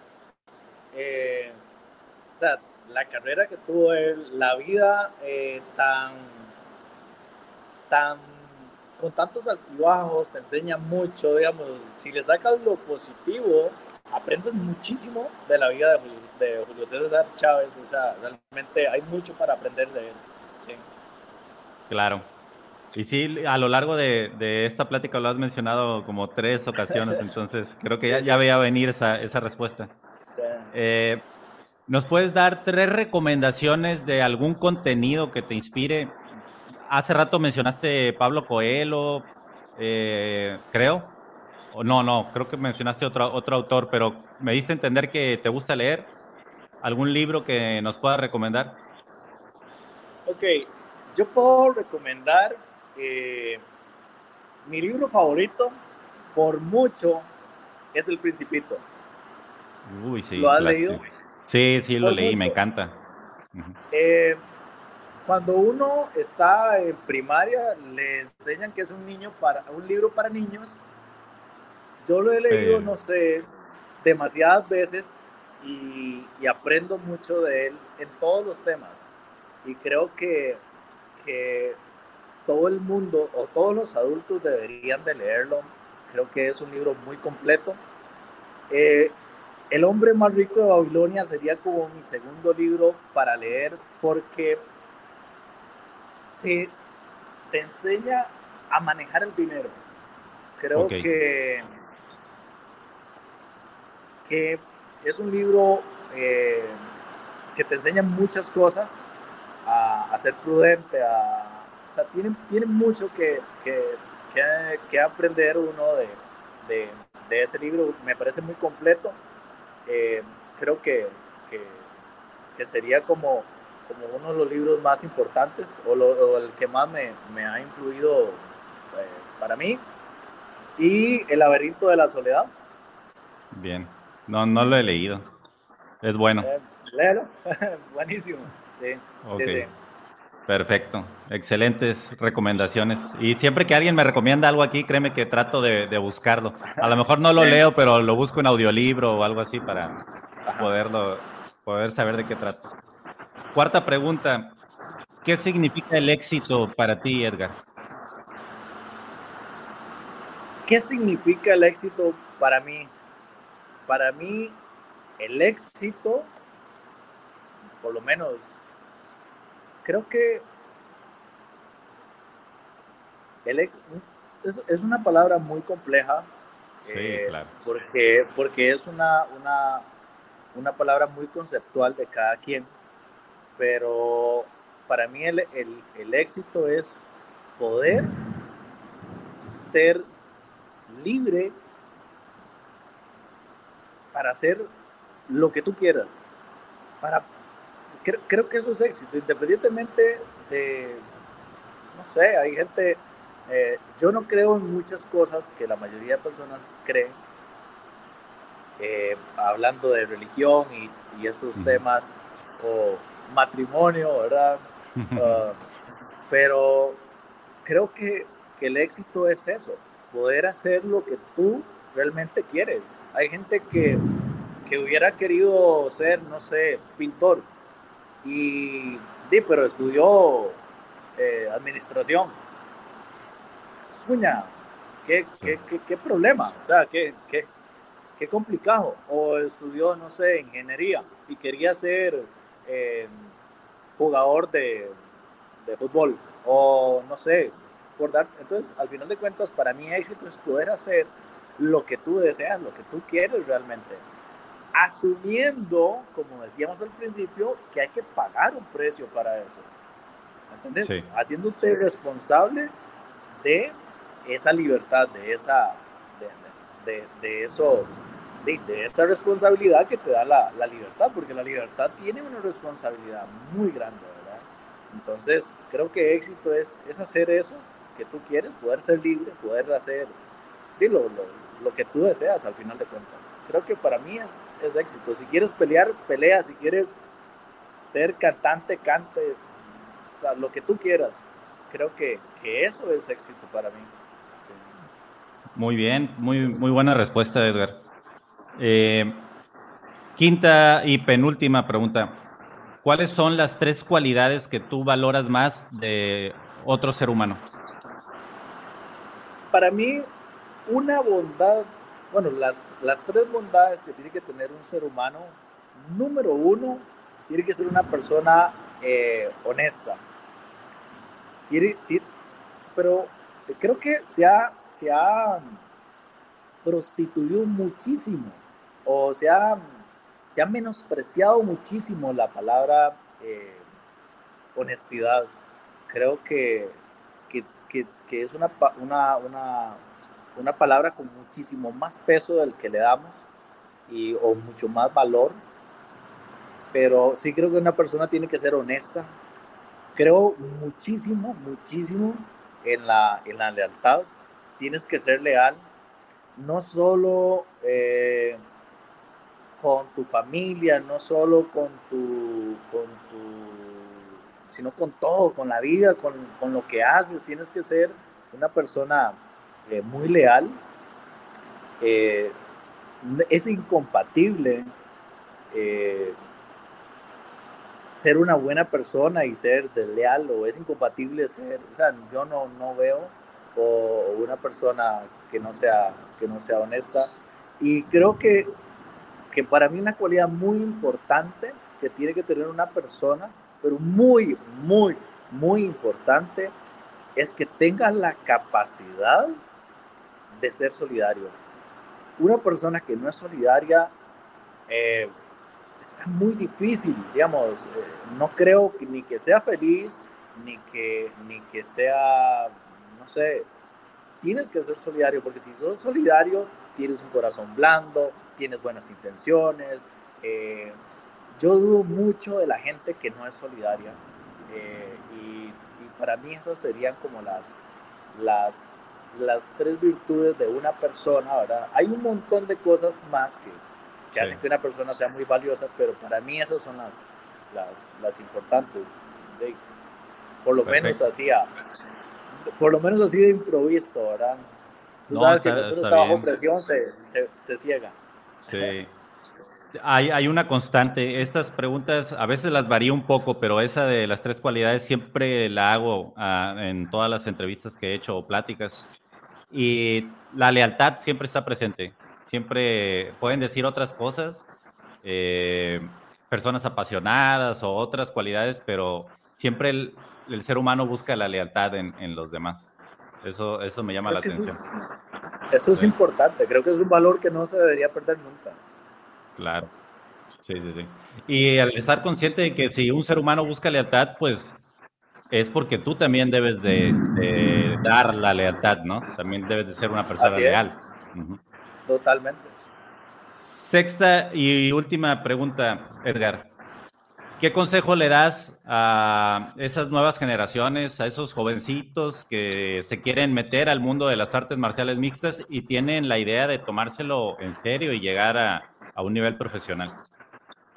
eh, o sea, la carrera que tuvo él, la vida eh, tan, tan, con tantos altibajos, te enseña mucho, digamos, si le sacas lo positivo, aprendes muchísimo de la vida de, Julio- de Julio César Chávez, o sea, realmente hay mucho para aprender de él. Claro. Y sí, a lo largo de, de esta plática lo has mencionado como tres ocasiones, entonces creo que ya, ya veía venir esa, esa respuesta. Eh, ¿Nos puedes dar tres recomendaciones de algún contenido que te inspire? Hace rato mencionaste Pablo Coelho, eh, creo. O no, no, creo que mencionaste otro, otro autor, pero me diste a entender que te gusta leer. ¿Algún libro que nos puedas recomendar? Ok, yo puedo recomendar eh, mi libro favorito, por mucho, es El Principito. Uy, sí. ¿Lo has clásico. leído? Sí, sí, lo Por leí, me encanta. Eh, cuando uno está en primaria, le enseñan que es un niño para un libro para niños. Yo lo he leído, Sí. no sé, demasiadas veces y, y aprendo mucho de él en todos los temas. Y creo que, que todo el mundo o todos los adultos deberían de leerlo. Creo que es un libro muy completo. Eh, el hombre más rico de Babilonia sería como mi segundo libro para leer porque te, te enseña a manejar el dinero. Creo que, que es un libro eh, que te enseña muchas cosas, a, ser prudente, a, o sea, tiene, tiene mucho que, que, que- que aprender uno de, de- de ese libro. Me parece muy completo. Eh, creo que, que, que sería como, como uno de los libros más importantes o, lo- o el que más me, me ha influido eh, para mí. Y El laberinto de la soledad. Bien. No, no lo he leído. Es bueno. Eh, léelo. Buenísimo. Sí, sí, sí. Perfecto. Excelentes recomendaciones. Y siempre que alguien me recomienda algo aquí, créeme que trato de, de buscarlo. A lo mejor no lo Sí. leo, pero lo busco en audiolibro o algo así para poderlo, poder saber de qué trata. Cuarta pregunta. ¿Qué significa el éxito para ti, Edgar? ¿Qué significa el éxito para mí? Para mí, el éxito, por lo menos, creo que el ex- es, es una palabra muy compleja. Sí, eh, claro. Porque, porque es una, una, una palabra muy conceptual de cada quien. Pero para mí el, el- el éxito es poder ser libre para hacer lo que tú quieras. Para, creo, creo que eso es éxito, independientemente de, no sé, hay gente Eh, yo no creo en muchas cosas que la mayoría de personas creen, eh, hablando de religión y, y esos temas, o matrimonio, ¿verdad? Ah, pero creo que, que el éxito es eso, poder hacer lo que tú realmente quieres. Hay gente que, que hubiera querido ser, no sé, pintor, y, sí, pero estudió eh, administración. Puña, ¿qué, qué, qué, qué, problema, o sea, qué, qué, qué complicado. O estudió, no sé, ingeniería y quería ser eh, jugador de, de fútbol, o no sé, por dar. Entonces, al final de cuentas, para mí éxito es poder hacer lo que tú deseas, lo que tú quieres realmente. Asumiendo, como decíamos al principio, que hay que pagar un precio para eso. ¿Entendés? Sí. Haciéndote responsable de esa libertad, de esa, de, de, de eso, de, de, esa responsabilidad que te da la, la, libertad, porque la libertad tiene una responsabilidad muy grande, ¿verdad? Entonces, creo que éxito es, es hacer eso que tú quieres, poder ser libre, poder hacer lo, lo, lo, que tú deseas al final de cuentas. Creo que para mí es, es éxito. Si quieres pelear, pelea. Si quieres ser cantante, cante. O sea, lo que tú quieras. Creo que, que eso es éxito para mí. Sí. Muy bien, muy, muy buena respuesta, Edgar. Eh, quinta y penúltima pregunta. ¿Cuáles son las tres cualidades que tú valoras más de otro ser humano? Para mí, una bondad, bueno, las, las tres bondades que tiene que tener un ser humano, número uno, tiene que ser una persona eh, honesta. Pero creo que se ha, se ha prostituido muchísimo o se ha, se ha menospreciado muchísimo la palabra eh, honestidad. Creo que, que, que, que es una, una, una, una, palabra con muchísimo más peso del que le damos y, o mucho más valor. Pero sí creo que una persona tiene que ser honesta. Creo muchísimo, muchísimo en la, en la lealtad. Tienes que ser leal, no solo eh, con tu familia, no solo con tu, con tu, sino con todo, con la vida, con, con lo que haces. Tienes que ser una persona eh, muy leal. Eh, es incompatible eh, ser una buena persona y ser desleal o es incompatible ser, o sea, yo no, no veo o una persona que no sea que no sea honesta y creo que que para mí una cualidad muy importante que tiene que tener una persona, pero muy, muy, muy importante, es que tenga la capacidad de ser solidario. Una persona que no es solidaria eh, está muy difícil, digamos, eh, no creo que, ni que sea feliz, ni que, ni que sea, no sé, tienes que ser solidario, porque si sos solidario, tienes un corazón blando, tienes buenas intenciones. Eh, yo dudo mucho de la gente que no es solidaria eh, y, para mí esas serían como las, las, las tres virtudes de una persona, ¿verdad? Hay un montón de cosas más que, que sí. hacen que una persona sea muy valiosa, pero para mí esas son las, las, las importantes. De, por lo Perfecto. menos así, a, por lo menos así de improviso, ¿verdad? Tú no, sabes está, que cuando uno está bajo presión se, se, se ciega. Sí. Hay, hay, una constante. Estas preguntas a veces las varía un poco, pero esa de las tres cualidades siempre la hago uh, en todas las entrevistas que he hecho o pláticas. Y la lealtad siempre está presente. Siempre pueden decir otras cosas, eh, personas apasionadas o otras cualidades, pero siempre el, el ser humano busca la lealtad en, en los demás. Eso, eso me llama Creo la atención. Eso es, eso es sí. importante. Creo que es un valor que no se debería perder nunca. Claro. Sí, sí, sí. Y al estar consciente de que si un ser humano busca lealtad, pues es porque tú también debes de, de dar la lealtad, ¿no? También debes de ser una persona leal. Uh -huh. Totalmente. Sexta y última pregunta, Edgar. ¿Qué consejo le das a esas nuevas generaciones, a esos jovencitos que se quieren meter al mundo de las artes marciales mixtas y tienen la idea de tomárselo en serio y llegar a, un nivel profesional?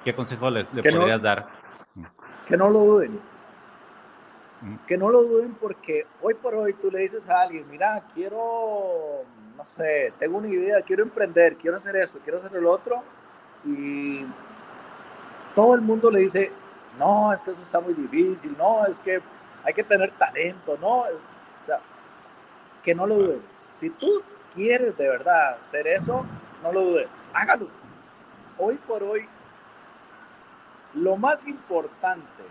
¿Qué consejo le, podrías dar? Que no lo duden. Que no lo duden porque hoy por hoy tú le dices a alguien, mira, quiero, no sé, tengo una idea, quiero emprender, quiero hacer eso, quiero hacer el otro y todo el mundo le dice, no, es que eso está muy difícil, no, es que hay que tener talento, no, o sea, que no lo duden. Si tú quieres de verdad hacer eso, no lo dudes, hágalo. Hoy por hoy, lo más importante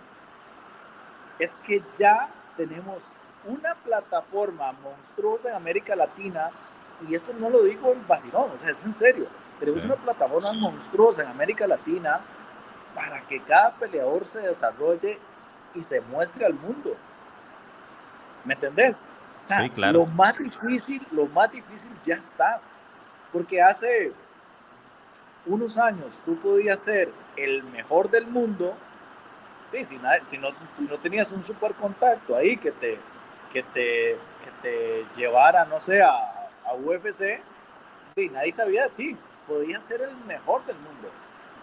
es que ya tenemos una plataforma monstruosa en América Latina, y esto no lo digo en vacilón, o sea, es en serio. Tenemos una plataforma monstruosa en América Latina para que cada peleador se desarrolle y se muestre al mundo. ¿Me entendés? O sea, lo más difícil, lo más difícil ya está. Porque hace unos años tú podías ser el mejor del mundo si, si, no, no, tenías un super contacto ahí que te, que te, que te llevara, no sé, a, a UFC, y nadie sabía de ti. Podías ser el mejor del mundo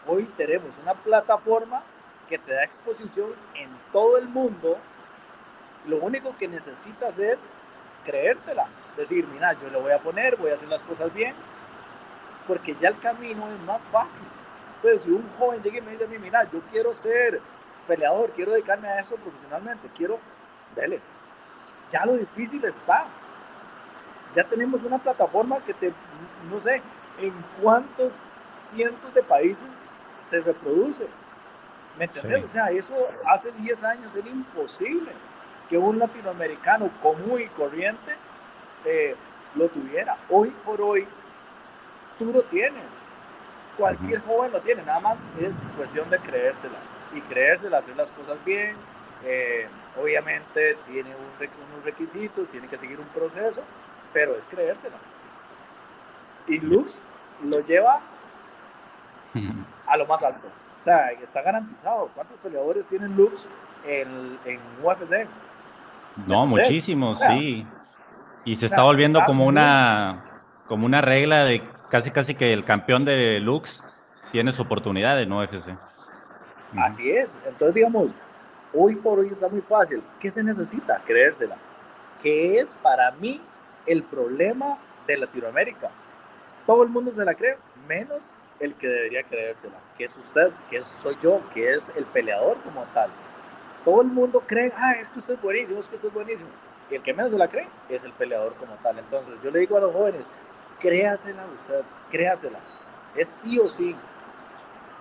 hoy tenemos una plataforma que te da exposición en todo el mundo. Lo único que necesitas es creértela. Decir, mira, yo le voy a poner, voy a hacer las cosas bien, porque ya el camino es más fácil. Entonces, si un joven llega y me dice a mí, mira, yo quiero ser peleador, quiero dedicarme a eso profesionalmente, quiero, dele. Ya lo difícil está. Ya tenemos una plataforma que te, no sé, en cuántos cientos de países se reproduce. ¿Me entiendes? O sea, eso hace 10 años era imposible que un latinoamericano común y corriente eh, lo tuviera. Hoy por hoy, tú lo tienes. Cualquier joven lo tiene, nada más es cuestión de creérsela. Y creérsela, hacer las cosas bien. Eh, obviamente tiene unos requisitos, tiene que seguir un proceso, pero es creérsela. Y Lux lo lleva a lo más alto. O sea, está garantizado. ¿Cuántos peleadores tienen Lux en, en UFC? No, muchísimos, sí. Y se está volviendo como una como una regla de casi casi que el campeón de Lux tiene su oportunidad en UFC. Así es. Entonces, digamos, hoy por hoy está muy fácil. ¿Qué se necesita? Creérsela. ¿Qué es para mí el problema de Latinoamérica? Todo el mundo se la cree, menos el que debería creérsela, que es usted, que soy yo, que es el peleador como tal. Todo el mundo cree, ah, es que usted es buenísimo, es que usted es buenísimo. Y el que menos se la cree es el peleador como tal. Entonces yo le digo a los jóvenes, créasela usted, créasela. Es sí o sí.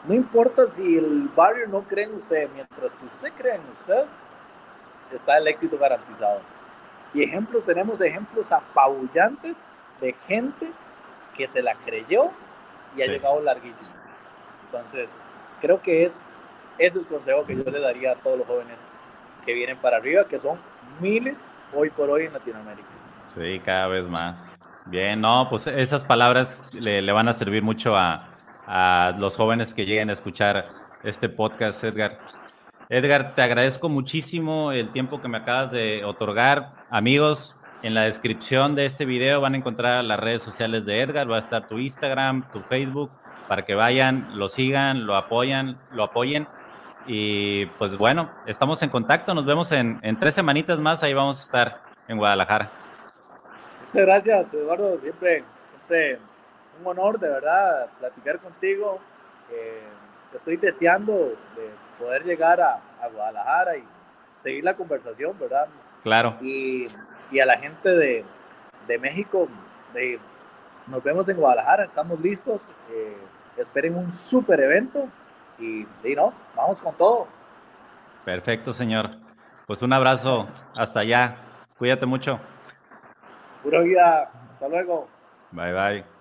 No importa si el barrio no cree en usted, mientras que usted cree en usted, está el éxito garantizado. Y ejemplos, tenemos ejemplos apabullantes de gente que se la creyó y ha llegado larguísimo. Entonces, creo que es, es el consejo que yo le daría a todos los jóvenes que vienen para arriba, que son miles hoy por hoy en Latinoamérica. Sí, cada vez más. Bien, no, pues esas palabras le, le van a servir mucho a, a, los jóvenes que lleguen a escuchar este podcast, Edgar. Edgar, te agradezco muchísimo el tiempo que me acabas de otorgar. Amigos, en la descripción de este video van a encontrar las redes sociales de Edgar, va a estar tu Instagram, tu Facebook, para que vayan, lo sigan, lo apoyan, lo apoyen. Y pues bueno, estamos en contacto, nos vemos en, tres semanitas más, ahí vamos a estar en Guadalajara. Muchas gracias, Eduardo, siempre, siempre un honor de verdad platicar contigo. Eh, estoy deseando de poder llegar a, a Guadalajara y seguir la conversación, ¿verdad? Claro. Y y a la gente de, de México, de, nos vemos en Guadalajara, estamos listos, eh, esperen un súper evento y, y, no, vamos con todo. Perfecto, señor. Pues un abrazo, hasta allá, cuídate mucho. Pura vida, hasta luego. Bye, bye.